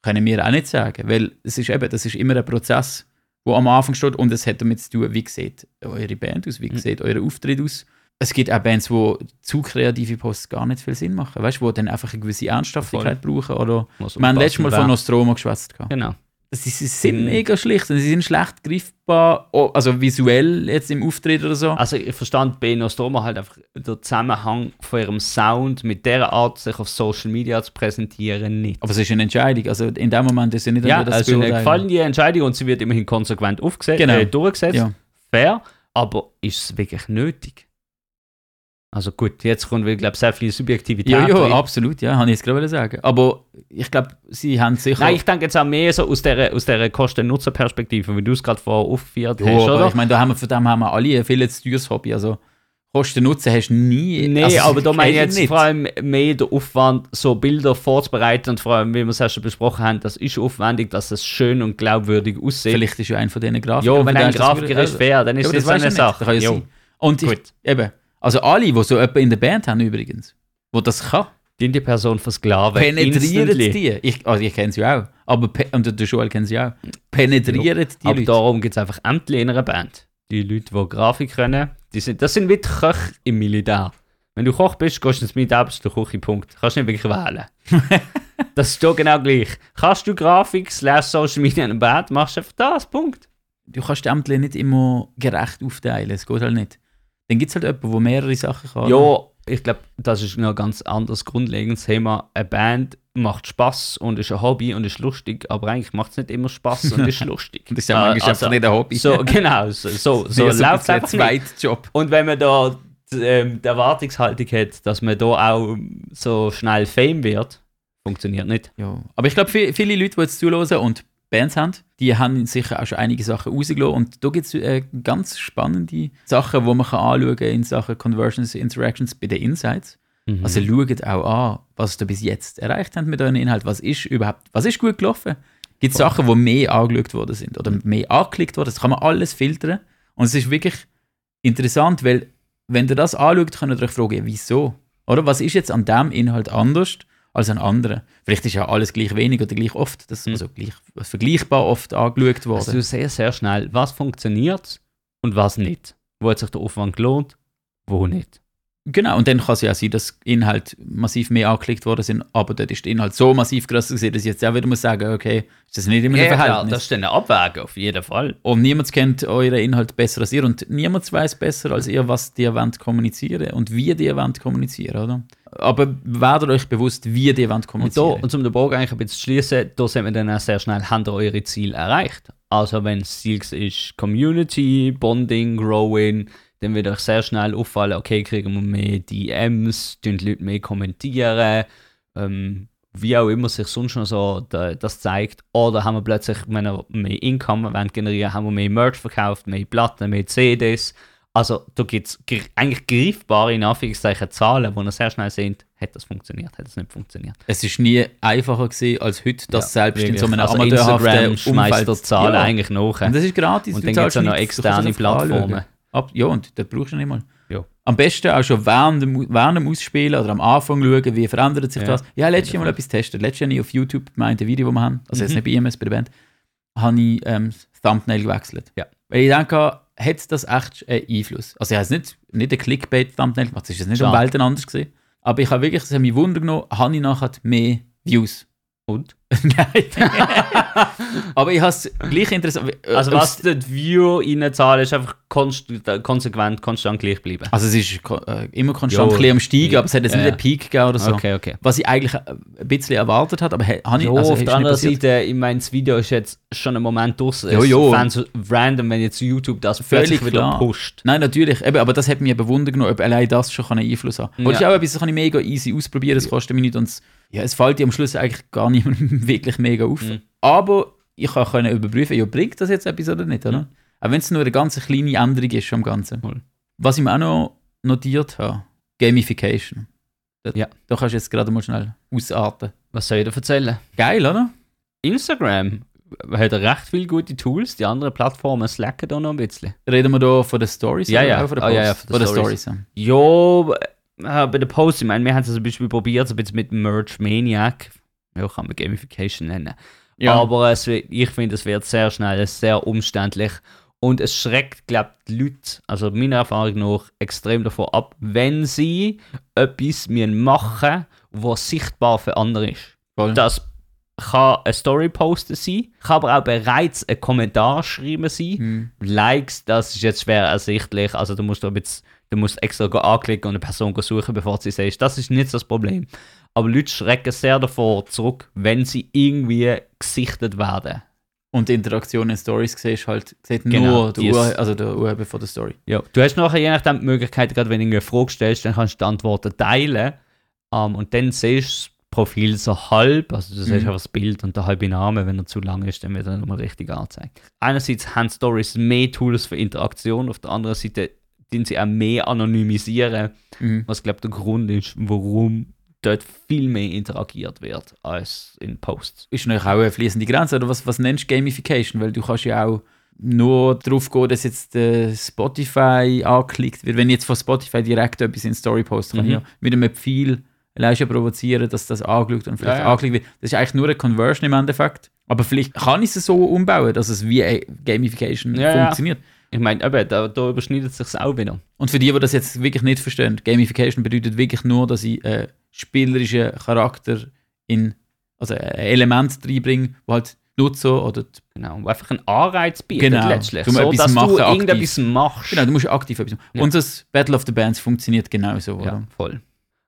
können wir auch nicht sagen, weil es ist eben, das ist immer ein Prozess, wo am Anfang steht und es hat damit zu tun, wie sieht eure Band aus, wie Mhm. sieht euer Auftritt aus. Es gibt auch Bands, wo zu kreative Posts gar nicht viel Sinn machen, weißt du, wo dann einfach eine gewisse Ernsthaftigkeit brauchen oder haben letztes Mal von. Nostromo geschwätzt. Genau. Sie, sie sind Mhm. mega schlicht und sie sind schlecht greifbar, also visuell jetzt im Auftritt oder so. Also ich verstand bei Nostromo halt einfach der Zusammenhang von ihrem Sound mit der Art, sich auf Social Media zu präsentieren, nicht. Aber es ist eine Entscheidung, also in dem Moment ist ja nicht Ja, das also eine gefallene Entscheidung und sie wird immerhin konsequent aufgesetzt, Genau. äh, durchgesetzt. Ja. Fair, aber ist es wirklich nötig? Also gut, jetzt kommt, ich glaube, sehr viel Subjektivität. Ja, ja, rein. absolut, ja, habe ich jetzt gerade sagen. Aber ich glaube, sie haben sicher. Nein, ich denke jetzt auch mehr so aus der, aus der Kosten-Nutzen-Perspektive, wie du es gerade vorher aufgeführt ja, hast, oder? ich meine, da haben wir, von dem haben wir alle ein viel zu teures Hobby. Also Kosten-Nutzen hast du nie. Nee, also, aber da meine ich jetzt vor allem mehr der Aufwand, so Bilder vorzubereiten und vor allem, wie wir es ja schon besprochen haben, das ist aufwendig, dass es schön und glaubwürdig aussieht. Vielleicht ist ja einer von diesen Grafikern. ja, wenn ein Grafiker ist fair, dann ist Ja, das so eine nicht. Das kann Sache. Und ich, Gut. eben, also alle, die so jemanden in der Band haben übrigens, wo das kann, Die die Person versklaven. penetrieren die. Ich, also ich kenne sie auch, aber und der Joel kennt sie auch. Penetrieren die Aber Leute. darum gibt es einfach Ämter in einer Band. Die Leute, die Grafik können, die sind, das sind wie die Köche im Militär. Wenn du Koch bist, gehst du ins Militär, bist du Küche, Punkt. Kannst nicht wirklich wählen. das ist doch genau gleich. Kannst du Grafik slash Social Media in einer Band, machst du einfach das, Punkt. Du kannst die Ämter nicht immer gerecht aufteilen, es geht halt nicht. Dann gibt es halt jemanden, der mehrere Sachen kann. Ja, ich glaube, das ist noch ein ganz anderes grundlegendes Thema. Eine Band macht Spaß und ist ein Hobby und ist lustig, aber eigentlich macht es nicht immer Spaß und ist lustig. Das ist ja manchmal also, einfach nicht ein Hobby. So, genau, so, so, so so läuft es ein einfach nicht. Zweitjob. Und wenn man da die, ähm, die Erwartungshaltung hat, dass man da auch so schnell Fame wird, funktioniert nicht. Ja. Aber ich glaube, viele, viele Leute, die jetzt zuhören und Bands haben, die haben sicher auch schon einige Sachen rausgelassen. Und da gibt es äh, ganz spannende Sachen, die man kann anschauen kann in Sachen Conversions, Interactions bei den Insights. Mhm. Also schaut auch an, was ihr bis jetzt erreicht habt mit euren Inhalt. Was ist überhaupt, was ist gut gelaufen? Gibt es Sachen, die mehr angeschaut worden sind oder mehr angeklickt worden? Das kann man alles filtern. Und es ist wirklich interessant, weil wenn ihr das anschaut, könnt ihr euch fragen, wieso? Oder was ist jetzt an dem Inhalt anders als an anderen? Vielleicht ist ja alles gleich wenig oder gleich oft, das, Mhm. also gleich, vergleichbar oft angeschaut worden. Also siehst sehr schnell, was funktioniert und was nicht. Wo hat sich der Aufwand gelohnt, wo nicht. Genau, und dann kann es ja auch sein, dass Inhalte massiv mehr angeklickt worden sind, aber dort ist der Inhalt so massiv größer gewesen, dass ich jetzt auch wieder muss sagen, okay, ist das nicht immer ein Verhältnis. das ist dann ein Abwägen, auf jeden Fall. Und niemand kennt euren Inhalt besser als ihr und niemand weiß besser als ihr, was die wollt kommunizieren und wie die wollt kommunizieren, oder? Aber werdet euch bewusst, wie die wollt Und, da, kommunizieren. und um den Bogen eigentlich ein bisschen zu schließen, da sind wir dann auch sehr schnell, haben ihr eure Ziele erreicht. Also wenn das Ziel ist Community, Bonding, Growing, dann wird euch sehr schnell auffallen, okay, kriegen wir mehr DMs, tun die Leute mehr kommentieren, ähm, wie auch immer sich sonst noch so da, das zeigt. Oder haben wir plötzlich, wenn wir mehr Income wollen generieren, haben wir mehr Merch verkauft, mehr Platten, mehr CDs. Also da gibt es eigentlich greifbare, in Anführungszeichen, Zahlen, wo ihr sehr schnell seht, hat das funktioniert, hat das nicht funktioniert. es ist nie einfacher gewesen als heute, das selbst in so einem also amateurhaften Umfeld. die Zahlen Ja. eigentlich nach. Und das ist gratis. Und dann gibt es auch noch externe Plattformen. Ab, ja, und das brauchst du nicht mal. Ja. Am besten auch schon während dem, während dem Ausspielen oder am Anfang schauen, wie verändert sich Ja. das. Ja, letztes Jahr Ja. mal etwas testet. Letztes Jahr habe ich auf YouTube gemeint, ein Video, das wir haben, also jetzt Mhm. nicht bei IMS, bei der Band, habe ich ähm, das Thumbnail gewechselt. Ja. Weil ich denke, hat das echt einen Einfluss? Also ich habe es nicht, nicht ein Clickbait-Thumbnail gemacht, ist jetzt nicht um Schade. Welten anders gesehen. Aber ich habe wirklich, es hat mich Wunder genommen, habe ich nachher mehr Views. Und? Nein. Aber ich habe es gleich interessant. Also äh, was die View reinzahlen, ist einfach konst konsequent, konstant gleich bleiben. Also es ist äh, immer konstant Jo. ein bisschen am Steigen, aber es hat jetzt Ja, nicht einen Peak gegeben oder so. Okay, okay. Was ich eigentlich äh, ein bisschen erwartet habe, aber habe ich Ja, also auf der anderen. Seite, ich meine, das Video ist jetzt schon einen Moment draußen. Jo, Es jo. so random, wenn jetzt YouTube das Völlig wieder klar. pusht. Nein, natürlich. Eben, aber das hat mich eben Wunder genommen, ob allein das schon einen Einfluss haben kann. Ja. Und das ist auch etwas, das kann ich mega easy ausprobieren, es kostet mich nicht und es, ja, es fällt dir am Schluss eigentlich gar nicht wirklich mega auf. Mhm. Aber ich kann können überprüfen, ja, bringt das jetzt etwas oder nicht, oder? Mhm. Auch wenn es nur eine ganz kleine Änderung ist am Ganzen. Voll. Was ich mir auch noch notiert habe, Gamification. Da, Ja. da kannst du jetzt gerade mal schnell ausarten. Was soll ich dir erzählen? Geil, oder? Instagram hat recht viele gute Tools, die anderen Plattformen slacken da noch ein bisschen. Reden wir da von den Stories? Ja, ja. Von den Ah, ja, ja, von den Stories. Ja. Äh, bei den Posts, ich meine, wir haben es zum Beispiel probiert, so ein bisschen mit Merch Maniac. Ja, kann man Gamification nennen. Ja. Aber es, ich finde, es wird sehr schnell, sehr umständlich. Und es schreckt, glaube ich, die Leute, also meiner Erfahrung nach, extrem davon ab, wenn sie etwas müssen machen was sichtbar für andere ist. Voll. Das kann ein Story-Posten sein, kann aber auch bereits ein Kommentar schreiben sein. Hm. Likes, das ist jetzt schwer ersichtlich. Also du musst da jetzt, du musst extra go anklicken und eine Person go suchen, bevor du sie siehst. Das ist nicht das Problem. Aber Leute schrecken sehr davor zurück, wenn sie irgendwie gesichtet werden. Und die Interaktion in Stories siehst halt, sieht Genau, nur der, Ur, also der Urheber von der Story. Ja. Du hast nachher je nachdem die Möglichkeit, gerade wenn du eine Frage stellst, dann kannst du die Antworten teilen. Ähm, und dann siehst du das Profil so halb, also du siehst Mhm. einfach das Bild und der halbe Name, wenn er zu lang ist, dann wird er nochmal richtig angezeigt. Einerseits haben Stories mehr Tools für Interaktion, auf der anderen Seite dienen sie auch mehr anonymisieren, Mhm. was glaube der Grund ist, warum dort viel mehr interagiert wird als in Posts. Ist natürlich auch eine fließende Grenze. Oder was, was nennst du Gamification? Weil du kannst ja auch nur darauf gehen, dass jetzt äh, Spotify angeklickt wird. Wenn ich jetzt von Spotify direkt etwas in Story poste, kann Mhm. ich ja mit einem Pfeil allein schon provozieren, dass das angeschaut und vielleicht Ja, ja. angeklickt wird. Das ist eigentlich nur eine Conversion im Endeffekt. Aber vielleicht kann ich es so umbauen, dass es wie eine Gamification Ja, funktioniert. Ich meine, eben, da, da überschneidet es sich auch wieder. Und für die, die das jetzt wirklich nicht verstehen, Gamification bedeutet wirklich nur, dass ich einen spielerischen Charakter in, also ein Element reinbringe, wo halt die Nutzer oder die, Genau, einfach einen Anreiz bietet Genau. letztlich. So, dass machen, du aktiv. irgendetwas machst. genau, du musst aktiv etwas machen. Ja. Und das Battle of the Bands funktioniert genauso, Ja, oder? voll.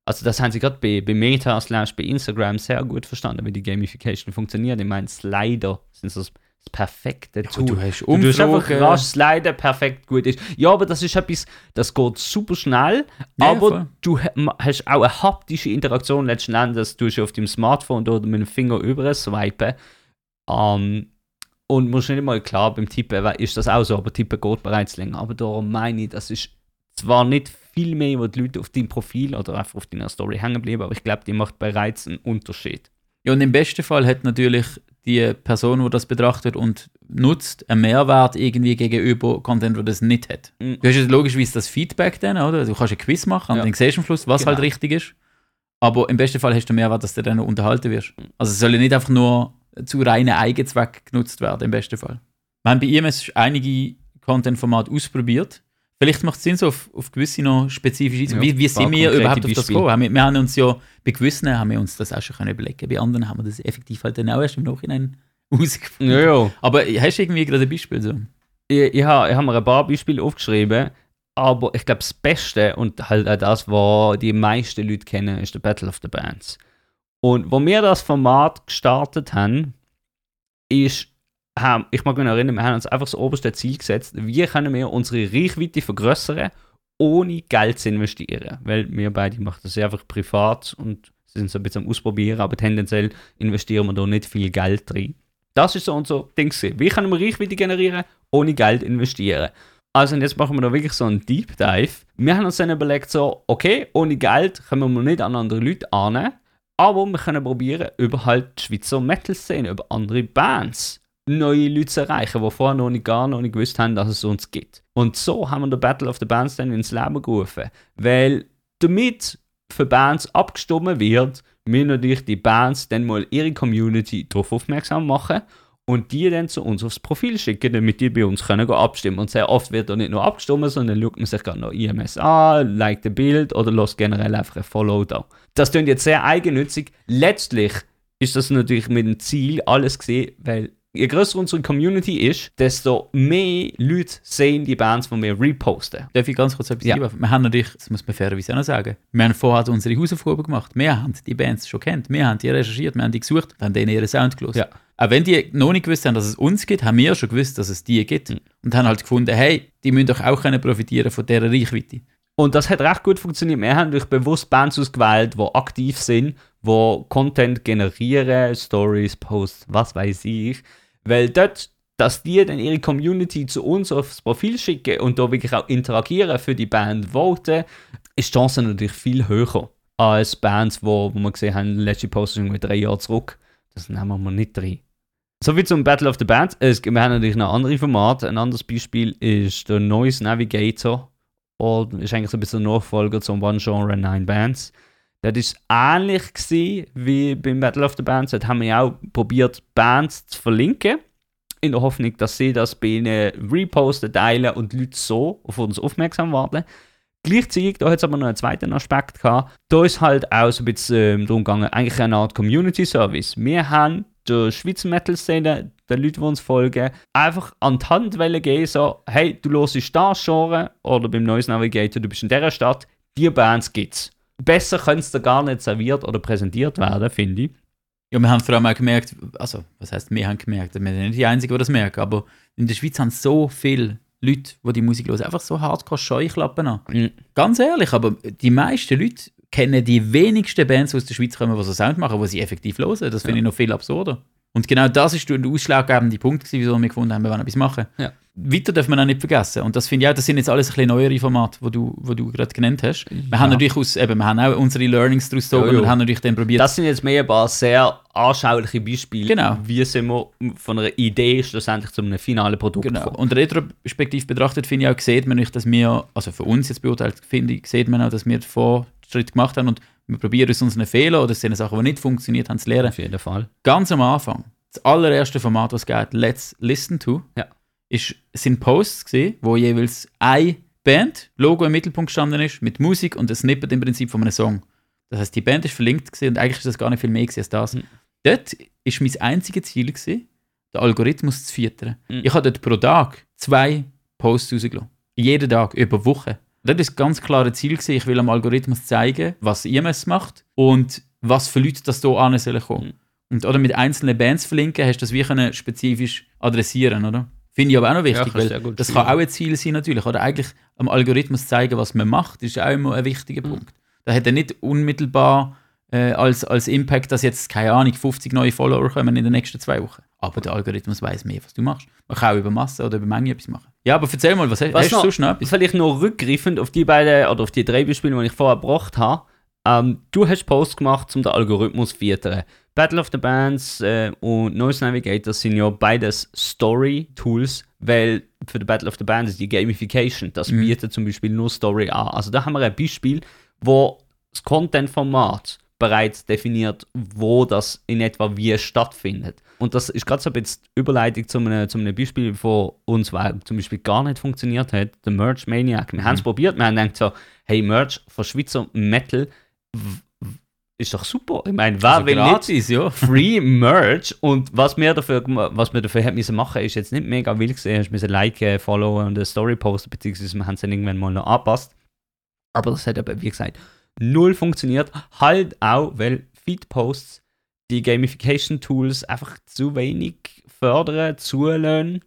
Also das haben sie gerade bei, bei Meta slash bei Instagram sehr gut verstanden, wie die Gamification funktioniert. Ich meine, Slider sind so das perfekte Ja, Tool. du hast Du tust einfach Umfragen. rasch sliden, perfekt gut ist. Ja, aber das ist etwas, das geht super schnell, Ja, aber voll. du hast auch eine haptische Interaktion letzten Endes. Du tust auf dem Smartphone oder mit dem Finger über swipen. Ähm, und musst nicht mal klar beim Tippen ist das auch so, aber Tippen geht bereits länger. Aber darum meine ich, das ist zwar nicht viel mehr, wo die Leute auf deinem Profil oder einfach auf deiner Story hängen bleiben, aber ich glaube, die macht bereits einen Unterschied. Ja, und im besten Fall hat natürlich die Person, die das betrachtet und nutzt, einen Mehrwert irgendwie gegenüber Content, der das nicht hat. Mhm. Du hast jetzt logischerweise das Feedback dann, oder? Du kannst ein Quiz machen und Ja. dann siehst du am Schluss, was Genau. halt richtig ist. Aber im besten Fall hast du einen Mehrwert, dass du dann noch unterhalten wirst. Also es soll ja nicht einfach nur zu reinen Eigenzweck genutzt werden, im besten Fall. Wir haben bei IMS einige Content-Formate ausprobiert. Vielleicht macht es Sinn, so auf, auf gewisse noch spezifisch einzugehen. Ja, wie, wie sind wir überhaupt auf das gekommen? Wir, wir haben uns ja, bei gewissen haben wir uns das auch schon können überlegen Bei anderen haben wir das effektiv halt dann auch erst im Nachhinein herausgefunden. Ja, ja. Aber hast du irgendwie gerade ein Beispiel so? ich, ich habe hab mir ein paar Beispiele aufgeschrieben, aber ich glaube, das Beste und halt auch das, was die meisten Leute kennen, ist der Battle of the Bands. Und wo wir das Format gestartet haben, ist, haben, ich mag mich erinnern, wir haben uns einfach das oberste Ziel gesetzt, wie können wir unsere Reichweite vergrößern, ohne Geld zu investieren. Weil wir beide machen das einfach privat und sind so ein bisschen am Ausprobieren, aber tendenziell investieren wir da nicht viel Geld drin. Das ist so unser Ding. Wie können wir Reichweite generieren, ohne Geld investieren? Also und jetzt machen wir da wirklich so einen Deep Dive. Wir haben uns dann überlegt, so, okay, ohne Geld können wir nicht an andere Leute annehmen, aber wir können probieren, über halt die Schweizer Metal-Szene, über andere Bands, neue Leute zu erreichen, die vorher noch nicht gar noch nicht gewusst haben, dass es uns gibt. Und so haben wir den Battle of the Bands dann ins Leben gerufen. Weil damit für Bands abgestimmt wird, müssen natürlich die Bands dann mal ihre Community darauf aufmerksam machen und die dann zu uns aufs Profil schicken, damit die bei uns können abstimmen. Und sehr oft wird da nicht nur abgestimmt, sondern schaut man sich gerade noch IMS an, liked ein Bild oder lässt generell einfach ein Follow da. Das klingt jetzt sehr eigennützig. Letztlich ist das natürlich mit dem Ziel alles gesehen, weil je größer unsere Community ist, desto mehr Leute sehen die Bands, die wir reposten. Darf ich ganz kurz etwas Ja. einwerfen? Wir haben natürlich, das muss man fairerweise auch noch sagen, wir haben vorher unsere Hausaufgaben gemacht. Wir haben die Bands schon kennt, wir haben die recherchiert, wir haben die gesucht, wir haben denen ihren Sound gelesen. Ja. Auch wenn die noch nicht gewusst haben, dass es uns gibt, haben wir schon gewusst, dass es die gibt. Mhm. Und haben halt gefunden, hey, die müssen doch auch können profitieren von dieser Reichweite. Und das hat recht gut funktioniert. Wir haben durch bewusst Bands ausgewählt, die aktiv sind, die Content generieren, Stories, Posts, was weiß ich. Weil dort, dass die dann ihre Community zu uns aufs Profil schicken und da wirklich auch interagieren für die Band voten, ist die Chance natürlich viel höher als Bands, wo, wo wir gesehen haben, letzte Post ist irgendwie drei Jahre zurück. Das nehmen wir nicht drin. Soviel zum Battle of the Bands. Es wir haben natürlich noch andere Formate. Ein anderes Beispiel ist der Noise Navigator. Und ist eigentlich so ein bisschen der Nachfolger zum One Genre Nine Bands. Das war ähnlich wie beim Battle of the Bands. Dort haben wir auch probiert, Bands zu verlinken. In der Hoffnung, dass sie das bei ihnen reposten, teilen und Leute so auf uns aufmerksam werden. Gleichzeitig, da hat es aber noch einen zweiten Aspekt gehabt. Da ist halt auch so ein bisschen ähm, darum gegangen, eigentlich eine Art Community Service. Wir haben der Schweizer Metal-Szene, den Leuten, die uns folgen, einfach an die Hand geben, so, hey, du hörst das Genre oder beim Noise Navigator, du bist in dieser Stadt, die Bands gibt's. Besser könnte es da gar nicht serviert oder präsentiert werden, finde ich. Ja, wir haben vor allem auch gemerkt, also, was heißt, wir haben gemerkt, wir sind nicht die Einzigen, die das merken, aber in der Schweiz haben so viele Leute, die die Musik hören, einfach so hardcore Scheuklappen an. Mhm. Ganz ehrlich, aber die meisten Leute kennen die wenigsten Bands aus der Schweiz kommen, die so Sound machen, die sie effektiv hören. Das finde Ja. ich noch viel absurder. Und genau das ist der ausschlaggebende Punkt, gewesen, wieso wir gefunden haben, wir wollen etwas machen. Ja. Weiter darf man auch nicht vergessen. Und das finde ich auch, das sind jetzt alles ein bisschen neuere Formate, die du, wo du gerade genannt hast. Wir haben natürlich aus, eben, wir haben auch unsere Learnings daraus gezogen Ja, ja. und haben natürlich dann probiert, Das sind jetzt mehr ein paar sehr anschauliche Beispiele, Genau. wie sind wir von einer Idee schlussendlich zu einem finalen Produkt Genau. gekommen. Und retrospektiv betrachtet finde ich auch, sieht man nicht, dass wir, also für uns jetzt beurteilt, finde ich, sieht man auch, dass wir den Fortschritt gemacht haben und wir probieren aus unseren Fehlern oder den Sachen, die nicht funktioniert haben, zu lernen. Auf jeden Fall. Ganz am Anfang, das allererste Format, was es geht, Let's Listen To, Ja. ist, sind Posts gewesen, wo jeweils eine Band, Logo im Mittelpunkt gestanden ist, mit Musik und ein Snippet im Prinzip von einem Song. Das heißt, die Band ist verlinkt gewesen und eigentlich ist das gar nicht viel mehr als das. Mhm. Dort ist mein einziges Ziel gewesen, den Algorithmus zu filtern. Mhm. Ich habe dort pro Tag zwei Posts rausgelassen. Jeden Tag, über Wochen. Das ist ganz klare Ziel gewesen. Ich will am Algorithmus zeigen, was IMS macht und was für Leute das hier an sollen kommen. Mhm. Und, oder mit einzelnen Bands verlinken, hast du das wie können spezifisch adressieren, oder? Finde ich aber auch noch wichtig, weil ja gut das kann auch ein Ziel sein natürlich. Oder eigentlich am Algorithmus zeigen, was man macht, ist auch immer ein wichtiger Mhm. Punkt. Da hat er nicht unmittelbar äh, als, als Impact, dass jetzt, keine Ahnung, 50 neue Follower kommen in den nächsten zwei Wochen. Aber der Algorithmus weiß mehr, was du machst. Man kann auch über Masse oder über Menge etwas machen. Ja, aber erzähl mal, was, Was hast du noch- sonst noch etwas? Vielleicht noch rückgreifend auf die beiden oder auf die drei Beispiele, die ich vorher gebracht habe. Ähm, du hast Posts gemacht, um den Algorithmus zu filtern. Battle of the Bands äh, und Noise Navigator sind ja beides Story-Tools, weil für die Battle of the Bands ist die Gamification. Das Mhm. bietet zum Beispiel nur Story an. Also da haben wir ein Beispiel, wo das Content-Format bereits definiert, wo das in etwa wie stattfindet. Und das ist gerade so ein bisschen die Überleitung zu einem, zu einem Beispiel, wo uns weil zum Beispiel gar nicht funktioniert hat, der Merch Maniac. Wir haben es probiert, wir haben gedacht so, hey, Merch von Schweizer Metal ist doch super. Ich meine, wer Also will nicht gratis, ja. Free Merch und was wir dafür, was wir dafür hätten müssen machen, ist jetzt nicht mega wild gesehen. Ich müssen liken, followen und eine Story posten, beziehungsweise wir haben es dann irgendwann mal noch angepasst. Aber das hat aber, wie gesagt, null funktioniert. Halt auch, weil Feed-Posts die Gamification-Tools einfach zu wenig fördern, zulassen,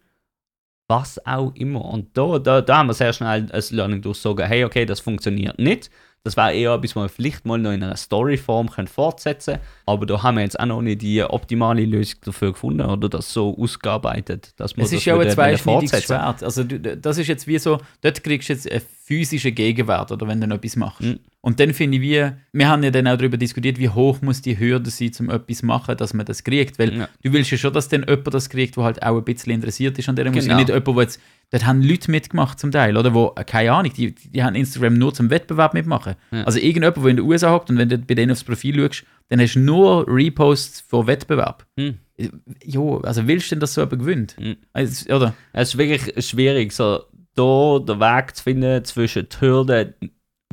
was auch immer. Und da, da, da haben wir sehr schnell ein Learning durchzogen, hey, okay, das funktioniert nicht. Das wäre eher etwas, was wir vielleicht mal noch in einer Storyform fortsetzen können. Aber da haben wir jetzt auch noch nicht die optimale Lösung dafür gefunden oder das so ausgearbeitet, dass wir Es das ist ja auch ein zweischneidiges Schwert. Also das ist jetzt wie so, dort kriegst du jetzt einen physischen Gegenwert, oder wenn du noch etwas machst. Mhm. Und dann finde ich, wie, wir haben ja dann auch darüber diskutiert, wie hoch muss die Hürde sein, um etwas machen, dass man das kriegt. Weil Ja. du willst ja schon, dass dann jemand das kriegt, der halt auch ein bisschen interessiert ist an der Musik. Genau. Nicht jemand, der jetzt, dort haben Leute mitgemacht zum Teil, oder? Wo, äh, keine Ahnung, die, die haben Instagram nur zum Wettbewerb mitmachen. Ja. Also irgendjemand, der in den USA hockt und wenn du bei denen aufs Profil schaust, dann hast du nur Reposts von Wettbewerb. Hm. Jo, also willst du denn, dass so jemand gewinnt? Hm. Also, oder? Es ist wirklich schwierig, so da den Weg zu finden zwischen die Hürden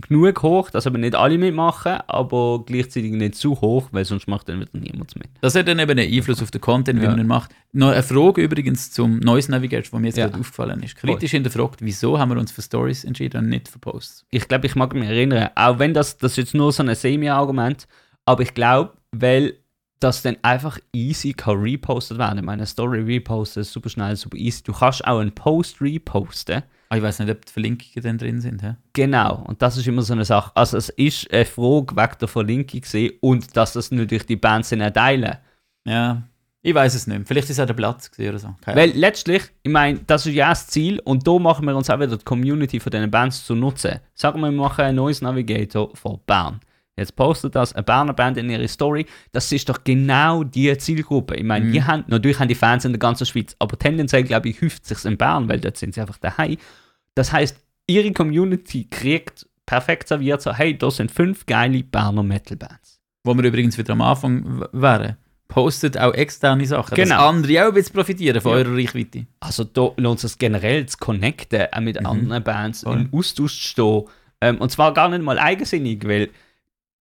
genug hoch, dass aber nicht alle mitmachen, aber gleichzeitig nicht zu hoch, weil sonst macht dann wieder niemand mit. Das hat dann eben einen Einfluss auf den Content, wie Ja. man ihn macht. Noch eine Frage übrigens zum Noise Navigator, die mir jetzt Ja. gerade aufgefallen ist. Kritisch hinterfragt, wieso haben wir uns für Stories entschieden und nicht für Posts? Ich glaube, ich mag mich erinnern, auch wenn das, das jetzt nur so ein Semi-Argument, aber ich glaube, weil das dann einfach easy kann repostet werden. Ich meine, eine Story reposten ist super schnell, super easy. Du kannst auch einen Post reposten. Ah, ich weiß nicht, ob die Verlinkungen dann drin sind. Hä? Genau, und das ist immer so eine Sache. Also es ist eine Frage wegen der Verlinkung gewesen und dass das natürlich die Bands dann teilen. Ja, ich weiß es nicht. Vielleicht ist auch der Platz oder so. Keine Weil letztlich, ich meine, das ist ja das Ziel und da machen wir uns auch wieder die Community von diesen Bands zu nutzen. Sagen wir, wir machen einen Noise Navigator von Bern. Jetzt postet das eine Berner Band in ihre Story. Das ist doch genau die Zielgruppe. Ich meine, die haben, natürlich haben die Fans in der ganzen Schweiz, aber tendenziell, glaube ich, häuft sich in Bern, weil dort sind sie einfach daheim. Das heißt, ihre Community kriegt perfekt serviert so, hey, da sind fünf geile Berner Metal-Bands. Wo wir übrigens wieder am Anfang wären. Postet auch externe Sachen, dass Genau. andere auch ein bisschen profitieren von Ja. eurer Reichweite. Also da lohnt es generell zu connecten, auch mit anderen Bands, Voll. im Austausch zu stehen. Ähm, und zwar gar nicht mal eigensinnig, weil,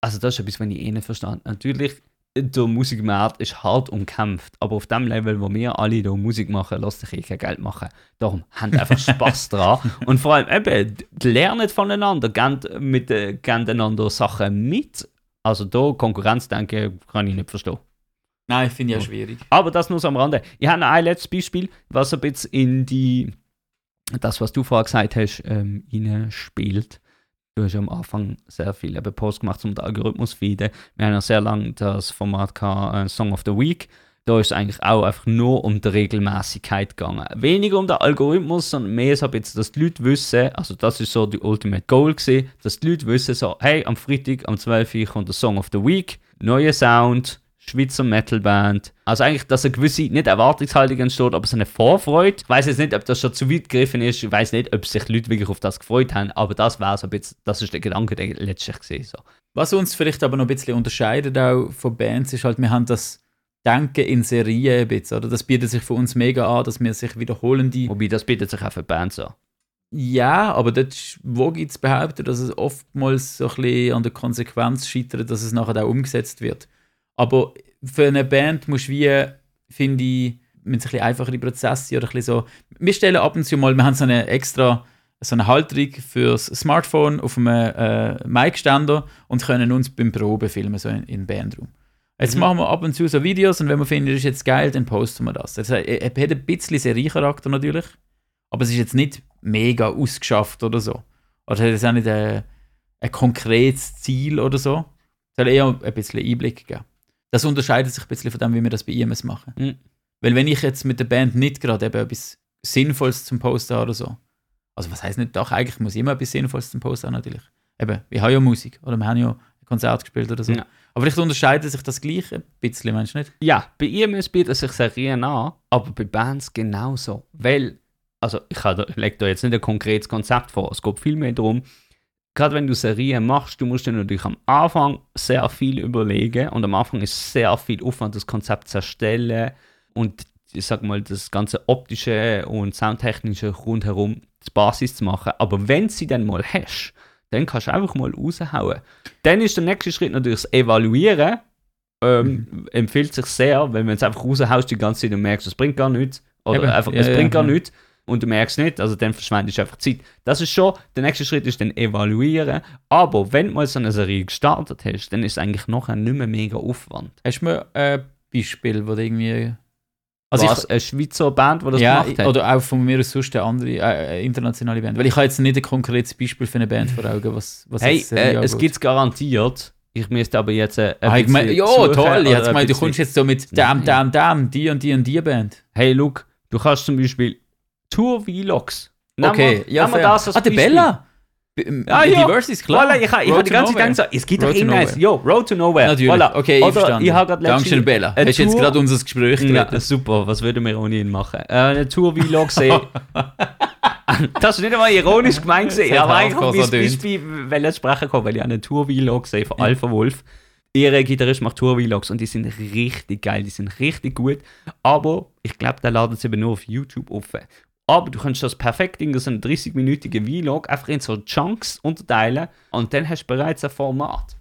also das ist etwas, was ich eh nicht verstanden Natürlich, der Musikmarkt ist hart umkämpft, aber auf dem Level, wo wir alle hier Musik machen, lasst sich eh kein Geld machen. Darum habt einfach Spaß dran. Und vor allem eben, lernt voneinander, gebt mit, äh, gebt einander Sachen mit. Also da Konkurrenz, denke ich, kann ich nicht verstehen. Nein, finde ich Oh. schwierig. Aber das nur so am Rande. Ich habe noch ein letztes Beispiel, was ein bisschen in die, das, was du vorher gesagt hast, ähm, spielt. Du hast ja am Anfang sehr viel eben Post gemacht zum Algorithmus feeden. Wir haben ja sehr lange das Format gehabt, äh, Song of the Week. Da ist es eigentlich auch einfach nur um die Regelmäßigkeit gegangen. Weniger um den Algorithmus, sondern mehr so bisschen, dass die Leute wissen, also das ist so die Ultimate Goal gewesen, dass die Leute wissen so, hey, am Freitag, am 12 Uhr kommt der Song of the Week, neuer Sound, Schweizer Metalband. Also eigentlich, dass eine gewisse, nicht Erwartungshaltung entsteht, aber so eine Vorfreude. Ich weiß jetzt nicht, ob das schon zu weit gegriffen ist. Ich weiß nicht, ob sich Leute wirklich auf das gefreut haben, aber das war so ein bisschen, das ist der Gedanke, der letztlich gesehen so. Was uns vielleicht aber noch ein bisschen unterscheidet auch von Bands, ist halt, wir haben das Denken in Serien ein bisschen, oder? Das bietet sich für uns mega an, dass wir sich wiederholende Wobei, das bietet sich auch für Bands an. Ja, aber dort wo gibt es behaupten, dass es oftmals so ein bisschen an der Konsequenz scheitert, dass es nachher auch umgesetzt wird. Aber für eine Band musst du wie, finde ich, mit ein bisschen einfachere Prozesse oder ein bisschen so. Wir stellen ab und zu mal, wir haben so eine extra so eine Halterung fürs Smartphone auf einem äh, Mic-Ständer und können uns beim Proben filmen, so in, in Bandraum. Jetzt Mhm. machen wir ab und zu so Videos und wenn wir finden, das ist jetzt geil, dann posten wir das. Das heißt, er hat ein bisschen Seriecharakter natürlich, aber es ist jetzt nicht mega ausgeschafft oder so. Oder hat jetzt auch nicht ein, ein konkretes Ziel oder so. Es soll eher ein bisschen Einblick geben. Das unterscheidet sich ein bisschen von dem, wie wir das bei IMS machen. Mhm. Weil wenn ich jetzt mit der Band nicht gerade eben etwas Sinnvolles zum Posten habe oder so, also was heißt nicht doch, eigentlich muss ich immer etwas Sinnvolles zum Posten haben natürlich. Eben, wir haben ja Musik oder wir haben ja ein Konzert gespielt oder so. Ja. Aber vielleicht unterscheidet sich das gleich ein bisschen, meinst du nicht? Ja, bei IMS bietet sich Serien an, aber bei Bands genauso. Weil, also ich lege da jetzt nicht ein konkretes Konzept vor, es geht vielmehr darum, gerade wenn du Serien machst, du musst dir natürlich am Anfang sehr viel überlegen und am Anfang ist sehr viel Aufwand, das Konzept zu erstellen und ich sag mal, das ganze optische und soundtechnische rundherum die Basis zu machen. Aber wenn sie dann mal hast, dann kannst du einfach mal raushauen. Dann ist der nächste Schritt natürlich das Evaluieren. Ähm, Empfiehlt sich sehr, wenn du es einfach raushaust die ganze Zeit und merkst, es bringt gar nichts. Oder Eben, einfach, es ja, bringt gar ja. nichts. Und du merkst nicht, also dann verschwendest du einfach Zeit. Das ist schon, der nächste Schritt ist dann evaluieren. Aber wenn du mal so eine Serie gestartet hast, dann ist es eigentlich nachher nicht mehr mega Aufwand. Hast du mir ein Beispiel, wo du irgendwie. Also Was, eine Schweizer Band, die das ja, gemacht hat? oder auch von mir aus sonst eine andere äh, eine internationale Band. Weil ich habe jetzt nicht ein konkretes Beispiel für eine Band vor Augen, was, was hey, äh, es gibt es garantiert. Ich müsste aber jetzt äh, ein Ah, ich mein, ja, suchen toll. Ich hätte gemeint, du kommst jetzt so mit Damn, Damn, Damn, die und die und die Band. Hey, look, du kannst zum Beispiel Tour-Vlogs. Nehmen Okay, wir- ja, wir fair. das als Ah, der. Bella! Ah, ja. Verse ist klar. Voilà, ich, ich habe die ganze Zeit so, es gibt doch immer Nowhere. Jo, Road to Nowhere. Natürlich, Voilà. okay, Oder verstanden. ich habe gerade Dankeschön, Bella. Hast jetzt Tour- gerade unser Gespräch Ja, gerettet. super, was würden wir ohne ihn machen? Äh, eine Tour-Vlog sehen. das ist nicht einmal ironisch gemeint, gewesen, Das hat aber eigentlich. Beispiel, weil ich sprechen kann, weil ich eine Tour-Vlog sehe von Alpha Wolf. Ihre Gitarrist macht Tour-Vlogs und die sind richtig geil, die sind richtig gut. Aber ich glaube, der ladet sie eben nur auf YouTube offen. Aber du kannst das perfekt in so einen 30-minütigen Vlog einfach in so Chunks unterteilen und dann hast du bereits ein Format.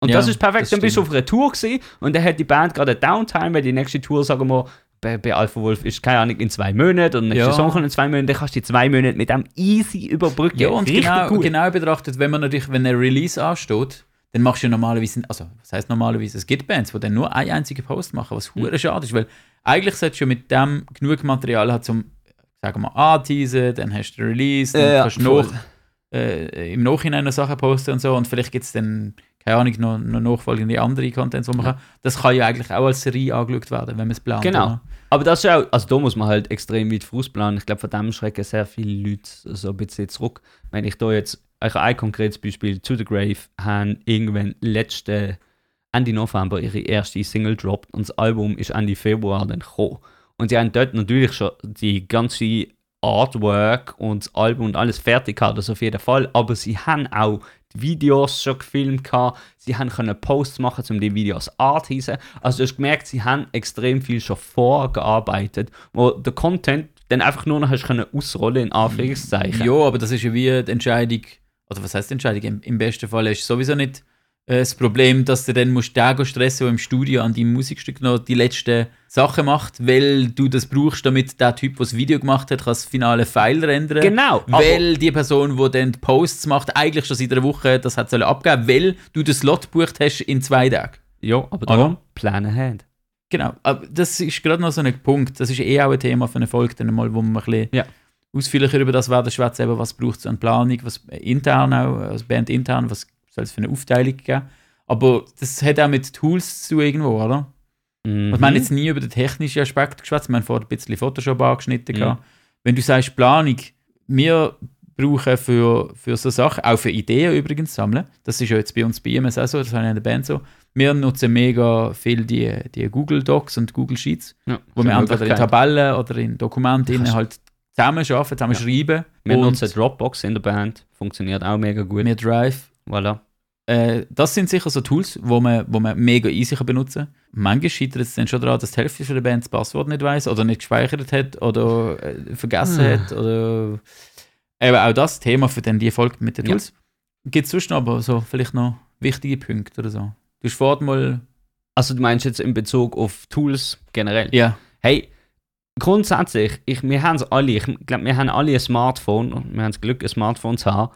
Und Ja, das ist perfekt. das dann bist du auf einer Tour gewesen und dann hat die Band gerade eine Downtime, weil die nächste Tour, sagen wir, bei, bei Alpha Wolf ist keine Ahnung in zwei Monaten und nächste Ja. Song kommt in zwei Monaten, dann kannst du die zwei Monate mit dem easy überbrücken. Ja, und genau, gut. genau betrachtet, wenn man natürlich, wenn ein Release ansteht, dann machst du ja normalerweise, also was heißt normalerweise, es gibt Bands, die dann nur einen einzigen Post machen, was Mhm. schade ist, weil eigentlich solltest du mit dem genug Material haben, zum, sagen wir, anteasen, dann hast du Release, dann Ja, kannst du noch, äh, im Nachhinein noch Sachen posten und so und vielleicht gibt es dann, keine Ahnung, noch, noch nachfolgende andere Contents, wo man kann. Das kann ja eigentlich auch als Serie angeschaut werden, wenn man es plant. Genau. oder? Aber das ist auch, also da muss man halt extrem weit vorausplanen. Ich glaube, von dem schrecken sehr viele Leute so ein bisschen zurück. Wenn ich da jetzt, ich habe ein konkretes Beispiel, To The Grave haben irgendwann letzte, Ende November ihre erste Single droppt und das Album ist Ende Februar dann gekommen. Und sie haben dort natürlich schon die ganze Artwork und das Album und alles fertig gehabt, das auf jeden Fall. Aber sie haben auch die Videos schon gefilmt gehabt. Sie haben können Posts machen, um die Videos anzuteasen. Also du hast gemerkt, sie haben extrem viel schon vorgearbeitet, wo der Content dann einfach nur noch hast können ausrollen in Anführungszeichen. Ja, aber das ist ja wie die Entscheidung, oder was heißt Entscheidung? Im, im besten Fall ist sowieso nicht das Problem, dass du dann musst den stressen, der im Studio an deinem Musikstück noch die letzten Sachen macht, weil du das brauchst, damit der Typ, der das Video gemacht hat, kann das finale File rendern. Genau, Weil die Person, die dann die Posts macht, eigentlich schon seit einer Woche das hat sollen abgeben, weil du den Slot gebucht hast in zwei Tagen. Ja, aber darum Plan ahead. Genau, aber das ist gerade noch so ein Punkt. Das ist eh auch ein Thema für eine Folge, dann mal, wo wir ein bisschen Ja. ausführlicher über das werden schwätzen, was braucht es an Planung, was intern auch, als Band intern, was soll es für eine Aufteilung geben. Aber das hat auch mit Tools zu tun irgendwo, oder? Mhm. Wir haben jetzt nie über den technischen Aspekt geschwätzt, wir haben vorher ein bisschen Photoshop angeschnitten. Mhm. gehabt. Wenn du sagst Planung, wir brauchen für, für so Sachen, auch für Ideen übrigens sammeln, das ist ja jetzt bei uns bei IMS auch so, das habe ich in der Band so, wir nutzen mega viel die, die Google Docs und Google Sheets, ja, wo wir entweder in. Tabellen oder in Dokumenten halt zusammen arbeiten, zusammen Ja. schreiben. Wir nutzen Dropbox in der Band, funktioniert auch mega gut. wir Drive. Voilà. Äh, das sind sicher so Tools, wo man, wo man mega easy kann benutzen kann. Manchmal scheitert es dann schon daran, dass die Hälfte der Band das Passwort nicht weiß oder nicht gespeichert hat oder äh, vergessen Ah. hat. Oder eben auch das Thema für dann die Folge mit den Ja. Tools. Gibt es sonst noch aber so vielleicht noch wichtige Punkte oder so? Du hast vorhin mal. Also du meinst jetzt in Bezug auf Tools generell? Ja. Hey, grundsätzlich, ich, wir haben es alle, ich glaube, wir haben alle ein Smartphone und wir haben das Glück, ein Smartphone zu haben.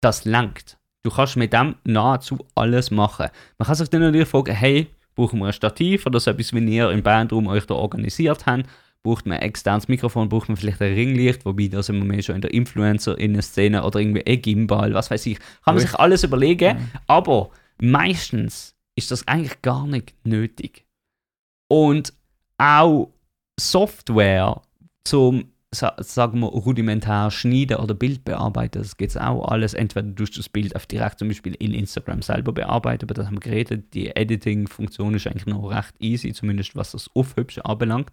Das langt. Du kannst mit dem nahezu alles machen. Man kann sich dann natürlich fragen, hey, Brauchen wir ein Stativ oder so etwas, wie ihr im Bandraum euch da organisiert habt? Braucht man ein externes Mikrofon? Braucht man vielleicht ein Ringlicht? Wobei, da sind wir mehr schon in der Influencer-Szene oder irgendwie ein Gimbal, was weiß ich. Kann man sich alles überlegen, aber meistens ist das eigentlich gar nicht nötig. Und auch Software zum, sagen wir, rudimentär schneiden oder Bild bearbeiten, das geht auch alles. Entweder du das Bild auf direkt zum Beispiel in Instagram selber bearbeiten, aber das haben wir geredet, die Editing-Funktion ist eigentlich noch recht easy, zumindest was das Aufhübschen anbelangt.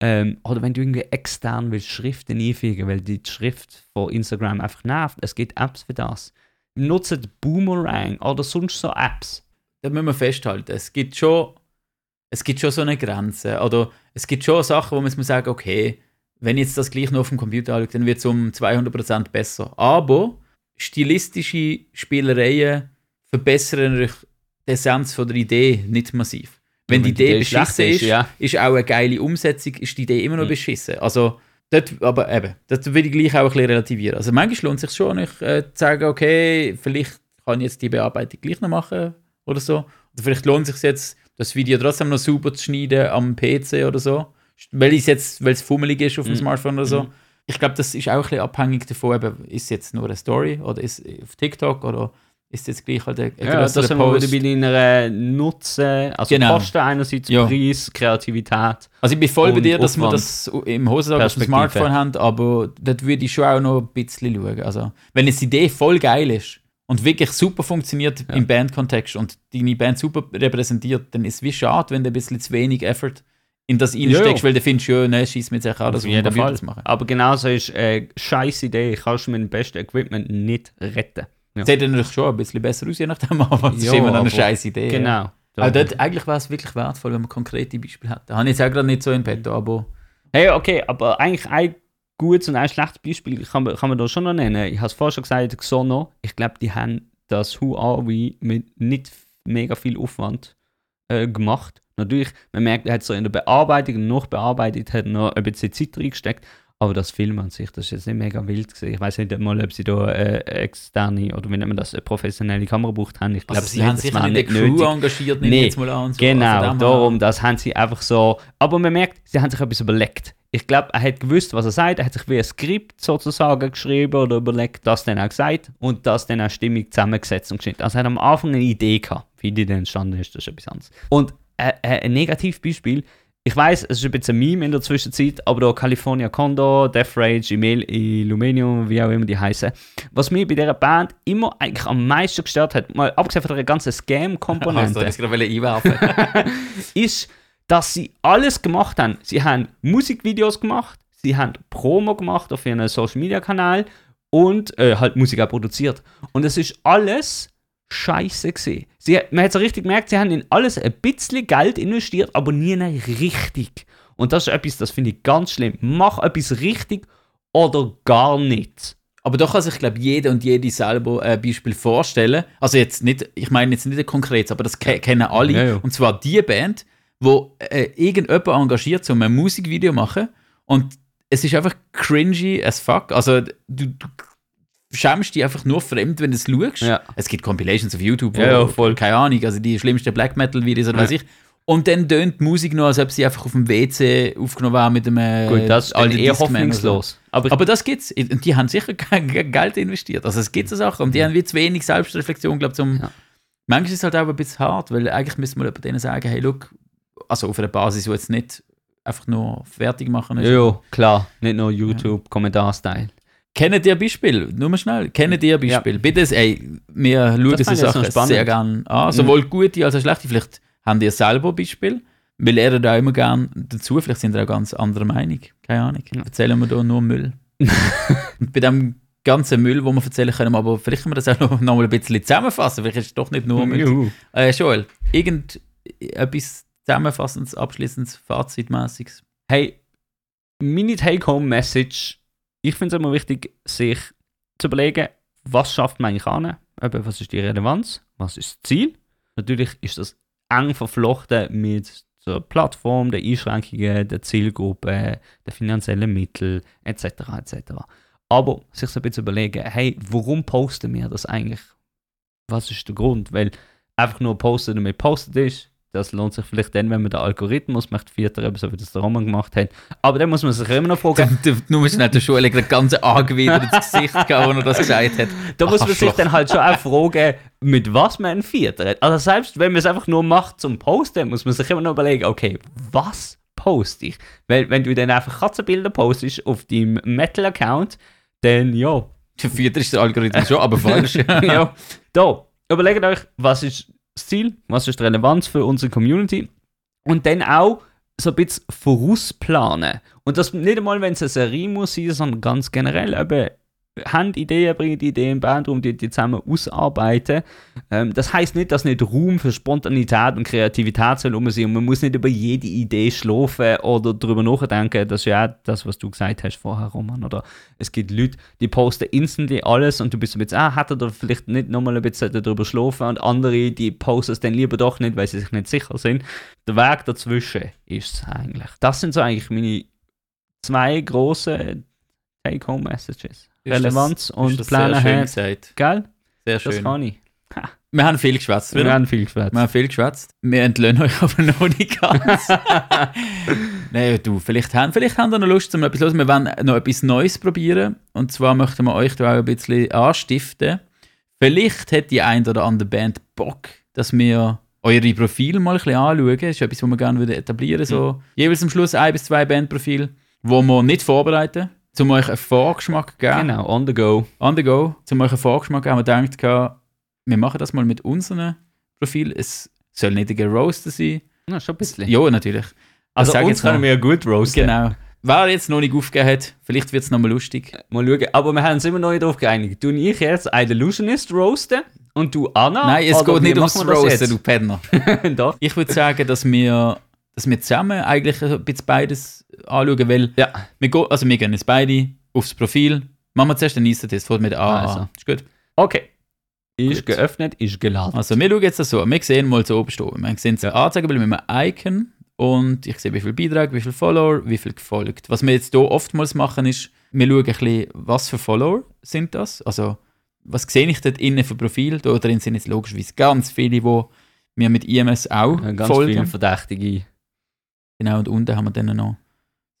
Ähm, oder wenn du irgendwie extern willst, Schriften einfügen, weil die Schrift von Instagram einfach nervt, es gibt Apps für das. Nutzt Boomerang oder sonst so Apps. Da müssen wir festhalten, es gibt schon, es gibt schon so eine Grenze. Oder es gibt schon Sachen, wo man muss sagen, okay, wenn ich jetzt das gleich noch auf dem Computer anschaue, dann wird es um 200% besser. Aber stilistische Spielereien verbessern euch die Essenz von der Idee nicht massiv. Wenn die Idee schlecht beschissen ist, ja. ist auch eine geile Umsetzung, ist die Idee immer noch Mhm. beschissen. Also, dort, aber eben, das will ich gleich auch ein bisschen relativieren. Also, manchmal lohnt es sich schon, ich, äh, zu sagen, okay, vielleicht kann ich jetzt die Bearbeitung gleich noch machen oder so. Oder vielleicht lohnt es sich jetzt, das Video trotzdem noch super zu schneiden am PC oder so. Weil es jetzt, weil es fummelig ist auf dem Mhm. Smartphone oder so. Mhm. Ich glaube, das ist auch ein bisschen abhängig davon, eben, ist es jetzt nur eine Story oder ist es auf TikTok oder ist es jetzt gleich halt ein, Ja, das sind wir wieder bei deiner Nutzen, also Genau. Kosten einerseits, Ja. Preis, Kreativität. Also ich bin voll bei dir, dass wir Aufwand. das im Hosensack auf dem. Smartphone haben, aber dort würde ich schon auch noch ein bisschen schauen. Also, wenn die Idee voll geil ist und wirklich super funktioniert Ja. im Bandkontext und deine Band super repräsentiert, dann ist es wie schade, wenn du ein bisschen zu wenig Effort in das reinsteckst, ja. weil du findest, ja, ne, schieß mir jetzt auch an, das jeden Fall. zu machen. Aber genauso ist eine scheiß Idee, kannst du mit dem besten Equipment nicht retten. Ja. Sieht dann natürlich schon ein bisschen besser aus, je nachdem, aber es ist immer noch eine scheiß Idee. Genau. Aber dort, eigentlich wäre es wirklich wertvoll, wenn man konkrete Beispiele hätte. Habe ich jetzt auch gerade nicht so in petto, aber Hey, okay, aber eigentlich ein gutes und ein schlechtes Beispiel kann man, kann man da schon noch nennen. Ich habe es vorher schon gesagt, Xono, ich glaube, die haben das We mit nicht mega viel Aufwand äh, gemacht. Natürlich, man merkt, er hat so in der Bearbeitung und Nachbearbeitung hat noch ein bisschen Zeit reingesteckt, aber das Film an sich, das ist jetzt nicht mega wild gesehen. Ich weiß nicht mal, ob sie da äh, externe oder wie nennt man das, eine professionelle Kamera gebraucht haben. Ich glaube, also, sie haben war nicht eine Crew engagiert, nehme Nee, jetzt mal an. So. Genau, Also darum, das haben sie einfach so. Aber man merkt, sie haben sich etwas überlegt. Ich glaube, er hat gewusst, was er sagt. Er hat sich wie ein Skript sozusagen geschrieben oder überlegt, das dann auch gesagt und das dann auch stimmig zusammengesetzt und geschnitten. Also er hat am Anfang eine Idee gehabt. Wie die dann entstanden ist, das ist etwas anderes. Und äh, äh, ein Negativbeispiel, ich weiß, es ist ein bisschen ein Meme in der Zwischenzeit, aber da California Condor, Death Rage, Email, Illuminium, wie auch immer die heißen, was mich bei dieser Band immer eigentlich am meisten gestört hat, mal abgesehen von der ganzen Scam-Komponente Also, ist, dass sie alles gemacht haben. Sie haben Musikvideos gemacht, sie haben Promo gemacht auf ihren Social Media Kanal und äh, halt Musik auch produziert. Und es ist alles scheiße gesehen. Sie, man hat so richtig gemerkt, sie haben in alles ein bisschen Geld investiert, aber nie richtig. Und das ist etwas, das finde ich ganz schlimm. Mach etwas richtig oder gar nicht. Aber doch kann sich, glaube jeder und jede selber ein Beispiel vorstellen. Also jetzt nicht, ich meine jetzt nicht ein konkretes, aber das ke kennen alle. Ja, ja. Und zwar die Band, wo äh, irgendjemand engagiert, um ein Musikvideo zu machen und es ist einfach cringy as fuck. Also du, du schämst dich einfach nur fremd, wenn du es schaust. Ja. Es gibt Compilations auf YouTube, wo, Ja, ja, voll. keine Ahnung, also die schlimmsten Black Metal Videos oder Ja. weiß ich. Und dann tönt die Musik nur, als ob sie einfach auf dem WC aufgenommen war mit einem Gut, das ist alten eher oder so. hoffnungslos. Aber, Aber das gibt's. Und die haben sicher kein Ge- Geld investiert. Also es gibt so Sachen. Und die haben wie zu wenig Selbstreflexion, glaube ich, zum. Ja. Manchmal ist es halt auch ein bisschen hart, weil eigentlich müsste man bei denen sagen, hey, look, also auf einer Basis, wo jetzt nicht einfach nur fertig machen ist. ja, klar, nicht nur YouTube-Kommentar-Style. Kennt ihr Beispiel? Nur mal schnell. Kennt ihr Beispiel? Bitte, ey, wir schauen diese Sachen sehr gerne an. Sowohl gute als auch schlechte. Vielleicht habt ihr selber Beispiel. Wir lernen da immer gerne dazu. Vielleicht sind wir auch ganz anderer Meinung. Keine Ahnung. Erzählen wir da nur Müll. Und bei dem ganzen Müll, den wir erzählen können, aber vielleicht können wir das auch noch, noch mal ein bisschen zusammenfassen. Vielleicht ist es doch nicht nur Müll. Äh, Joel, irgendetwas zusammenfassendes, abschließendes, fazitmäßiges. Hey, meine Take-Home-Message, ich finde es immer wichtig, sich zu überlegen, was schafft man eigentlich an? Was ist die Relevanz? Was ist das Ziel? Natürlich ist das eng verflochten mit der Plattform, der Einschränkungen, der Zielgruppe, der finanziellen Mittel etc. etc. Aber sich so ein bisschen überlegen, hey, warum posten wir das eigentlich? Was ist der Grund? Weil einfach nur posten, damit postet ist, Das lohnt sich vielleicht dann, wenn man den Algorithmus möchte filtern, so wie das der Roman gemacht hat. Aber dann muss man sich immer noch fragen, Du, du musst nicht der Schule das ganze Angewider ins Gesicht gehen, wo er das gesagt hat. da muss man sich dann halt schon auch fragen, mit was man filtert. Also selbst wenn man es einfach nur macht zum Posten, muss man sich immer noch überlegen, okay, was poste ich? Weil wenn du dann einfach Katzenbilder postest auf deinem Metal-Account, dann ja, Für Vierter ist der Algorithmus schon, aber falsch. ja. Da, überlegt euch, was ist Ziel, was ist die Relevanz für unsere Community und dann auch so ein bisschen vorausplanen. Und das nicht einmal, wenn es eine Serie muss sein, sondern ganz generell eben haben Ideen, bringen Ideen, Bandroom, die, die zusammen ausarbeiten. Ähm, das heißt nicht, dass nicht Raum für Spontanität und Kreativität soll rum sein und man muss nicht über jede Idee schlafen oder darüber nachdenken. Das ist ja auch das, was du gesagt hast vorher, Roman. Oder es gibt Leute, die posten instantly alles und du bist ein bisschen, ah, hat er da vielleicht nicht nochmal ein bisschen darüber schlafen und andere, die posten es dann lieber doch nicht, weil sie sich nicht sicher sind. Der Weg dazwischen ist es eigentlich. Das sind so eigentlich meine zwei große Take-Home-Messages. Relevanz und das Pläne haben. gesagt. Gell? Sehr Das schön. kann ich. Wir haben viel geschwätzt, Wir haben viel geschwätzt. Wir haben viel geschwätzt. Wir entlöhnen euch aber noch nicht ganz. Nein, du, vielleicht haben, vielleicht haben wir noch Lust, um etwas los. Wir wollen noch etwas Neues probieren. Und zwar möchten wir euch da auch ein bisschen anstiften. Vielleicht hat die ein oder andere Band Bock, dass wir eure Profile mal ein bisschen anschauen. Das ist etwas, was wir gerne würden etablieren So jeweils am Schluss ein bis zwei Bandprofile, wo wir nicht vorbereiten, um euch einen Vorgeschmack zu geben Genau, on the go. on the go, zum euch einen Vorgeschmack haben wir gedacht, wir machen das mal mit unserem Profil. Es soll nicht ein Geroaster sein. Ja, schon ein bisschen. Ja, natürlich. also sag uns können wir ja gut roasten. Genau. Wer jetzt noch nicht aufgegeben hat, vielleicht wird es nochmal lustig. Mal schauen. Aber wir haben uns immer noch nicht darauf geeinigt. Du und ich jetzt ein Illusionist roasten und du Anna? Nein, es geht nicht ums Roasten, du Penner. Doch. Ich würde sagen, dass wir, dass wir zusammen eigentlich ein bisschen beides anschauen, weil Ja. wir, go, also wir gehen jetzt beide aufs Profil. Machen wir zuerst den nächsten Test, fängt mit A Also. an. Ist gut. Okay. Ist Gut. geöffnet, ist geladen. Also wir schauen jetzt das so, wir sehen mal so oben stehen. Wir sehen das Anzeigebild mit einem Icon und ich sehe, wie viel Beiträge, wie viel Follower, wie viel gefolgt. Was wir jetzt hier oftmals machen ist, wir schauen ein bisschen, was für Follower sind das. Also was sehe ich dort innen für Profil? Da drin sind jetzt logischerweise ganz viele, die mir mit IMS auch Ganz folgen. viele Verdächtige. Genau, und unten haben wir dann noch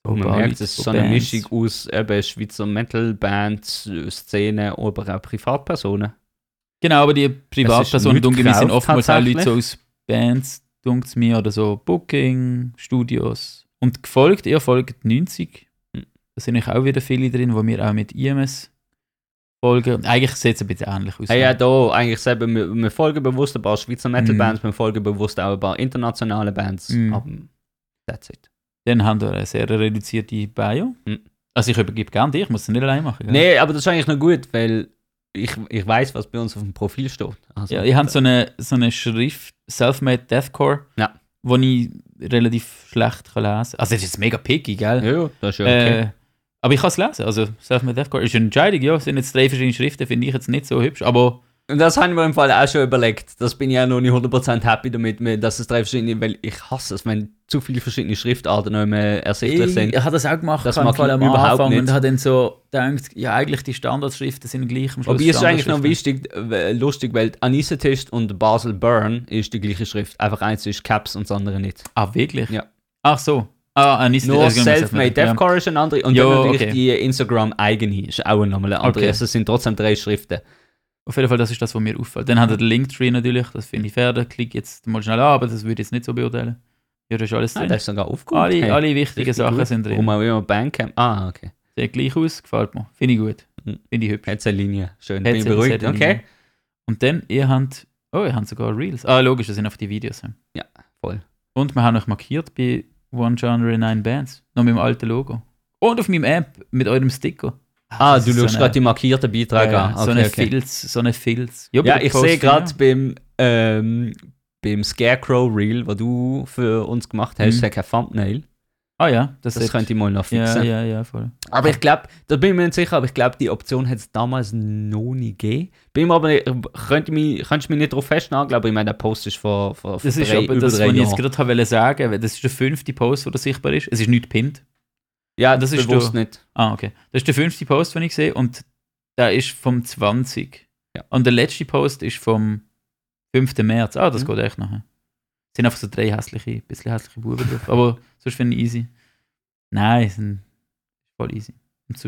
ein man paar merkt, es ist so eine Bands. Mischung aus eben Schweizer Metal-Bands, Szene, aber auch Privatpersonen. Genau, aber die Privatpersonen, dunkel, sind oftmals auch Leute so aus Bands, dunkt mir, oder so Booking, Studios. Und gefolgt, ihr folgt 90. Hm. Da sind auch wieder viele drin, wo wir auch mit IMS folgen. Eigentlich sieht es ein bisschen ähnlich aus. Hey, ja, da eigentlich selber, wir, wir folgen bewusst ein paar Schweizer Metal-Bands, wir folgen bewusst auch ein paar internationale Bands. Mhm. That's it. Dann haben wir eine sehr reduzierte Bio. Hm. Also ich übergebe gerne dich, ich muss es nicht allein machen. gell? Nee, aber das ist eigentlich noch gut, weil ich, ich weiß, was bei uns auf dem Profil steht. Also, Ja, ich habe so eine, so eine Schrift, Selfmade Deathcore, Ja. wo ich relativ schlecht kann lesen kann. Also es ist jetzt mega picky, gell? ja, das ist ja okay. Äh, aber ich kann es lesen. Also Selfmade Deathcore ist eine Entscheidung, ja. Es sind jetzt drei verschiedene Schriften, finde ich jetzt nicht so hübsch. Aber Und das habe ich mir im Fall auch schon überlegt. Das bin ich ja noch nicht 100% happy damit, mit- dass es drei verschiedene, weil ich hasse es, wenn zu viele verschiedene Schriftarten noch mehr ersichtlich sind. ich habe das auch gemacht, Das kann mag ich am überhaupt Anfang nicht. und habe dann so gedacht, ja eigentlich die Standardschriften sind gleich am Schluss. Aber es ist eigentlich noch wichtig, äh, lustig, weil Anisetisch und Basel Burn ist die gleiche Schrift. Einfach eins ist Caps und das andere nicht. Ah, wirklich? Ja. Ach so. Ah, Anis Nur das- Selfmade ja. Deathcore ist eine andere und Jo, dann natürlich okay. die Instagram-eigene ist auch nochmal eine andere. Okay. Also es sind trotzdem drei Schriften. Auf jeden Fall, das ist das, was mir auffällt. Dann hat er den Linktree natürlich, das finde ich fair, da klicke jetzt mal schnell an, aber das würde ich jetzt nicht so beurteilen. Ja, da ist alles Ah, drin. das ist sogar aufgehoben. alle, Hey, alle wichtigen Sachen gut. sind drin. Warum auch immer Bandcamp. Ah, okay. Sieht gleich aus, gefällt mir. Finde ich gut. Mhm. Finde ich hübsch. Jetzt eine Linie. Schön. Hat Bin ich beruhigt. hat Okay. Und dann, ihr habt, oh, ihr habt sogar Reels. Ah, logisch, das sind einfach die Videos. Ja, voll. Und wir haben euch markiert bei One Genre 9 Bands. Noch mit dem alten Logo. Und auf meinem App mit eurem Sticker. Ah, das du ist schaust so gerade die markierten Beiträge ja, an. so Okay, eine okay. Filz, so eine Filz. Ja, der ich sehe gerade ja. beim, ähm, beim Scarecrow Reel, was du für uns gemacht hast, Mhm. kein Thumbnail. Ah ja, das, Das ist könnte ich mal noch fixen. Ja, ja, ja, voll. Aber ich glaube, da bin ich mir nicht sicher, aber ich glaube, die Option hat es damals noch nie gegeben. Bin mir aber nicht, könnte mich, könntest du mich nicht darauf festnageln, aber ich meine, der Post ist vor, vor, vor Das ist drei, aber über das, was ich jetzt gerade wollte sagen, weil das ist der fünfte Post, der sichtbar ist. Es ist nicht gepinnt. Ja, das das ist ist bewusst du- nicht. Ah, okay. Das ist der fünfte Post, den ich sehe und der ist vom 20. Ja. Und der letzte Post ist vom 5. März. Ah, das Mhm. geht echt nachher. sind einfach so drei hässliche, bisschen hässliche Buben drauf. Aber sonst finde ich easy. Nein, sind voll easy.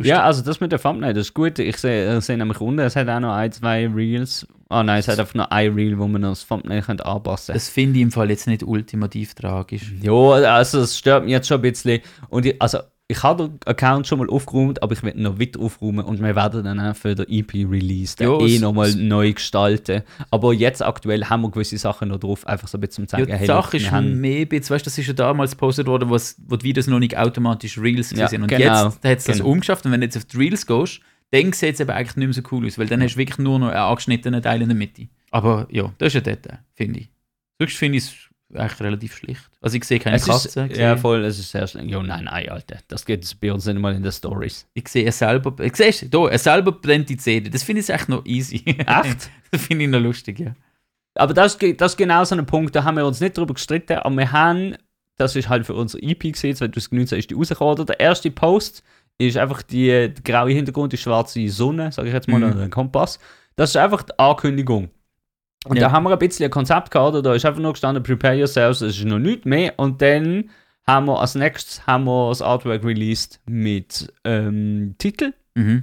Ja, also das mit der Thumbnail, das ist gut. Ich sehe ich sehe nämlich unten, es hat auch noch ein, zwei Reels. Ah nein, es hat einfach noch ein Reel, wo man das Thumbnail könnte anpassen kann. das finde ich im Fall jetzt nicht ultimativ tragisch. Ja, also es stört mich jetzt schon ein bisschen. Und ich, also ich habe den Account schon mal aufgeräumt, aber ich werde noch weiter aufräumen und wir werden dann auch für den EP-Release Ja, eh nochmal neu gestalten. Aber jetzt aktuell haben wir gewisse Sachen noch drauf, einfach so ein bisschen zum Ja, zeigen, die hey, Sache ist mehr, jetzt, weißt du, das ist ja damals gepostet worden, was, wo die Videos noch nicht automatisch Reels Ja, sind. Und genau, jetzt hat es das genau. umgeschafft und wenn du jetzt auf die Reels gehst, dann sieht es eben eigentlich nicht mehr so cool aus, weil dann hast du wirklich nur noch einen angeschnittenen Teil in der Mitte. Aber ja, das ist ein Detail, finde ich. Sonst finde ich es eigentlich relativ schlicht. Also ich sehe keine es Katze, ist, ja, voll, es ist sehr schlimm. Ja, nein, nein, Alter. Das geht bei uns nicht mal in den Stories. ich sehe er selber, ich siehst du, er selber brennt die Zähne. Das finde ich echt noch easy. Echt? das finde ich noch lustig, ja. Aber das, das ist genau so ein Punkt, da haben wir uns nicht drüber gestritten, aber wir haben, das ist halt für unser EP gesehen, 2019 ist die rausgekommen? Der erste Post ist einfach die, der graue Hintergrund, die schwarze Sonne, sage ich jetzt mal, Mhm. oder ein Kompass. Das ist einfach die Ankündigung. Und Ja. da haben wir ein bisschen ein Konzept gehabt, da ist einfach nur gestanden, prepare yourselves, das ist noch nichts mehr. Und dann haben wir als nächstes haben wir das Artwork released mit ähm, Titel Mhm.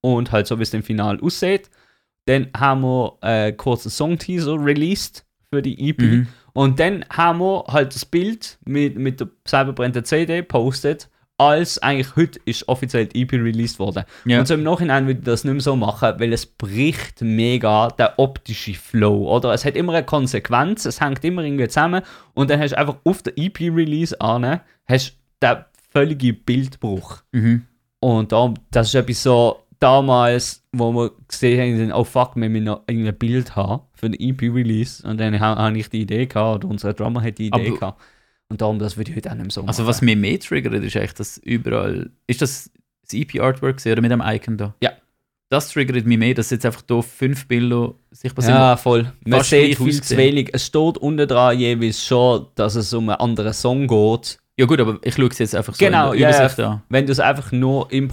und halt so wie es im Final aussieht. Dann haben wir einen kurzen Song-Teaser released für die EP. Mhm. Und dann haben wir halt das Bild mit, mit der selber brennenden CD postet, als eigentlich heute ist offiziell die EP released worden. Ja. Und so im Nachhinein würde ich das nicht mehr so machen, weil es bricht mega der optische Flow, oder? Es hat immer eine Konsequenz, es hängt immer irgendwie zusammen und dann hast du einfach auf der EP-Release an, hast den völligen Bildbruch. Mhm. Und darum, das ist etwas so, damals, wo wir gesehen haben, oh fuck, wir müssen noch ein Bild haben für den EP-Release. Und dann ha- habe ich die Idee gehabt, oder unser Drummer hat die Idee Aber- gehabt. Und darum, das würde ich heute auch nicht mehr so Also machen. was mich mehr triggert, ist eigentlich, dass überall... Ist das das EP-Artwork oder mit dem Icon da? Ja. Das triggert mich mehr, dass jetzt einfach hier fünf Bilder sichtbar sind. Ja, voll. Man sieht viel zu wenig. Es steht unten dran jeweils schon, dass es um einen anderen Song geht. Ja gut, aber ich schaue es jetzt einfach so Genau, in der ja, Übersicht an. Wenn du es einfach nur im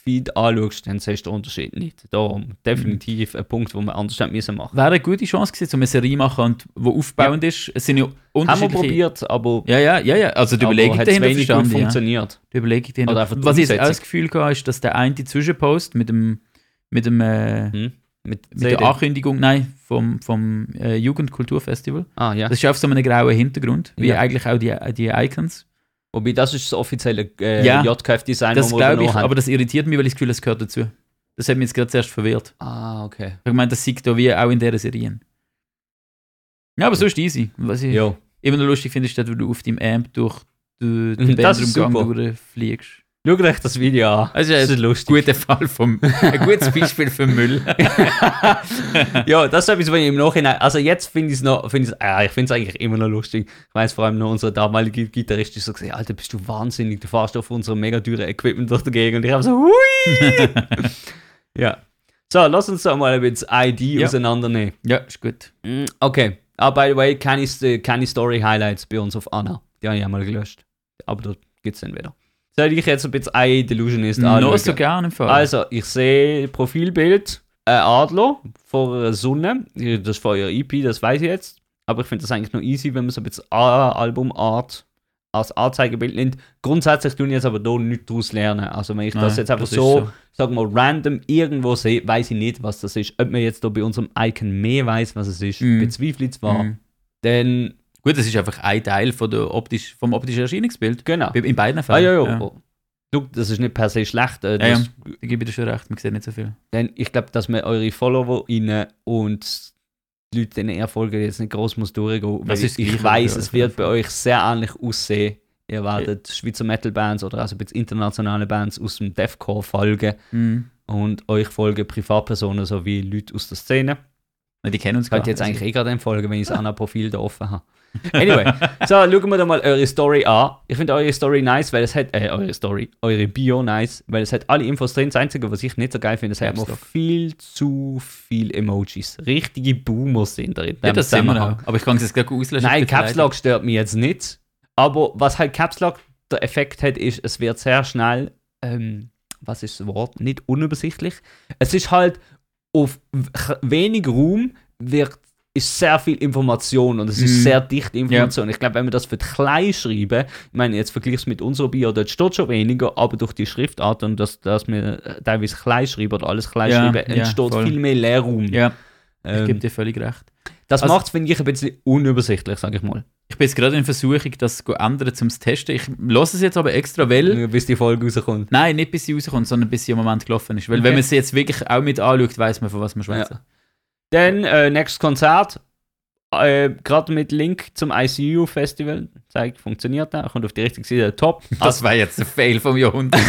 Profilfeed anschaust, dann siehst du den Unterschied nicht. Darum definitiv ein Punkt, wo wir anders hätten müssen machen. Wäre eine gute Chance gewesen, um eine Serie machen, und, wo aufbauend ist. Es sind ja Haben wir unterschiedliche... probiert, aber, Ja, ja, ja, ja. Also die Überlegung hat dahinter wenig gut ja. funktioniert. Die Überlegung dahinter. Oder einfach die Was ich auch das Gefühl hatte, ist, dass der eine Zwischenpost mit dem, mit dem äh, Hm? Mit, mit der Ankündigung, nein, vom, vom äh, Jugendkulturfestival. Ah, ja. Das ist auf so einem grauen Hintergrund, wie Ja. eigentlich auch die, die Icons. Wobei, das ist das offizielle äh, Ja, JKF-Design, Das glaube ich, haben. aber das irritiert mich, weil ich das Gefühl, es gehört dazu. Das hat mich jetzt gerade zuerst verwirrt. Ah, okay. Ich meine, das sieht da wie auch in dieser Serie. Ja, aber sonst easy. Was ich Jo. immer noch lustig finde, ist, dass du auf deinem Amp durch ist Bandumgang super. durchfliegst. Schaut euch das Video an. Also, das ist ein lustig. guter Fall vom, ein gutes Beispiel für Müll. ja, das ist etwas, was ich im Nachhinein. Also jetzt finde ich es noch, ich's, äh, ich finde es eigentlich immer noch lustig. Ich weiß vor allem noch unsere damalige Gitarristin so gesagt, Alter, bist du wahnsinnig, du fährst auf unserem mega teuren Equipment durch die Gegend und ich habe so, hui! ja. So, lass uns doch mal ein bisschen ID Ja. auseinandernehmen. ja, ist gut. Mm, Okay. Ah, by the way, keine, St- keine Story-Highlights bei uns auf Anna. Die habe ich einmal gelöscht. Aber da gibt es dann wieder. Soll ich jetzt ein bisschen I Delusionist Noch anschauen? so gerne im Fall. Also, ich sehe Profilbild, ein Adler vor einer Sonne. Das ist von eurer EP, das weiß ich jetzt. Aber ich finde das eigentlich noch easy, wenn man so ein bisschen Albumart als Anzeigebild nimmt. Grundsätzlich tun ich jetzt aber da nichts daraus lernen. Also, wenn ich das Nein, jetzt einfach das so, so. sag mal, random irgendwo sehe, weiß ich nicht, was das ist. Ob man jetzt da bei unserem Icon mehr weiß, was es ist, Mhm. bezweifle ich zwar. Mhm. Dann, Gut, das ist einfach ein Teil von der optisch, vom optischen Erscheinungsbild. genau. In beiden Ah, Fällen. ja, ja. Oh. Du, das ist nicht per se schlecht. Äh, Ja, ja. Da gebe ich dir schon recht, man sieht nicht so viel. Denn ich glaube, dass man eure FollowerInnen und die Leute, denen ihr folgt, jetzt nicht groß muss durchgehen. Das ist ich weiß, es wird bei euch sehr ähnlich aussehen. Ihr werdet Schweizer Metal-Bands oder also ein bisschen internationale Bands aus dem Deathcore folgen Mhm. und euch folgen Privatpersonen sowie Leute aus der Szene. Die kennen uns Ich könnte gar jetzt eigentlich eh gerade folgen, wenn ich das an Profil da offen habe. Anyway, so, schauen wir doch mal eure Story an. Ich finde eure Story nice, weil es hat, äh, eure Story, eure Bio nice, weil es hat alle Infos drin. Das Einzige, was ich nicht so geil finde, es hat noch viel zu viel Emojis. Richtige Boomers sind drin. Ja, das sehen wir auch. Aber ich kann es jetzt gleich auslösen. Nein. Caps Lock stört mich jetzt nicht. Aber was halt Caps Lock der Effekt hat, ist, es wird sehr schnell, ähm, was ist das Wort? Nicht unübersichtlich. Es ist halt auf wenig Raum wird ist sehr viel Information und es ist Mhm. sehr dichte Information. Ich glaube, wenn wir das für die klein schreiben, ich meine, jetzt vergleichst mit unserer Bio, dort steht schon weniger, aber durch die Schriftart und dass, dass wir teilweise klein schreiben oder alles klein Ja, schreiben, ja, entsteht voll. viel mehr Leerraum. Ja, ich Ähm, gebe dir völlig recht. das also- macht es, finde ich, ein bisschen unübersichtlich, sage ich mal. Ich bin jetzt gerade in Versuchung, das zu ändern, zum Testen. Ich lasse es jetzt aber extra, weil... Bis die Folge rauskommt. Nein, nicht bis sie rauskommt, sondern bis sie im Moment gelaufen ist. Weil Okay. wenn man sie jetzt wirklich auch mit anschaut, weiß man, von was man schwätzt. Dann, äh, nächstes Konzert, äh, gerade mit Link zum ICU-Festival. Zeigt, funktioniert da, kommt auf die richtige Seite, top. Das war jetzt ein Fail vom Jahrhundert.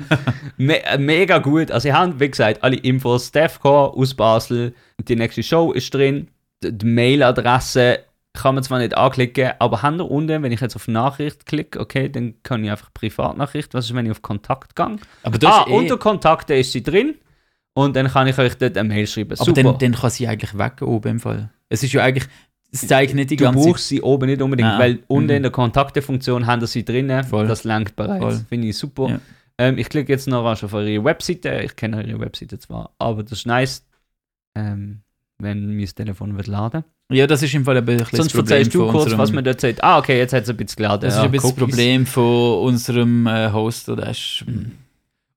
Me äh, mega gut. Also, sie haben, wie gesagt, alle Infos. Stefco aus Basel. Die nächste Show ist drin. Die, die Mailadresse kann man zwar nicht anklicken, aber haben da unten, wenn ich jetzt auf Nachricht klicke, okay, dann kann ich einfach Privatnachricht. Was ist, wenn ich auf Kontakt gehe? aber Ah, eh, unter Kontakte ist sie drin. Und dann kann ich euch dort eine Mail schreiben. aber Super. dann, dann kann sie eigentlich weg oben im Fall. Es ist ja eigentlich, es zeigt nicht die du ganze brauchst sie oben nicht unbedingt, Ah, weil unten mhm. in der Kontaktefunktion haben sie drinnen. Voll. Das langt bereits. Finde ich super. Ja. Ähm, ich klicke jetzt noch rasch auf eure Webseite. Ich kenne eure Webseite zwar, aber das ist nice, ähm, wenn mein Telefon wird laden. Ja, das ist im Fall ein bisschen Sonst das erzählst du kurz, was man dort sagt. Ah, okay, jetzt hat es ein bisschen geladen. Das ja, ist ein bisschen das. Problem von unserem äh, Host. Oder ist,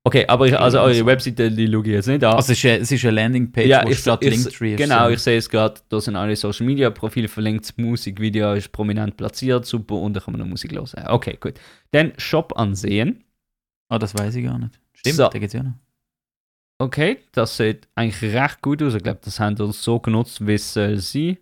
Okay, aber ich, also eure Webseite, die schaue ich jetzt nicht an. also es ist, eine- es ist eine Landingpage, ja, wo ich, statt ich, Linktree ist. Genau, so. ich sehe es gerade, da sind alle Social Media Profile verlinkt, Musik, Video ist prominent platziert, super, und da kann man noch Musik hören. Okay, gut. Dann Shop ansehen. Ah, das weiß ich gar nicht. Stimmt, So. da geht's ja noch. Okay, das sieht eigentlich recht gut aus. Ich glaube, das haben wir so genutzt, wie es soll sein.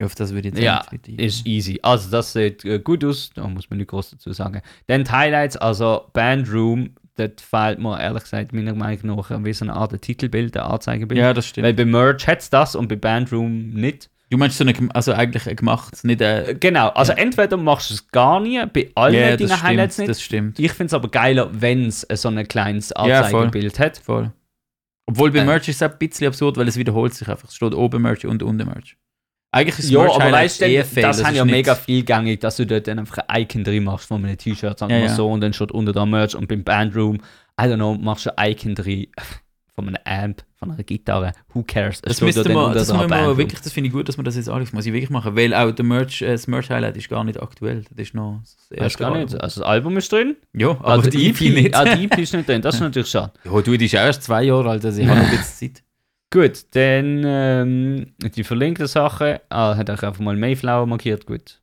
Ja, Auf das würde ich jetzt Ja, Ist easy. Also, das sieht äh, gut aus. Da muss man nicht groß dazu sagen. Dann die Highlights, also Bandroom, dort fehlt mir ehrlich gesagt meiner Meinung nach wie so eine Art Titelbild, ein Anzeigebild. Ja, das stimmt. Weil bei Merch hat es das und bei Bandroom nicht. du meinst so eine, also eigentlich ein gemachtes, nicht ein... Äh, Genau, also entweder machst du es gar nie, bei allen Ja, deinen das Highlights stimmt, nicht. das stimmt. Ich finde es aber geiler, wenn es so ein kleines Ja, voll. Anzeigebild hat. Voll. Obwohl bei Äh. Merch ist es ein bisschen absurd, weil es wiederholt sich einfach. Es steht oben Merch und unten Merch. Eigentlich ist Ja, Merch aber weißt eher das, das haben ja nicht- mega vielgängig, dass du dort dann einfach ein Icon drin machst von einem T-Shirt, sagen wir Ja, so, und dann steht unter der Merch und beim Bandroom, I don't know, machst du ein Icon drin von einem Amp, von einer Gitarre, who cares? Es Das müsste man, das man Bandroom. wirklich, das finde ich gut, dass man das jetzt alles muss ich wirklich machen, weil auch der Merch, äh, das Merch Highlight ist gar nicht aktuell. Das ist noch das erste gar nicht. Also das Album ist drin, Ja, aber also die EP nicht. Ah, die EP ist nicht drin, das ist natürlich schade. ja, du, die ist erst zwei Jahre alt, also ich habe noch ein bisschen Zeit. Gut, dann ähm, die verlinkte Sache. Ah, hat euch einfach mal Mayflower markiert, gut.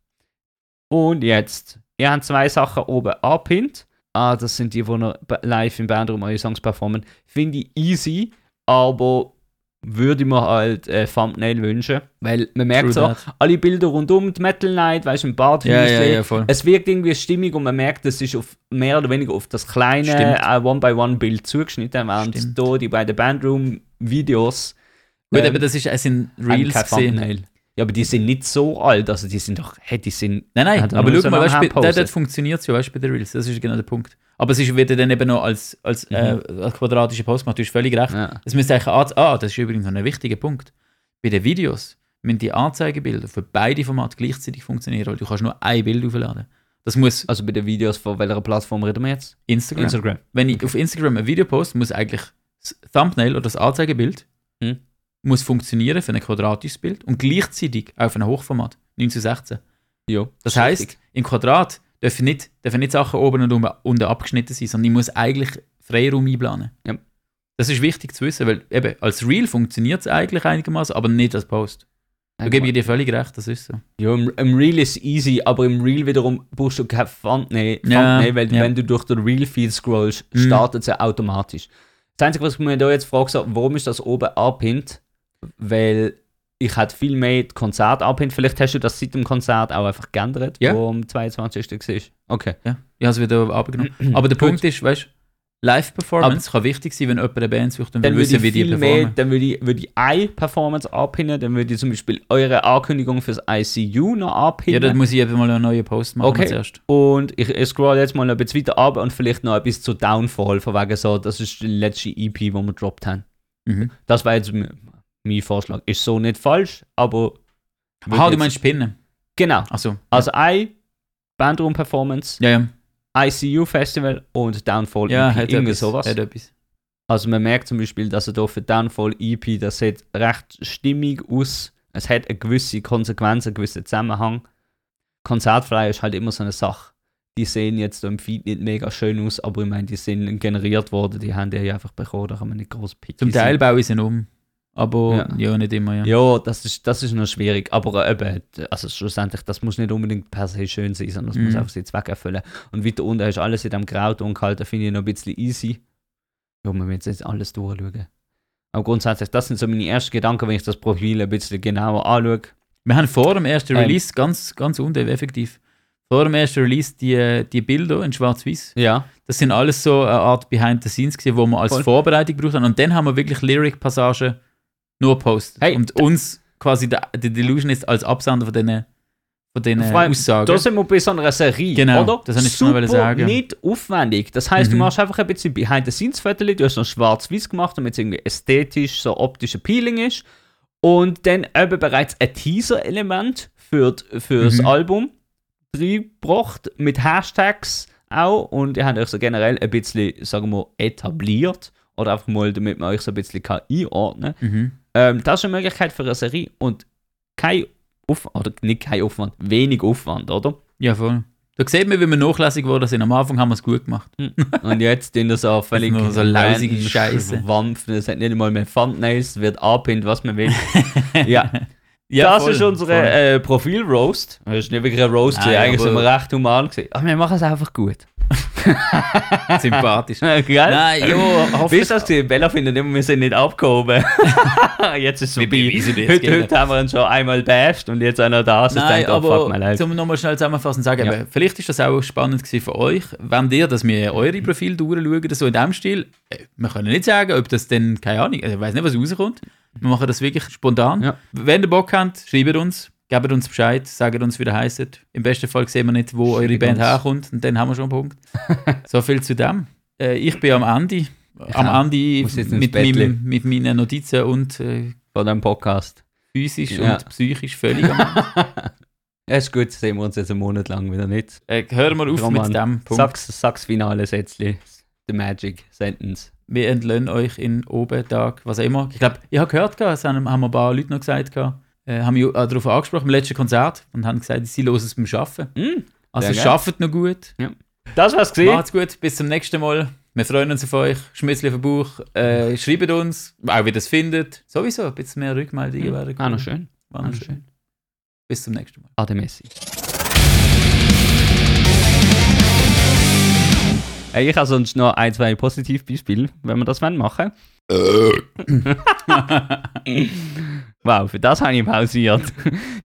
Und jetzt, ihr habt zwei Sachen oben abpinnt. Ah, das sind die, die live im Bandraum eure Songs performen. Finde ich easy, aber würde mir halt äh, Thumbnail wünschen. Weil man merkt True so, that. alle Bilder rundum, die Metal Night, weißt du, im Bad Ja, ja, ja, voll. Es wirkt irgendwie stimmig und man merkt, es ist auf mehr oder weniger auf das kleine äh, One-by-One-Bild zugeschnitten, während Stimmt. da die beiden Bandroom-Videos Gut, ähm, aber das ist, es sind haben Reels gesehen. Ja, aber die sind nicht so alt, also die sind doch, hey, die sind... Nein, nein, er aber schau mal, weißt, dort, dort funktioniert es ja, weißt du, bei den Reels. Das ist genau der Punkt. Aber es ist, wird dann eben noch als, als, äh, als quadratischer Post gemacht, du hast völlig recht. Mhm. Ja. Es müsste eigentlich Ah, das ist übrigens noch ein wichtiger Punkt. Bei den Videos müssen die Anzeigebilder für beide Formate gleichzeitig funktionieren, weil du kannst nur ein Bild aufladen. Das muss Also bei den Videos von welcher Plattform reden wir jetzt? Instagram. Instagram. Wenn ich auf Instagram ein Video poste, muss eigentlich das Thumbnail oder das Anzeigebild Mhm. Muss funktionieren für ein quadratisches Bild und gleichzeitig auf ein Hochformat 9 zu 16. Ja. Das heißt, im Quadrat dürfen nicht, dürfen nicht Sachen oben und unten- abgeschnitten sein, sondern ich muss eigentlich Freiraum einplanen. Ja. Das ist wichtig zu wissen, weil eben als Reel funktioniert es eigentlich einigermaßen, aber nicht als Post. Da gebe ich dir völlig recht, das ist so. Ja, im, im Reel ist easy, aber im Reel wiederum brauchst du kein Thumbnail, Ja, Thumbnail weil ja. wenn du durch den Reel-Feed scrollst, Mhm. startet es ja automatisch. Das Einzige, was ich mir da jetzt frage, warum ist das oben abpinnt? Weil ich hätte viel mehr die Konzert abpinnt. Vielleicht hast du das seit dem Konzert auch einfach geändert, Ja. wo am 22. war. Okay. Ja, ich habe es wieder abgenommen. aber der. Punkt ist, weißt du, Live-Performance kann wichtig sein, wenn jemand eine Band sucht und will Dann würde wissen, wie die viel mehr, performen. dann würde ich, würde ich eine Performance abpinnen, dann würde ich zum Beispiel eure Ankündigung fürs ICU noch abpinnen. Ja, dann muss ich eben mal einen neuen Post machen Okay. zuerst. Und ich, scroll jetzt mal ein bisschen weiter ab und vielleicht noch etwas zu Downfall, von wegen so, das ist die letzte EP, die wir gedroppt haben. Mhm. Das war jetzt mein Vorschlag. Ist so nicht falsch, aber. Aha, du meinst Pinnen. Genau. Achso. Also ein Bandroom-Performance, Ja, ja. ICU-Festival und Downfall Ja, EP, hat irgendwie etwas. sowas. Hat etwas. Also man merkt zum Beispiel, dass er hier für Downfall EP, das sieht recht stimmig aus. Es hat eine gewisse Konsequenz, einen gewissen Zusammenhang. Konzertflyer ist halt immer so eine Sache. Die sehen jetzt im Feed nicht mega schön aus, aber ich meine, die sind generiert worden, die haben die ja einfach bekommen, da kann man nicht groß picky Zum. Teil baue ich sie um. Aber Ja. ja, nicht immer, ja. Ja, das ist, das ist noch schwierig, aber eben, also schlussendlich, das muss nicht unbedingt per se schön sein, sondern es muss Mhm. einfach seinen Zweck erfüllen. Und weiter unten ist alles in dem Grauton gehalten, finde ich noch ein bisschen easy. Ja, man will jetzt alles durchschauen. Aber grundsätzlich, das sind so meine ersten Gedanken, wenn ich das Profil ein bisschen genauer anschaue. Wir haben vor dem ersten Ähm. Release, ganz, ganz effektiv, vor dem ersten Release die, die Bilder in Schwarz-Weiß. Ja. Das sind alles so eine Art Behind the Scenes, gewesen, wo wir als Voll. Vorbereitung gebraucht haben. Und dann haben wir wirklich Lyric-Passagen nur gepostet. Hey, und uns quasi der, der Delusion ist als Absender von diesen, von allem, Aussagen. Da sind wir bei so einer Serie, Genau, oder? das wollte ich schon Super sagen. nicht aufwendig. Das heißt, du Mhm. machst einfach ein bisschen Behind-the-Scenes-Fotos, du hast noch schwarz-weiß gemacht, damit es irgendwie ästhetisch, so optisch appealing ist. Und dann eben bereits ein Teaser-Element für, für das Mhm. Album reingebracht, mit Hashtags auch. Und ihr habt euch so generell ein bisschen, sagen wir, etabliert. Oder einfach mal, damit man euch so ein bisschen kann einordnen kann. mhm. Ähm, das ist eine Möglichkeit für eine Serie und kein Aufwand, oder nicht kein Aufwand, wenig Aufwand, oder? Ja, voll. Da sieht man, wie wir nachlässig geworden sind. Am Anfang haben wir es gut gemacht. Und jetzt tun das auch völlig nur so lausige Scheiße. Schwampf, das hat nicht einmal mehr Thumbnails, wird abpinnt, was man will. ja, Ja, das voll, ist unsere äh, Profil-Roast. Das ist nicht wirklich ein Roast, Nein, eigentlich sind wir recht human gewesen. Aber wir machen es einfach gut. Sympathisch. Gell? Nein, jo, ist das gewesen? Bella immer, wir sind nicht abgehoben. jetzt ist es Wie vorbei. Heute, heute haben wir ihn schon einmal bashed und jetzt einer da ist. Nein, denkt, oh, aber life. zum nochmal schnell zusammenfassen und sagen, Ja. eben, vielleicht ist das auch spannend gewesen für euch, wenn ihr, dass wir eure Profile durchschauen oder so in dem Stil. Äh, Wir können nicht sagen, ob das dann, keine Ahnung, also ich weiß nicht, was rauskommt. Wir machen das wirklich spontan. Ja. Wenn ihr Bock habt, schreibt uns, gebt uns Bescheid, sagt uns, wie ihr heisst. Im besten Fall sehen wir nicht, wo eure Schreibt Band uns. herkommt und dann haben wir schon einen Punkt. so viel zu dem. Äh, ich bin am Ende. Am auch. Ende mit, meinem, mit meinen Notizen und äh, Von diesem Podcast. physisch Ja. und psychisch völlig am Ende. Ja, ist gut, sehen wir uns jetzt einen Monat lang wieder nicht. Äh, hören wir auf Roman, mit dem Punkt. Sag's, sag's finale Sätzli. The Magic Sentence. Wir entlöhnen euch in Obentag, was auch immer. Ich glaube, ich habe gehört, es haben, haben ein paar Leute noch gesagt, gehabt, äh, haben mich auch darauf angesprochen im letzten Konzert und haben gesagt, sie hören es beim Arbeiten. Mm, Also geil. arbeitet noch gut. Das war's gesehen. Macht's gut, bis zum nächsten Mal. Wir freuen uns auf euch. Schmitzli auf den Bauch. Äh, schreibt uns, auch wie ihr das findet. Sowieso, ein bisschen mehr Rückmeldungen wäre Ah, noch schön. War Ah, noch noch schön. schön. Bis zum nächsten Mal. Ade Messi. Hey, ich habe sonst noch ein, zwei Positivbeispiele, wenn wir das wollen machen Wow, für das habe ich pausiert.